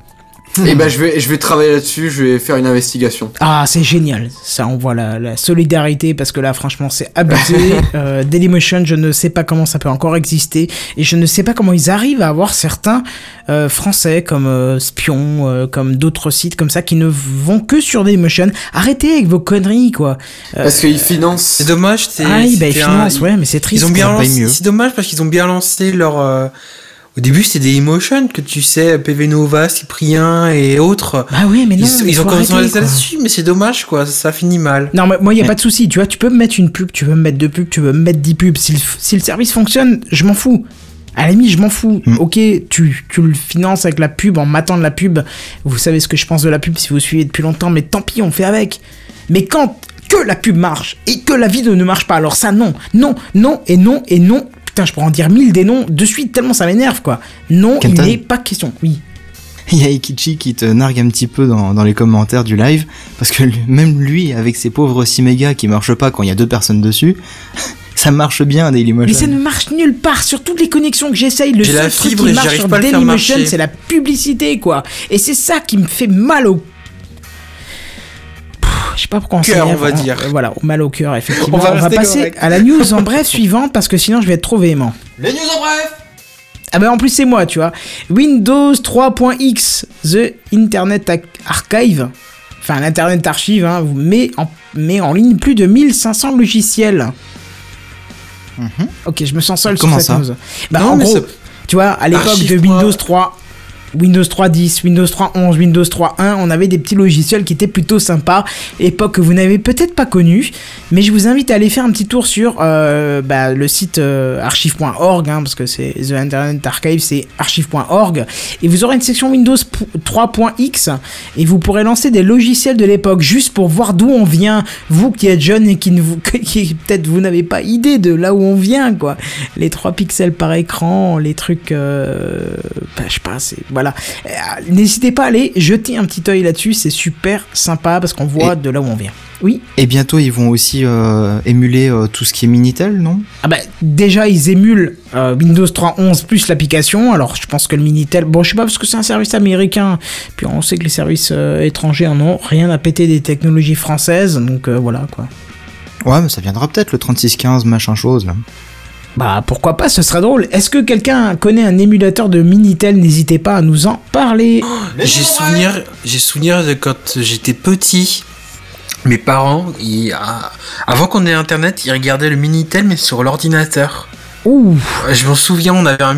Et ben je vais, je vais travailler là-dessus, je vais faire une investigation. Ah, c'est génial. Ça, on voit la, la solidarité parce que là, franchement, c'est abusé. euh, Dailymotion, je ne sais pas comment ça peut encore exister et je ne sais pas comment ils arrivent à avoir certains euh, Français comme euh, Spion, euh, comme d'autres sites comme ça qui ne vont que sur Dailymotion. Arrêtez avec vos conneries, quoi. Euh, Parce qu'ils financent. C'est dommage, c'est. ah oui, bah, ils un- financent, ouais, mais c'est triste. Ils ont bien lancé. mieux. C'est dommage parce qu'ils ont bien lancé leur. Au début, c'était des emotions que tu sais, PV Nova, Cyprien et autres. Bah oui, mais non, ils, mais ils ont commencé là-dessus, mais c'est dommage, quoi. Ça finit mal. Non, mais moi, il n'y a pas de souci. Tu vois, tu peux me mettre une pub, tu veux me mettre deux pubs, tu veux me mettre dix pubs. Si le, si le service fonctionne, je m'en fous. À la limite, je m'en fous. Mm. Ok, tu, tu le finances avec la pub, en matant de la pub. Vous savez ce que je pense de la pub si vous suivez depuis longtemps, mais tant pis, on fait avec. Mais quand que la pub marche et que la vidéo ne marche pas, alors ça, non. Non, non et non et non. Putain, je pourrais en dire mille des noms de suite, tellement ça m'énerve, quoi. Non, Kenton. il n'est pas question. Oui. Il y a Ikichi qui te nargue un petit peu dans, dans les commentaires du live, parce que lui- même lui, avec ses pauvres 6 mégas qui marchent pas quand il y a deux personnes dessus, ça marche bien Dailymotion. Mais ça ne marche nulle part sur toutes les connexions que j'essaye. Le seul la truc fibre qui marche sur Dailymotion, c'est la publicité, quoi. Et c'est ça qui me fait mal au. Je sais pas pourquoi on Cœur, on va dire. Euh, Voilà, au mal au cœur, effectivement. On va on va rester passer correct. à la news en bref suivante parce que sinon je vais être trop véhément. Les news en bref. Ah ben en plus c'est moi, tu vois. Windows 3.x, The Internet Archive, enfin l'Internet Archive, hein, vous met en, met en ligne plus de 1500 logiciels. Ok, je me sens seul Comment sur cette ça news. Bah, Non, en gros, tu vois, à l'époque de Windows point- 3, Windows 3.10, Windows 3.11, Windows 3.1, on avait des petits logiciels qui étaient plutôt sympas, époque que vous n'avez peut-être pas connue, mais je vous invite à aller faire un petit tour sur euh, bah, le site euh, archive.org, hein, parce que c'est The Internet Archive, c'est archive.org, et vous aurez une section Windows p- 3.x, et vous pourrez lancer des logiciels de l'époque, juste pour voir d'où on vient, vous qui êtes jeune et qui, ne vous, peut-être vous n'avez pas idée de là où on vient, quoi. Les 3 pixels par écran, les trucs, euh, bah, je sais pas, c'est, voilà. Euh, N'hésitez pas à aller jeter un petit œil là-dessus, c'est super sympa parce qu'on voit Et- de là où on vient. Oui. Et bientôt ils vont aussi euh, émuler euh, tout ce qui est Minitel, non? Ah bah déjà ils émulent euh, Windows 3.11 plus l'application. Alors je pense que le Minitel, bon je sais pas parce que c'est un service américain. Puis on sait que les services étrangers en ont rien à péter des technologies françaises. Donc voilà quoi. Ouais, mais ça viendra peut-être le 3615 machin chose là. Bah pourquoi pas, ce serait drôle. Est-ce que quelqu'un connaît un émulateur de Minitel? N'hésitez pas à nous en parler. Les J'ai souvenir, j'ai souvenir de quand j'étais petit. Mes parents, ils- ah, avant qu'on ait internet, ils regardaient le Minitel mais sur l'ordinateur. Ouh, Je m'en souviens, on avait un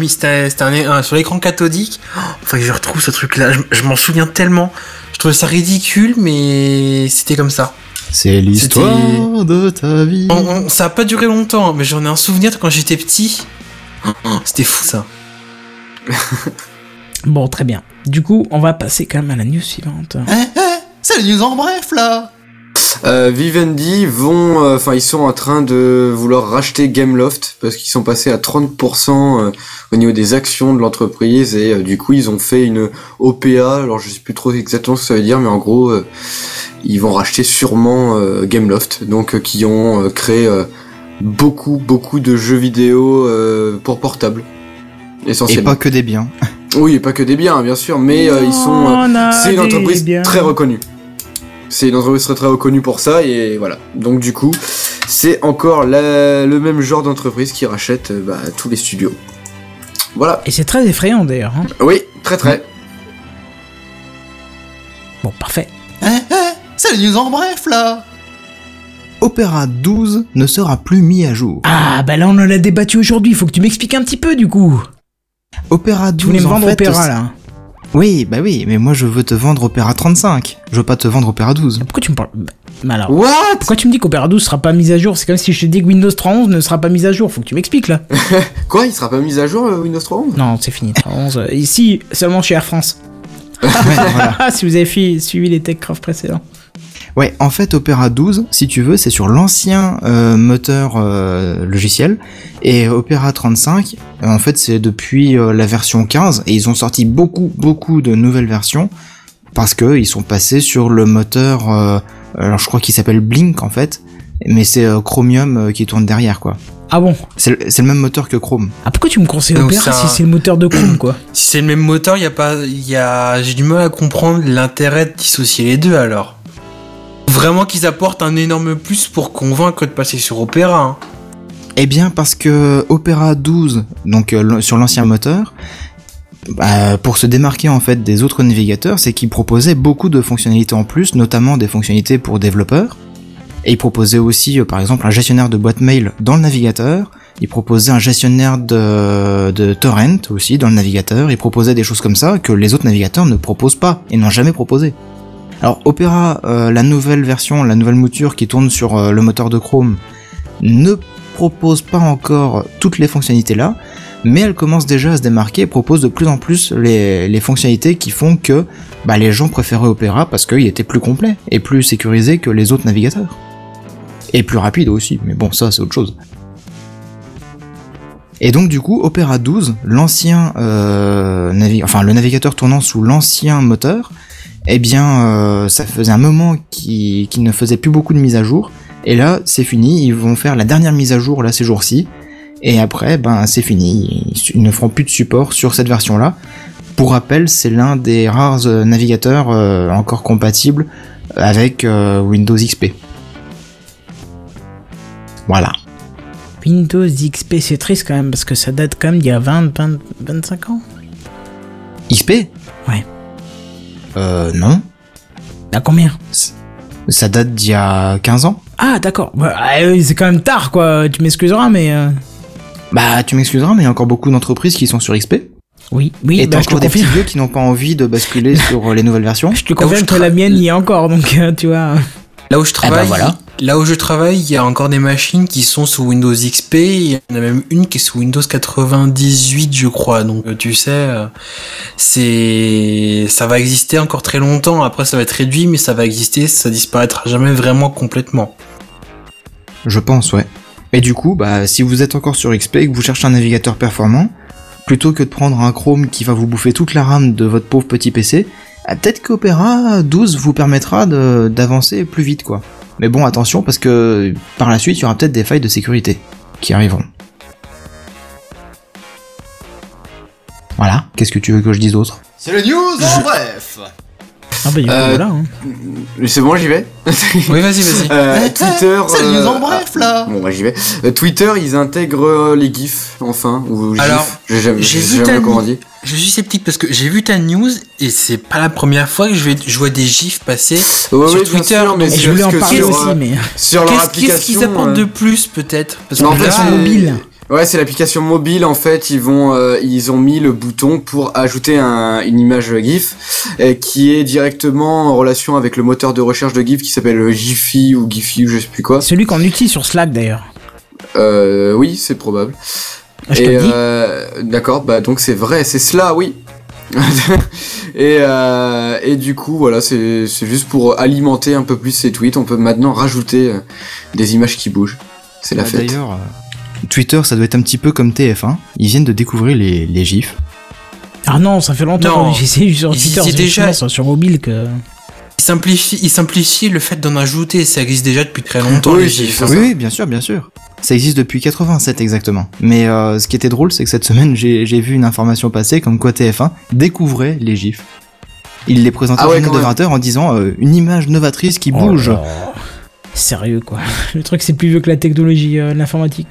un- sur l'écran cathodique. Oh, Enfin, je retrouve ce truc-là. Je, je m'en souviens tellement. Je trouvais ça ridicule, mais c'était comme ça. C'est l'histoire de ta vie. On- on- ça a pas duré longtemps, mais j'en ai un souvenir de quand j'étais petit. C'était fou ça. bon très bien. Du coup on va passer quand même à la news suivante. Eh, eh, c'est les news en bref là. Euh, Vivendi vont, euh, enfin ils sont en train de vouloir racheter Gameloft parce qu'ils sont passés à 30% euh, au niveau des actions de l'entreprise et euh, du coup ils ont fait une OPA. Alors je sais plus trop exactement ce que ça veut dire, mais en gros euh, ils vont racheter sûrement euh, Gameloft, donc euh, qui ont euh, créé euh, beaucoup beaucoup de jeux vidéo euh, pour portable. Et Essentiellement. pas que des biens. Oui, et pas que des biens, bien sûr, mais euh, ils sont. euh, c'est une entreprise très reconnue. C'est une entreprise très très reconnue pour ça et voilà. Donc du coup, c'est encore la- le même genre d'entreprise qui rachète euh, bah, tous les studios. Voilà. Et c'est très effrayant d'ailleurs. hein. Oui, très très. Bon, parfait. Eh, eh, c'est les news en bref là Opera 12 ne sera plus mis à jour. Ah, bah là on en a débattu aujourd'hui, faut que tu m'expliques un petit peu du coup. Opera 12 Tu voulais me en vendre fait, Opéra là. Oui, bah oui, mais moi je veux te vendre Opera 35. Je veux pas te vendre Opera 12. Pourquoi tu me parles Mais alors, What? pourquoi tu me dis qu'Opera 12 sera pas mise à jour? C'est comme si je te dis que Windows 3.11 ne sera pas mise à jour, faut que tu m'expliques là. Quoi, il sera pas mis à jour euh, Windows 3.11 Non, c'est fini, 3.11. euh, Ici, seulement chez Air France? Ouais, voilà. si vous avez suivi les TechCraft précédents. Ouais, en fait, Opera 12, si tu veux, c'est sur l'ancien euh, moteur euh, logiciel. Et Opera 35, euh, en fait, c'est depuis euh, la version 15. Et ils ont sorti beaucoup, beaucoup de nouvelles versions. Parce que ils sont passés sur le moteur, euh, alors je crois qu'il s'appelle Blink en fait. Mais c'est euh, Chromium euh, qui tourne derrière, quoi. Ah bon? C'est le, c'est le même moteur que Chrome. Ah pourquoi tu me conseilles Opera c'est si un- c'est le moteur de Chrome quoi? Si c'est le même moteur, y a pas, y a, j'ai du mal à comprendre l'intérêt de dissocier les deux alors. Vraiment qu'ils apportent un énorme plus pour convaincre de passer sur Opera. hein. Eh bien parce que Opera 12, donc euh, sur l'ancien moteur, bah, pour se démarquer en fait des autres navigateurs, c'est qu'il proposait beaucoup de fonctionnalités en plus, notamment des fonctionnalités pour développeurs. Et il proposait aussi, euh, par exemple, un gestionnaire de boîte mail dans le navigateur. Il proposait un gestionnaire de, de torrent aussi dans le navigateur. Il proposait des choses comme ça que les autres navigateurs ne proposent pas et n'ont jamais proposé. Alors Opera, euh, la nouvelle version, la nouvelle mouture qui tourne sur euh, le moteur de Chrome, ne propose pas encore toutes les fonctionnalités là, mais elle commence déjà à se démarquer et propose de plus en plus les, fonctionnalités qui font que bah, les gens préféraient Opera parce qu'il était plus complet et plus sécurisé que les autres navigateurs. Et plus rapide aussi, mais bon, ça c'est autre chose. Et donc du coup, Opera 12, l'ancien euh, enfin le navigateur tournant sous l'ancien moteur, eh bien euh, ça faisait un moment qu'il qu'il ne faisait plus beaucoup de mises à jour. Et là, c'est fini, ils vont faire la dernière mise à jour là ces jours-ci. Et après, ben c'est fini, ils ne feront plus de support sur cette version-là. Pour rappel, c'est l'un des rares euh, navigateurs euh, encore compatibles avec Windows XP. Voilà. Windows XP, c'est triste quand même parce que ça date quand même d'il y a 20, 20 25 ans. XP Ouais. Euh, non. À combien Ça date d'il y a 15 ans Ah d'accord, Bah, ah, c'est quand même tard quoi, tu m'excuseras mais... euh, Bah, tu m'excuseras, mais il y a encore beaucoup d'entreprises qui sont sur XP. Oui, oui, et bah, encore des petits vieux qui n'ont pas envie de basculer sur les nouvelles versions. Je te confirme que la mienne y est encore, donc euh, tu vois... Là où je travaille, ben voilà. Là où je travaille, il y a encore des machines qui sont sous Windows XP. Il y en a même une qui est sous Windows 98, je crois. Donc euh, tu sais, euh, c'est, ça va exister encore très longtemps. Après, ça va être réduit, mais ça va exister. Ça disparaîtra jamais vraiment complètement. Je pense, ouais. Et du coup, bah, si vous êtes encore sur XP et que vous cherchez un navigateur performant, plutôt que de prendre un Chrome qui va vous bouffer toute la RAM de votre pauvre petit PC, ah, peut-être qu'Opera 12 vous permettra d'avancer plus vite, quoi. Mais bon, attention, parce que par la suite, il y aura peut-être des failles de sécurité qui arriveront. Voilà, qu'est-ce que tu veux que je dise d'autre? C'est les news en bref Ah bah Euh, voilà. hein. C'est bon, j'y vais Oui, vas-y, vas-y. Euh, Eh, eh, Twitter. c'est en euh, bref là Bon, bah, j'y vais. Euh, Twitter, ils intègrent euh, les GIFs, enfin, ou GIFs. Alors, j'ai jamais, j'ai j'ai vu jamais comment. Je suis sceptique parce que j'ai vu ta news et c'est pas la première fois que je, vais, je vois des gifs passer Ouais, sur Twitter. sûr, mais Et je voulais en parler sur, aussi, mais... Sur leur Qu'est-ce qu'ils apportent euh, de plus peut-être? Parce en que fait, là, c'est- Application mobile. Ouais, c'est l'application mobile. En fait, ils vont, euh, ils ont mis le bouton pour ajouter un, une image GIF euh, qui est directement en relation avec le moteur de recherche de GIF qui s'appelle Giphy ou Giphy ou je sais plus quoi. Celui qu'on utilise sur Slack d'ailleurs. Euh, oui, c'est probable. Ah, Je Et euh, d'accord, bah donc c'est vrai, c'est cela, oui. et, euh, et du coup, voilà, c'est juste pour alimenter un peu plus ces tweets. On peut maintenant rajouter euh, des images qui bougent. C'est la Ah, fête. D'ailleurs, euh, Twitter, ça doit être un petit peu comme TF1. Ils viennent de découvrir les, les gifs. Ah non, ça fait longtemps que j'essaie sur Twitter, c'est déjà. sur, mobile que... ils simplifient, ils simplifient le fait d'en ajouter. Ça existe déjà depuis très longtemps, Oui, les gifs. ça. Oui, oui, bien sûr, bien sûr. Ça existe depuis 87 exactement. Mais euh, ce qui était drôle, c'est que cette semaine, j'ai vu une information passer comme quoi TF1 découvrait les gifs. Il les présentait Ah ouais, de quand même. 20h en disant euh, une image novatrice qui bouge. Oh là. Sérieux quoi. Le truc c'est plus vieux que la technologie, euh, l'informatique.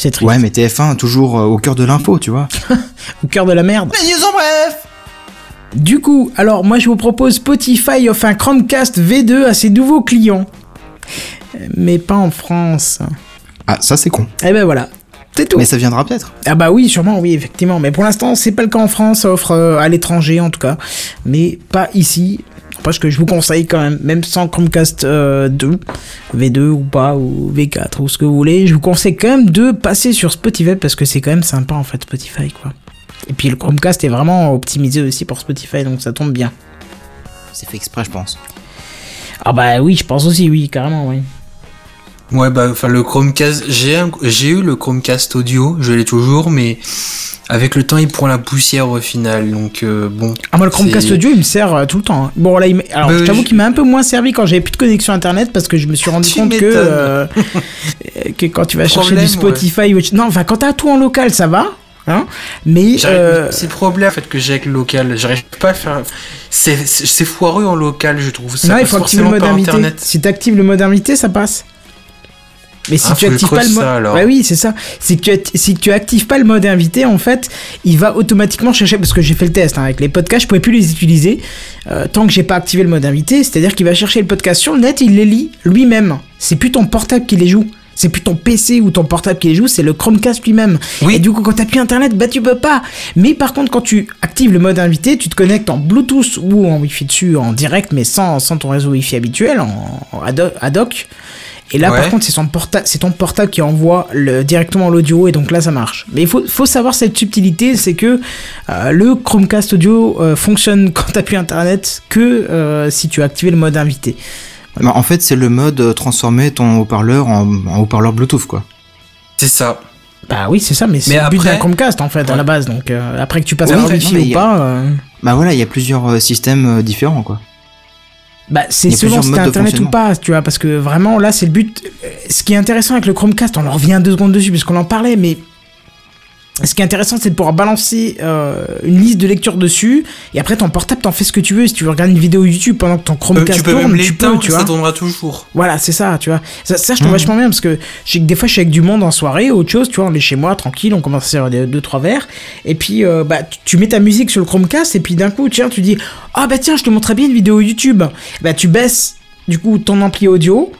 Quoi. C'est triste. ouais, mais TF1 toujours euh, au cœur de l'info, tu vois. Au cœur de la merde. Les news en bref Du coup, alors moi je vous propose Spotify offre un Chromecast V2 à ses nouveaux clients. Euh, Mais pas en France. Ah, ça c'est con. Eh ben voilà. C'est tout. Mais ça viendra peut-être. Ah bah oui, sûrement, oui, effectivement. Mais pour l'instant, c'est pas le cas en France, ça offre euh, à l'étranger en tout cas. Mais pas ici. Parce que je vous conseille quand même, même sans Chromecast euh, 2, V2 ou pas, ou V4 ou ce que vous voulez, je vous conseille quand même de passer sur Spotify parce que c'est quand même sympa en fait Spotify quoi. Et puis le Chromecast est vraiment optimisé aussi pour Spotify donc ça tombe bien. C'est fait exprès, je pense. Ah bah oui, je pense aussi, oui, carrément, oui. Ouais, bah, enfin, le Chromecast, j'ai un- j'ai eu le Chromecast audio, je l'ai toujours, mais avec le temps, il prend la poussière au final, donc euh, bon. Ah moi le Chromecast audio il me sert euh, tout le temps. hein. Bon là il m'- alors Bah, je t'avoue je- qu'il m'a un peu moins servi quand j'avais plus de connexion internet parce que je me suis rendu compte que euh, que quand tu vas chercher Problème, du Spotify ou- non enfin quand t'as tout en local ça va hein mais euh, C'est le problème en fait que j'ai avec le local. J'arrive pas à faire. C'est foireux en local, je trouve. Ça non, il faut activer le mode internet. Si t'actives le mode invité ça passe. Mais si Ah, tu actives pas le mode, ça, ouais oui c'est ça. Si tu si tu actives pas le mode invité en fait, il va automatiquement chercher parce que j'ai fait le test hein, avec les podcasts, je pouvais plus les utiliser euh, tant que j'ai pas activé le mode invité. C'est-à-dire qu'il va chercher le podcast sur le net, il les lit lui-même. C'est plus ton portable qui les joue. C'est plus ton PC ou ton portable qui les joue, c'est le Chromecast lui-même. Oui. Et du coup, quand t'as plus internet, bah tu peux pas. Mais par contre, quand tu actives le mode invité, tu te connectes en Bluetooth ou en Wi-Fi dessus, en direct, mais sans, sans ton réseau Wi-Fi habituel, en, en ad hoc. Et là, par contre, c'est son porta- c'est ton portable qui envoie le, directement l'audio, et donc là, ça marche. Mais il faut, faut savoir cette subtilité, c'est que euh, le Chromecast audio euh, fonctionne quand t'as plus internet que euh, si tu as activé le mode invité. Bah, en fait, c'est le mode transformer ton haut-parleur en, en haut-parleur Bluetooth, quoi. C'est ça. Bah oui, c'est ça, mais c'est Mais le but après- d'un Chromecast en fait à Ouais. la base. Donc euh, après que tu passes non, Wi-Fi ou a- pas. euh, Bah voilà, il y a plusieurs euh, systèmes euh, différents, quoi. Bah, c'est selon si t'as internet ou pas, tu vois, parce que vraiment là c'est le but. Ce qui est intéressant avec le Chromecast, on en revient deux secondes dessus puisqu'on en parlait, mais ce qui est intéressant c'est de pouvoir balancer euh, une liste de lecture dessus et après ton portable t'en fais ce que tu veux. Si tu veux regarder une vidéo YouTube pendant que ton Euh, Chromecast tu peux tourne, même tu peux, l'éteindre, tu ça vois. tournera toujours. Voilà, c'est ça, tu vois. Ça, ça je trouve Mhm. vachement bien parce que je sais que des fois je suis avec du monde en soirée, autre chose, tu vois, on est chez moi tranquille, on commence à faire des- deux trois verres et puis euh, bah tu, tu mets ta musique sur le Chromecast et puis d'un coup tiens tu dis ah bah tiens je te montrerai bien une vidéo YouTube. Bah tu baisses du coup ton ampli audio.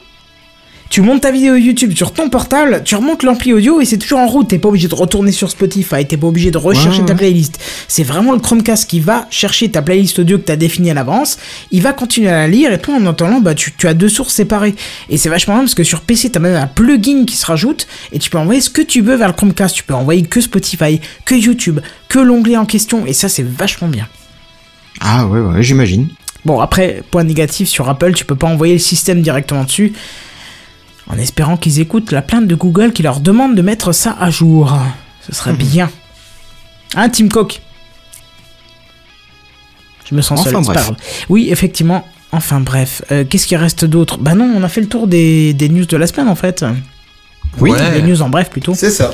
Tu montes ta vidéo YouTube sur ton portable, tu remontes l'ampli audio et c'est toujours en route. T'es pas obligé de retourner sur Spotify, t'es pas obligé de rechercher ta playlist. C'est vraiment le Chromecast qui va chercher ta playlist audio que t'as définie à l'avance. Il va continuer à la lire et toi en attendant, bah tu, tu as deux sources séparées. Et c'est vachement bien parce que sur PC t'as même un plugin qui se rajoute et tu peux envoyer ce que tu veux vers le Chromecast. Tu peux envoyer que Spotify, que YouTube, que l'onglet en question et ça c'est vachement bien. Ah ouais, ouais, j'imagine. Bon, après, point négatif sur Apple, tu peux pas envoyer le système directement dessus. En espérant qu'ils écoutent la plainte de Google qui leur demande de mettre ça à jour. Ce serait bien. Hein, Tim Cook? Je me sens Enfin, seul, bref. Oui, effectivement. Enfin bref, Euh, qu'est-ce qui reste d'autre? Bah non, on a fait le tour des, des news de la semaine en fait. Oui, Ouais. Les news en bref plutôt. C'est ça.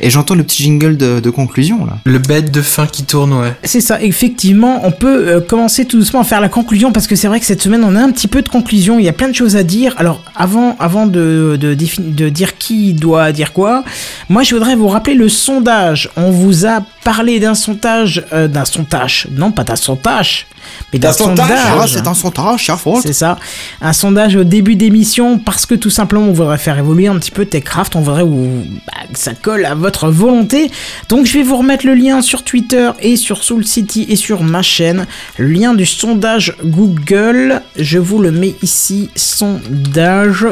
Et j'entends le petit jingle de, de conclusion, là. Le bête de fin qui tourne, ouais. C'est ça, effectivement, on peut euh, commencer tout doucement à faire la conclusion parce que c'est vrai que cette semaine on a un petit peu de conclusion, il y a plein de choses à dire. Alors avant, avant de, de, défini- de dire qui doit dire quoi, moi je voudrais vous rappeler le sondage. On vous a parlé d'un sondage, euh, d'un sondage, non pas d'un sondage, mais d'un sondage, sondage. c'est un sondage. C'est ça. Un sondage au début d'émission parce que tout simplement on voudrait faire évoluer un petit peu TechCraft. On voudrait vous, bah, que ça colle à votre volonté. Donc je vais vous remettre le lien sur Twitter et sur Soul City et sur ma chaîne. Le lien du sondage Google. Je vous le mets ici. Sondage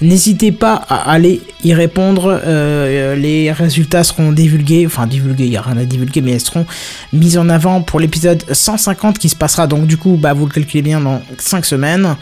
N'hésitez pas à aller y répondre. euh, les résultats seront divulgués. Enfin, divulgués, il n'y a rien à divulguer, mais elles seront mises en avant pour l'épisode 150 qui se passera donc du coup, bah, vous le calculez bien dans 5 semaines.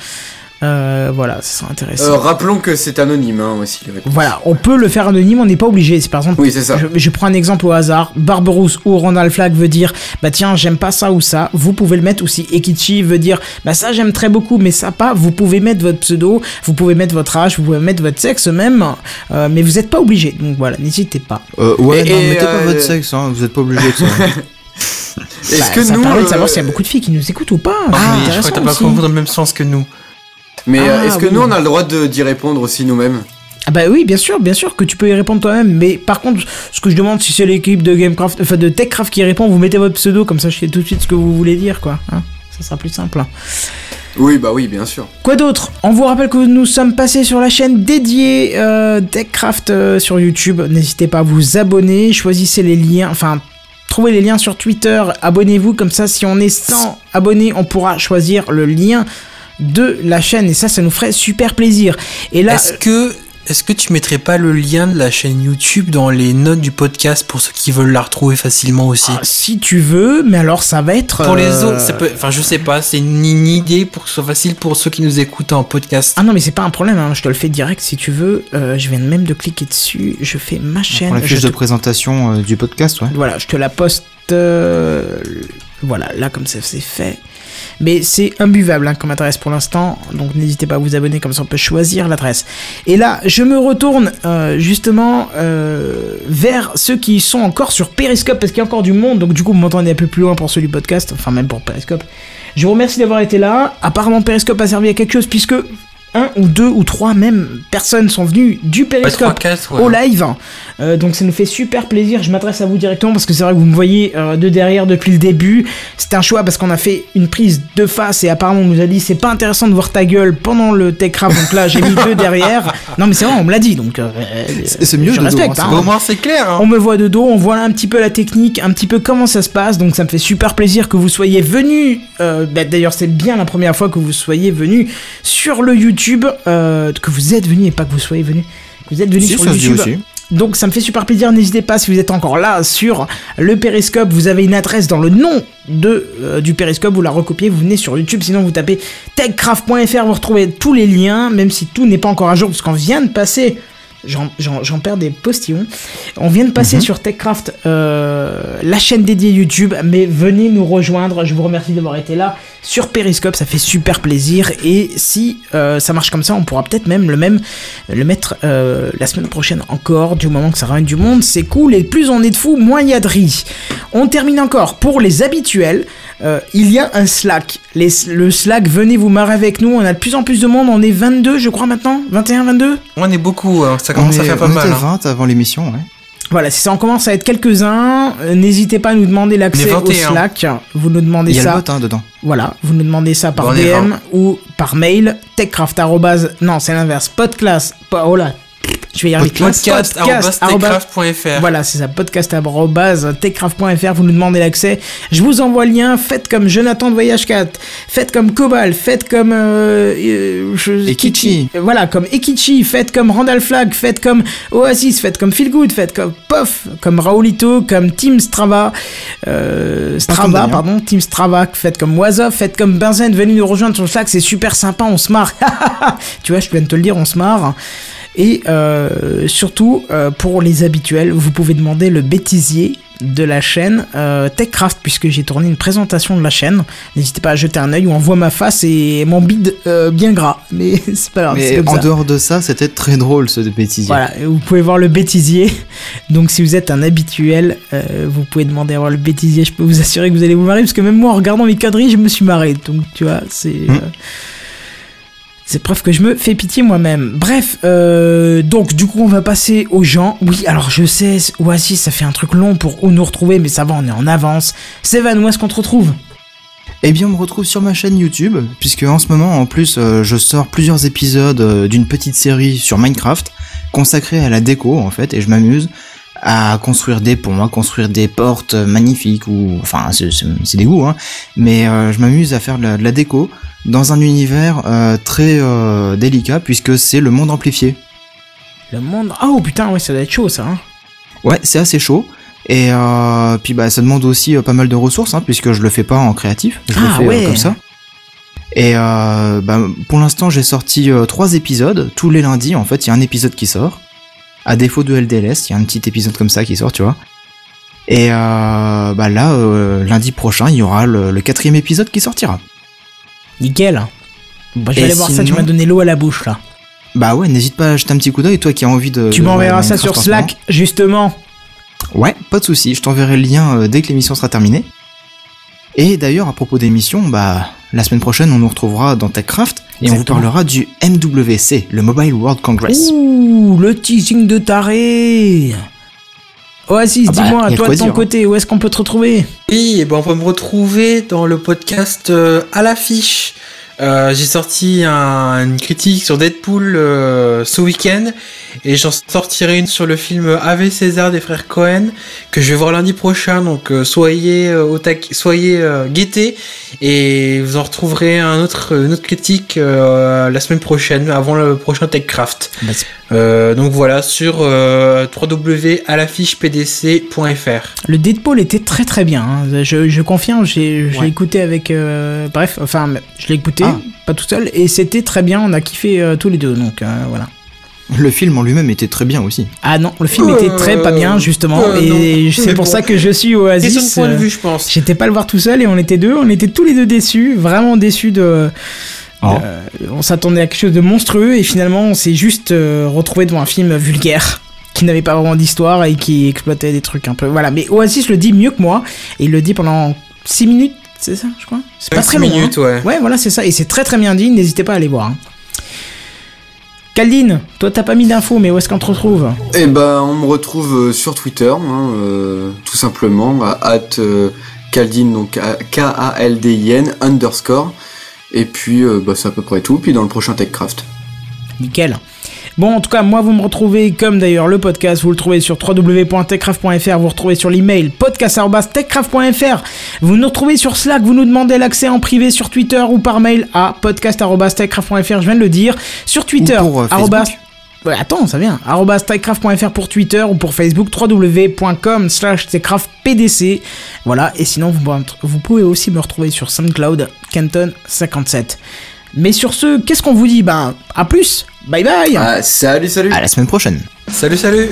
Euh, voilà, ça sera intéressant. Euh, rappelons que c'est anonyme hein, aussi. les réponses. Voilà, on peut le faire anonyme, on n'est pas obligé. C'est par exemple, Oui, c'est ça. je, je prends un exemple au hasard. Barberousse ou Ronald Flag veut dire, bah tiens, j'aime pas ça ou ça. Vous pouvez le mettre aussi. Ekichi veut dire, bah ça j'aime très beaucoup, mais ça pas. Vous pouvez mettre votre pseudo, vous pouvez mettre votre âge, vous pouvez mettre votre sexe même, euh, mais vous n'êtes pas obligé. Donc voilà, n'hésitez pas. Euh, ouais, Et- non, et, mettez pas votre sexe, hein, vous êtes pas obligé de ça. Est-ce Bah, que ça nous, permet de savoir s'il y a beaucoup de filles qui nous écoutent ou pas. Ah, C'est mais je crois que t'as pas compris dans le même sens que nous. Mais euh, Ah, est-ce que oui. nous on a le droit de- d'y répondre aussi nous-mêmes Ah bah oui, bien sûr, bien sûr que tu peux y répondre toi-même. Mais par contre, ce que je demande, si c'est l'équipe de Gamecraft, enfin de Techcraft qui répond, vous mettez votre pseudo comme ça, je sais tout de suite ce que vous voulez dire, quoi. Hein ça sera plus simple. hein. Oui, bah oui, bien sûr. Quoi d'autre? On vous rappelle que nous sommes passés sur la chaîne dédiée euh, Techcraft euh, sur YouTube. N'hésitez pas à vous abonner, choisissez les liens, enfin trouvez les liens sur Twitter, abonnez-vous comme ça si on est 100 abonnés, on pourra choisir le lien de la chaîne et ça ça nous ferait super plaisir. Et là Est-ce que, est-ce que tu mettrais pas le lien de la chaîne YouTube dans les notes du podcast pour ceux qui veulent la retrouver facilement aussi ah, si tu veux, mais alors ça va être Pour les euh, autres, ça peut, enfin je sais pas, c'est une, une idée pour que ce soit facile pour ceux qui nous écoutent en podcast. Ah non mais c'est pas un problème, hein, je te le fais direct si tu veux. Euh, je viens même de cliquer dessus, je fais ma chaîne. Pour la fiche je de présentation euh, du podcast, ouais. Voilà, je te la poste. euh, voilà, là comme ça c'est fait. Mais c'est imbuvable hein, comme adresse pour l'instant, donc n'hésitez pas à vous abonner, comme ça on peut choisir l'adresse. Et là, je me retourne euh, justement euh, vers ceux qui sont encore sur Periscope, parce qu'il y a encore du monde, donc du coup vous m'entendez un peu plus loin pour du podcast, enfin même pour Periscope. Je vous remercie d'avoir été là. Apparemment Periscope a servi à quelque chose, puisque un ou deux ou trois même personnes sont venues du quatre, ouais. au live. Euh, donc ça nous fait super plaisir. Je m'adresse à vous directement parce que c'est vrai que vous me voyez euh, de derrière depuis le début. C'est un choix parce qu'on a fait une prise de face et apparemment on nous a dit c'est pas intéressant de voir ta gueule pendant le tech rap. Donc là j'ai mis deux derrière. Non mais c'est vrai on me l'a dit donc. euh, C'est mieux je de dos, hein, hein. Bah, au moins c'est clair. Hein. On me voit de dos, on voit un petit peu la technique, un petit peu comment ça se passe, donc ça me fait super plaisir que vous soyez venus. euh, bah, D'ailleurs, c'est bien la première fois que vous soyez venus sur le YouTube, euh, que vous êtes venus et pas que vous soyez venus. que Vous êtes venus Si, sur YouTube. Donc ça me fait super plaisir, n'hésitez pas si vous êtes encore là sur le Périscope, vous avez une adresse dans le nom de, euh, du Périscope, vous la recopiez, vous venez sur YouTube, sinon vous tapez techcraft.fr, vous retrouvez tous les liens, même si tout n'est pas encore à jour, parce qu'on vient de passer, j'en- perds des postillons, on vient de passer sur Techcraft, euh, la chaîne dédiée YouTube, mais venez nous rejoindre, je vous remercie d'avoir été là sur Periscope, ça fait super plaisir, et si euh, ça marche comme ça, on pourra peut-être même le même le mettre euh, la semaine prochaine encore, du moment que ça ramène du monde, c'est cool, et plus on est de fous, moins il y a de riz. On termine encore, pour les habituels, euh, il y a un Slack, Les- le Slack, venez vous marrer avec nous, on a de plus en plus de monde, on est 22 je crois maintenant, 21, 22 On est beaucoup, hein. ça On, commence à est, faire pas on mal. était hein. 20 avant l'émission, ouais. Voilà, si ça on commence à être quelques-uns, euh, n'hésitez pas à nous demander l'accès On au 21. Slack, vous nous demandez Il y a ça. le bot hein, dedans. Voilà, vous nous demandez ça par Bon, on DM ou par mail, techcraft arrobase- non c'est l'inverse, podclass, po- oh là, je vais y arriver. Podcast, Podcast. Voilà, c'est ça, podcast techcraft.fr, vous nous demandez l'accès, je vous envoie le lien, faites comme Jonathan de Voyage 4, faites comme Cobal, faites comme... Euh, euh, je- Ekichi. Voilà, comme Ekichi, faites comme Randall Flag, faites comme Oasis, faites comme Feel Good, faites comme Pof, comme Raulito, comme Team Strava, euh, Strava, pardon, Team Strava, faites comme Wazov, faites comme Benzen, venez nous rejoindre sur le Slack, c'est super sympa, on se marre. tu vois, je viens de te le dire, on se marre. Et euh, surtout, euh, pour les habituels, vous pouvez demander le bêtisier de la chaîne euh, Techcraft, puisque j'ai tourné une présentation de la chaîne. N'hésitez pas à jeter un œil où on voit ma face et mon bide euh, bien gras. Mais c'est pas grave, Mais en ça. dehors de ça, c'était très drôle ce bêtisier. Voilà, vous pouvez voir le bêtisier. Donc si vous êtes un habituel, euh, vous pouvez demander à voir le bêtisier. Je peux vous assurer que vous allez vous marrer, parce que même moi, en regardant mes quadrilles, je me suis marré. Donc tu vois, c'est... Mm. C'est preuve que je me fais pitié moi-même. Bref, euh, donc du coup on va passer aux gens. Oui, alors je sais, Oasis, ça fait un truc long pour nous retrouver, mais ça va, on est en avance. Sévan, où est-ce qu'on te retrouve? Eh bien, on me retrouve sur ma chaîne YouTube, puisque en ce moment, en plus, euh, je sors plusieurs épisodes euh, d'une petite série sur Minecraft, consacrée à la déco, en fait, et je m'amuse à construire des ponts, à construire des portes magnifiques, ou... Enfin, c'est- des goûts, hein, mais euh, je m'amuse à faire de la, de la déco dans un univers euh, très euh, délicat, puisque c'est le monde amplifié. Le monde... Oh putain, ouais, ça doit être chaud ça. Hein. Ouais, c'est assez chaud. Et euh, puis bah ça demande aussi pas mal de ressources, hein, puisque je le fais pas en créatif, je le Ah, fais euh, ouais. comme ça. Et euh, bah, pour l'instant j'ai sorti trois épisodes, tous les lundis en fait il y a un épisode qui sort. À défaut de LDLS, il y a un petit épisode comme ça qui sort, tu vois. Et euh, bah là, euh, lundi prochain, il y aura le, le quatrième épisode qui sortira. Nickel. Bah, je vais aller voir ça, tu m'as donné l'eau à la bouche là. Bah ouais, n'hésite pas à jeter un petit coup d'œil, toi qui as envie de... Tu m'enverras ça sur. Slack, justement. Ouais, pas de souci. Je t'enverrai le lien euh, dès que l'émission sera terminée. Et d'ailleurs, à propos d'émissions, bah, la semaine prochaine, on nous retrouvera dans TechCraft et on vous parlera du MWC, le Mobile World Congress. Ouh, le teasing de taré Oasis, Ah bah, dis-moi, de toi de ton dire, hein. côté, où est-ce qu'on peut te retrouver? Oui, et ben on peut me retrouver dans le podcast euh, à l'affiche. Euh, j'ai sorti un- une critique sur Deadpool euh, ce week-end et j'en sortirai une sur le film Ave César des frères Cohen que je vais voir lundi prochain. Donc euh, soyez au tac- soyez guettés et vous en retrouverez un autre, une autre critique la semaine prochaine avant le prochain TechCraft. Donc voilà sur www.alaffichepdc.fr. Le Deadpool était très très bien, hein. je, je confirme, j'ai Ouais. écouté avec... bref, enfin, je l'ai écouté, Ah. pas tout seul, et c'était très bien, on a kiffé euh, tous les deux, donc euh, voilà. Le film en lui-même était très bien aussi. Ah non, le film Euh, était très pas bien, justement, euh, et non. c'est pour bon. ça que je suis Oasis. point de vue, je pense. J'étais pas le voir tout seul et on était deux, on était tous les deux déçus, vraiment déçus de. Oh. Euh, on s'attendait à quelque chose de monstrueux et finalement on s'est juste euh, retrouvé devant un film vulgaire qui n'avait pas vraiment d'histoire et qui exploitait des trucs un peu. Voilà, mais Oasis le dit mieux que moi et il le dit pendant 6 minutes, c'est ça, je crois C'est pas très long. hein. minutes, ouais. Ouais, voilà, c'est ça et c'est très très bien dit, n'hésitez pas à aller voir. hein. Caldine, toi t'as pas mis d'infos, mais où est-ce qu'on te retrouve? Eh ben, on me retrouve euh, sur Twitter, hein, euh, tout simplement, à at, euh, Kaldin, donc K-A-L-D-I-N, underscore. Et puis, euh, bah, c'est à peu près tout. Puis dans le prochain TechCraft. Nickel. Bon, en tout cas, moi, vous me retrouvez, comme d'ailleurs le podcast, vous le trouvez sur www.techcraft.fr, vous retrouvez sur l'email podcast.techcraft.fr, vous nous retrouvez sur Slack, vous nous demandez l'accès en privé sur Twitter ou par mail à podcast.techcraft.fr, je viens de le dire, sur Twitter, Ou pour, euh. Ouais, attends, ça vient. techcraft.fr pour Twitter ou pour Facebook, www.com slash techcraftpdc. Voilà, et sinon, vous, vous pouvez aussi me retrouver sur SoundCloud, Canton57. Mais sur ce, qu'est-ce qu'on vous dit? Ben, à plus Bye bye. Ah, salut, salut. À la semaine prochaine. Salut, salut